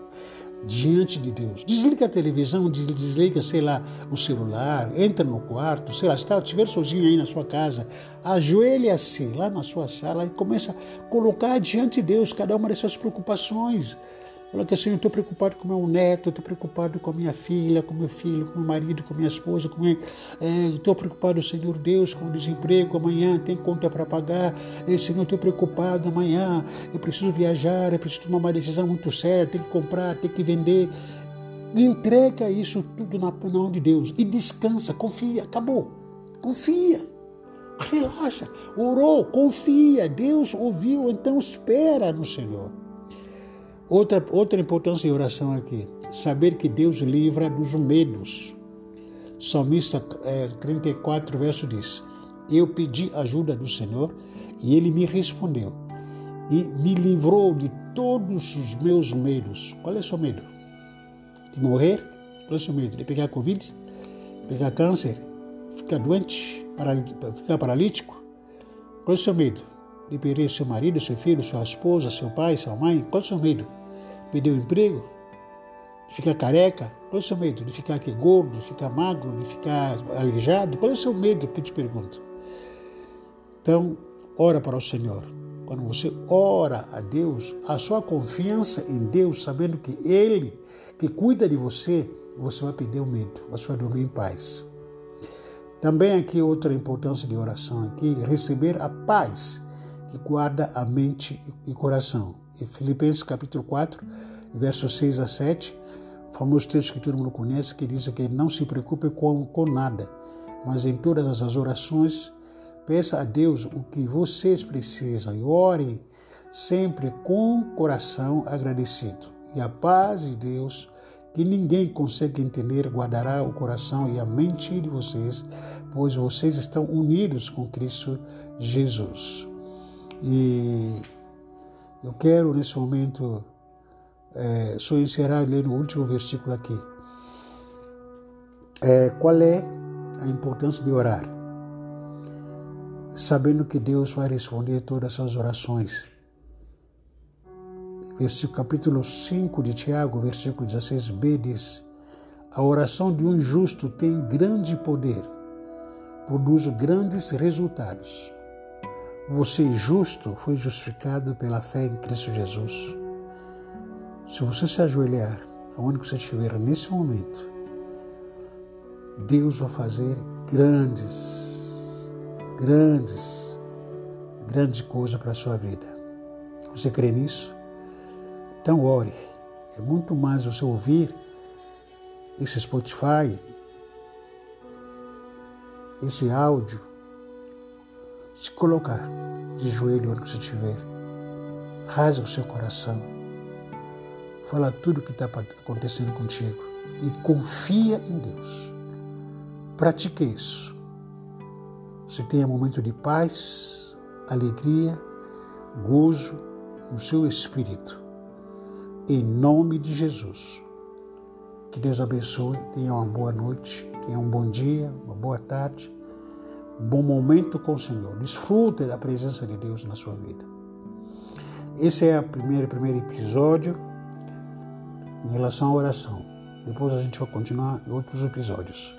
diante de Deus. Desliga a televisão, desliga, sei lá, o celular, entra no quarto, sei lá, se tá, estiver sozinho aí na sua casa, ajoelha-se lá na sua sala e começa a colocar diante de Deus cada uma dessas preocupações. Ela está assim, eu estou preocupado com meu neto, estou preocupado com a minha filha, com meu filho, com meu marido, com minha esposa, com estou é, preocupado, Senhor Deus, com o desemprego, amanhã tem conta para pagar, é, Senhor, estou preocupado, amanhã eu preciso viajar, eu preciso tomar uma decisão muito séria, tem que comprar, tem que vender. Entrega isso tudo na mão de Deus e descansa, confia, acabou. Confia. Relaxa, orou, confia, Deus ouviu, então espera no Senhor. Outra, outra importância de oração aqui, saber que Deus livra dos medos. Salmista é, 34, verso diz: Eu pedi ajuda do Senhor e ele me respondeu e me livrou de todos os meus medos. Qual é o seu medo? De morrer? Qual é o seu medo? De pegar Covid? Pegar câncer? Ficar doente? Ficar paralítico? Qual é o seu medo? De perder seu marido, seu filho, sua esposa, seu pai, sua mãe? Qual é o seu medo? Perder o emprego? De ficar careca? Qual é o seu medo? De ficar aqui gordo, de ficar magro, de ficar aleijado? Qual é o seu medo que eu te pergunto? Então, ora para o Senhor. Quando você ora a Deus, a sua confiança em Deus, sabendo que Ele que cuida de você, você vai perder o medo, você vai dormir em paz. Também aqui outra importância de oração aqui, receber a paz guarda a mente e coração. Em Filipenses capítulo 4, versos 6 a 7, famoso texto que todo mundo conhece, que diz que não se preocupe com, com nada, mas em todas as orações, peça a Deus o que vocês precisam e ore sempre com coração agradecido. E a paz de Deus, que ninguém consegue entender, guardará o coração e a mente de vocês, pois vocês estão unidos com Cristo Jesus. E eu quero nesse momento é, só encerrar lendo o último versículo aqui. É, qual é a importância de orar? Sabendo que Deus vai responder todas essas orações. Versículo, capítulo 5 de Tiago, versículo 16b diz: A oração de um justo tem grande poder, produz grandes resultados. Você justo foi justificado pela fé em Cristo Jesus. Se você se ajoelhar, aonde você estiver nesse momento, Deus vai fazer grandes, grandes, grandes coisas para a sua vida. Você crê nisso? Então ore. É muito mais você ouvir esse Spotify, esse áudio, se colocar de joelho onde você estiver. Rasga o seu coração. Fala tudo o que está acontecendo contigo e confia em Deus. Pratique isso. Você tenha momento de paz, alegria, gozo no seu espírito. Em nome de Jesus. Que Deus abençoe, tenha uma boa noite, tenha um bom dia, uma boa tarde bom momento com o Senhor. Desfrute da presença de Deus na sua vida. Esse é o primeiro, primeiro episódio em relação à oração. Depois a gente vai continuar em outros episódios.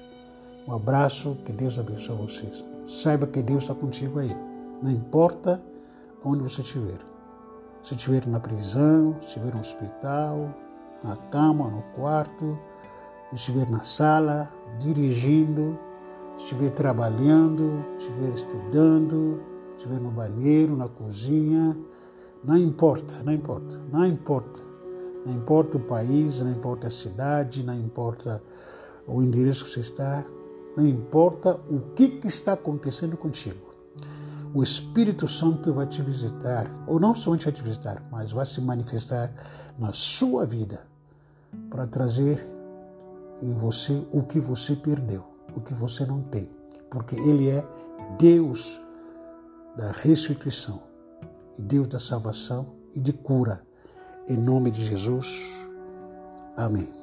Um abraço, que Deus abençoe vocês. Saiba que Deus está contigo aí. Não importa onde você estiver. Se estiver na prisão, se estiver no hospital, na cama, no quarto, se estiver na sala, dirigindo, estiver trabalhando, estiver estudando, estiver no banheiro, na cozinha, Não importa, não importa, não importa. Não importa o país, não importa a cidade, não importa o endereço que você está, não importa o que, que está acontecendo contigo. O Espírito Santo vai te visitar, ou não somente vai te visitar, mas vai se manifestar na sua vida para trazer em você o que você perdeu, o que você não tem, porque Ele é Deus da restituição, Deus da salvação e de cura. Em nome de Jesus. Amém.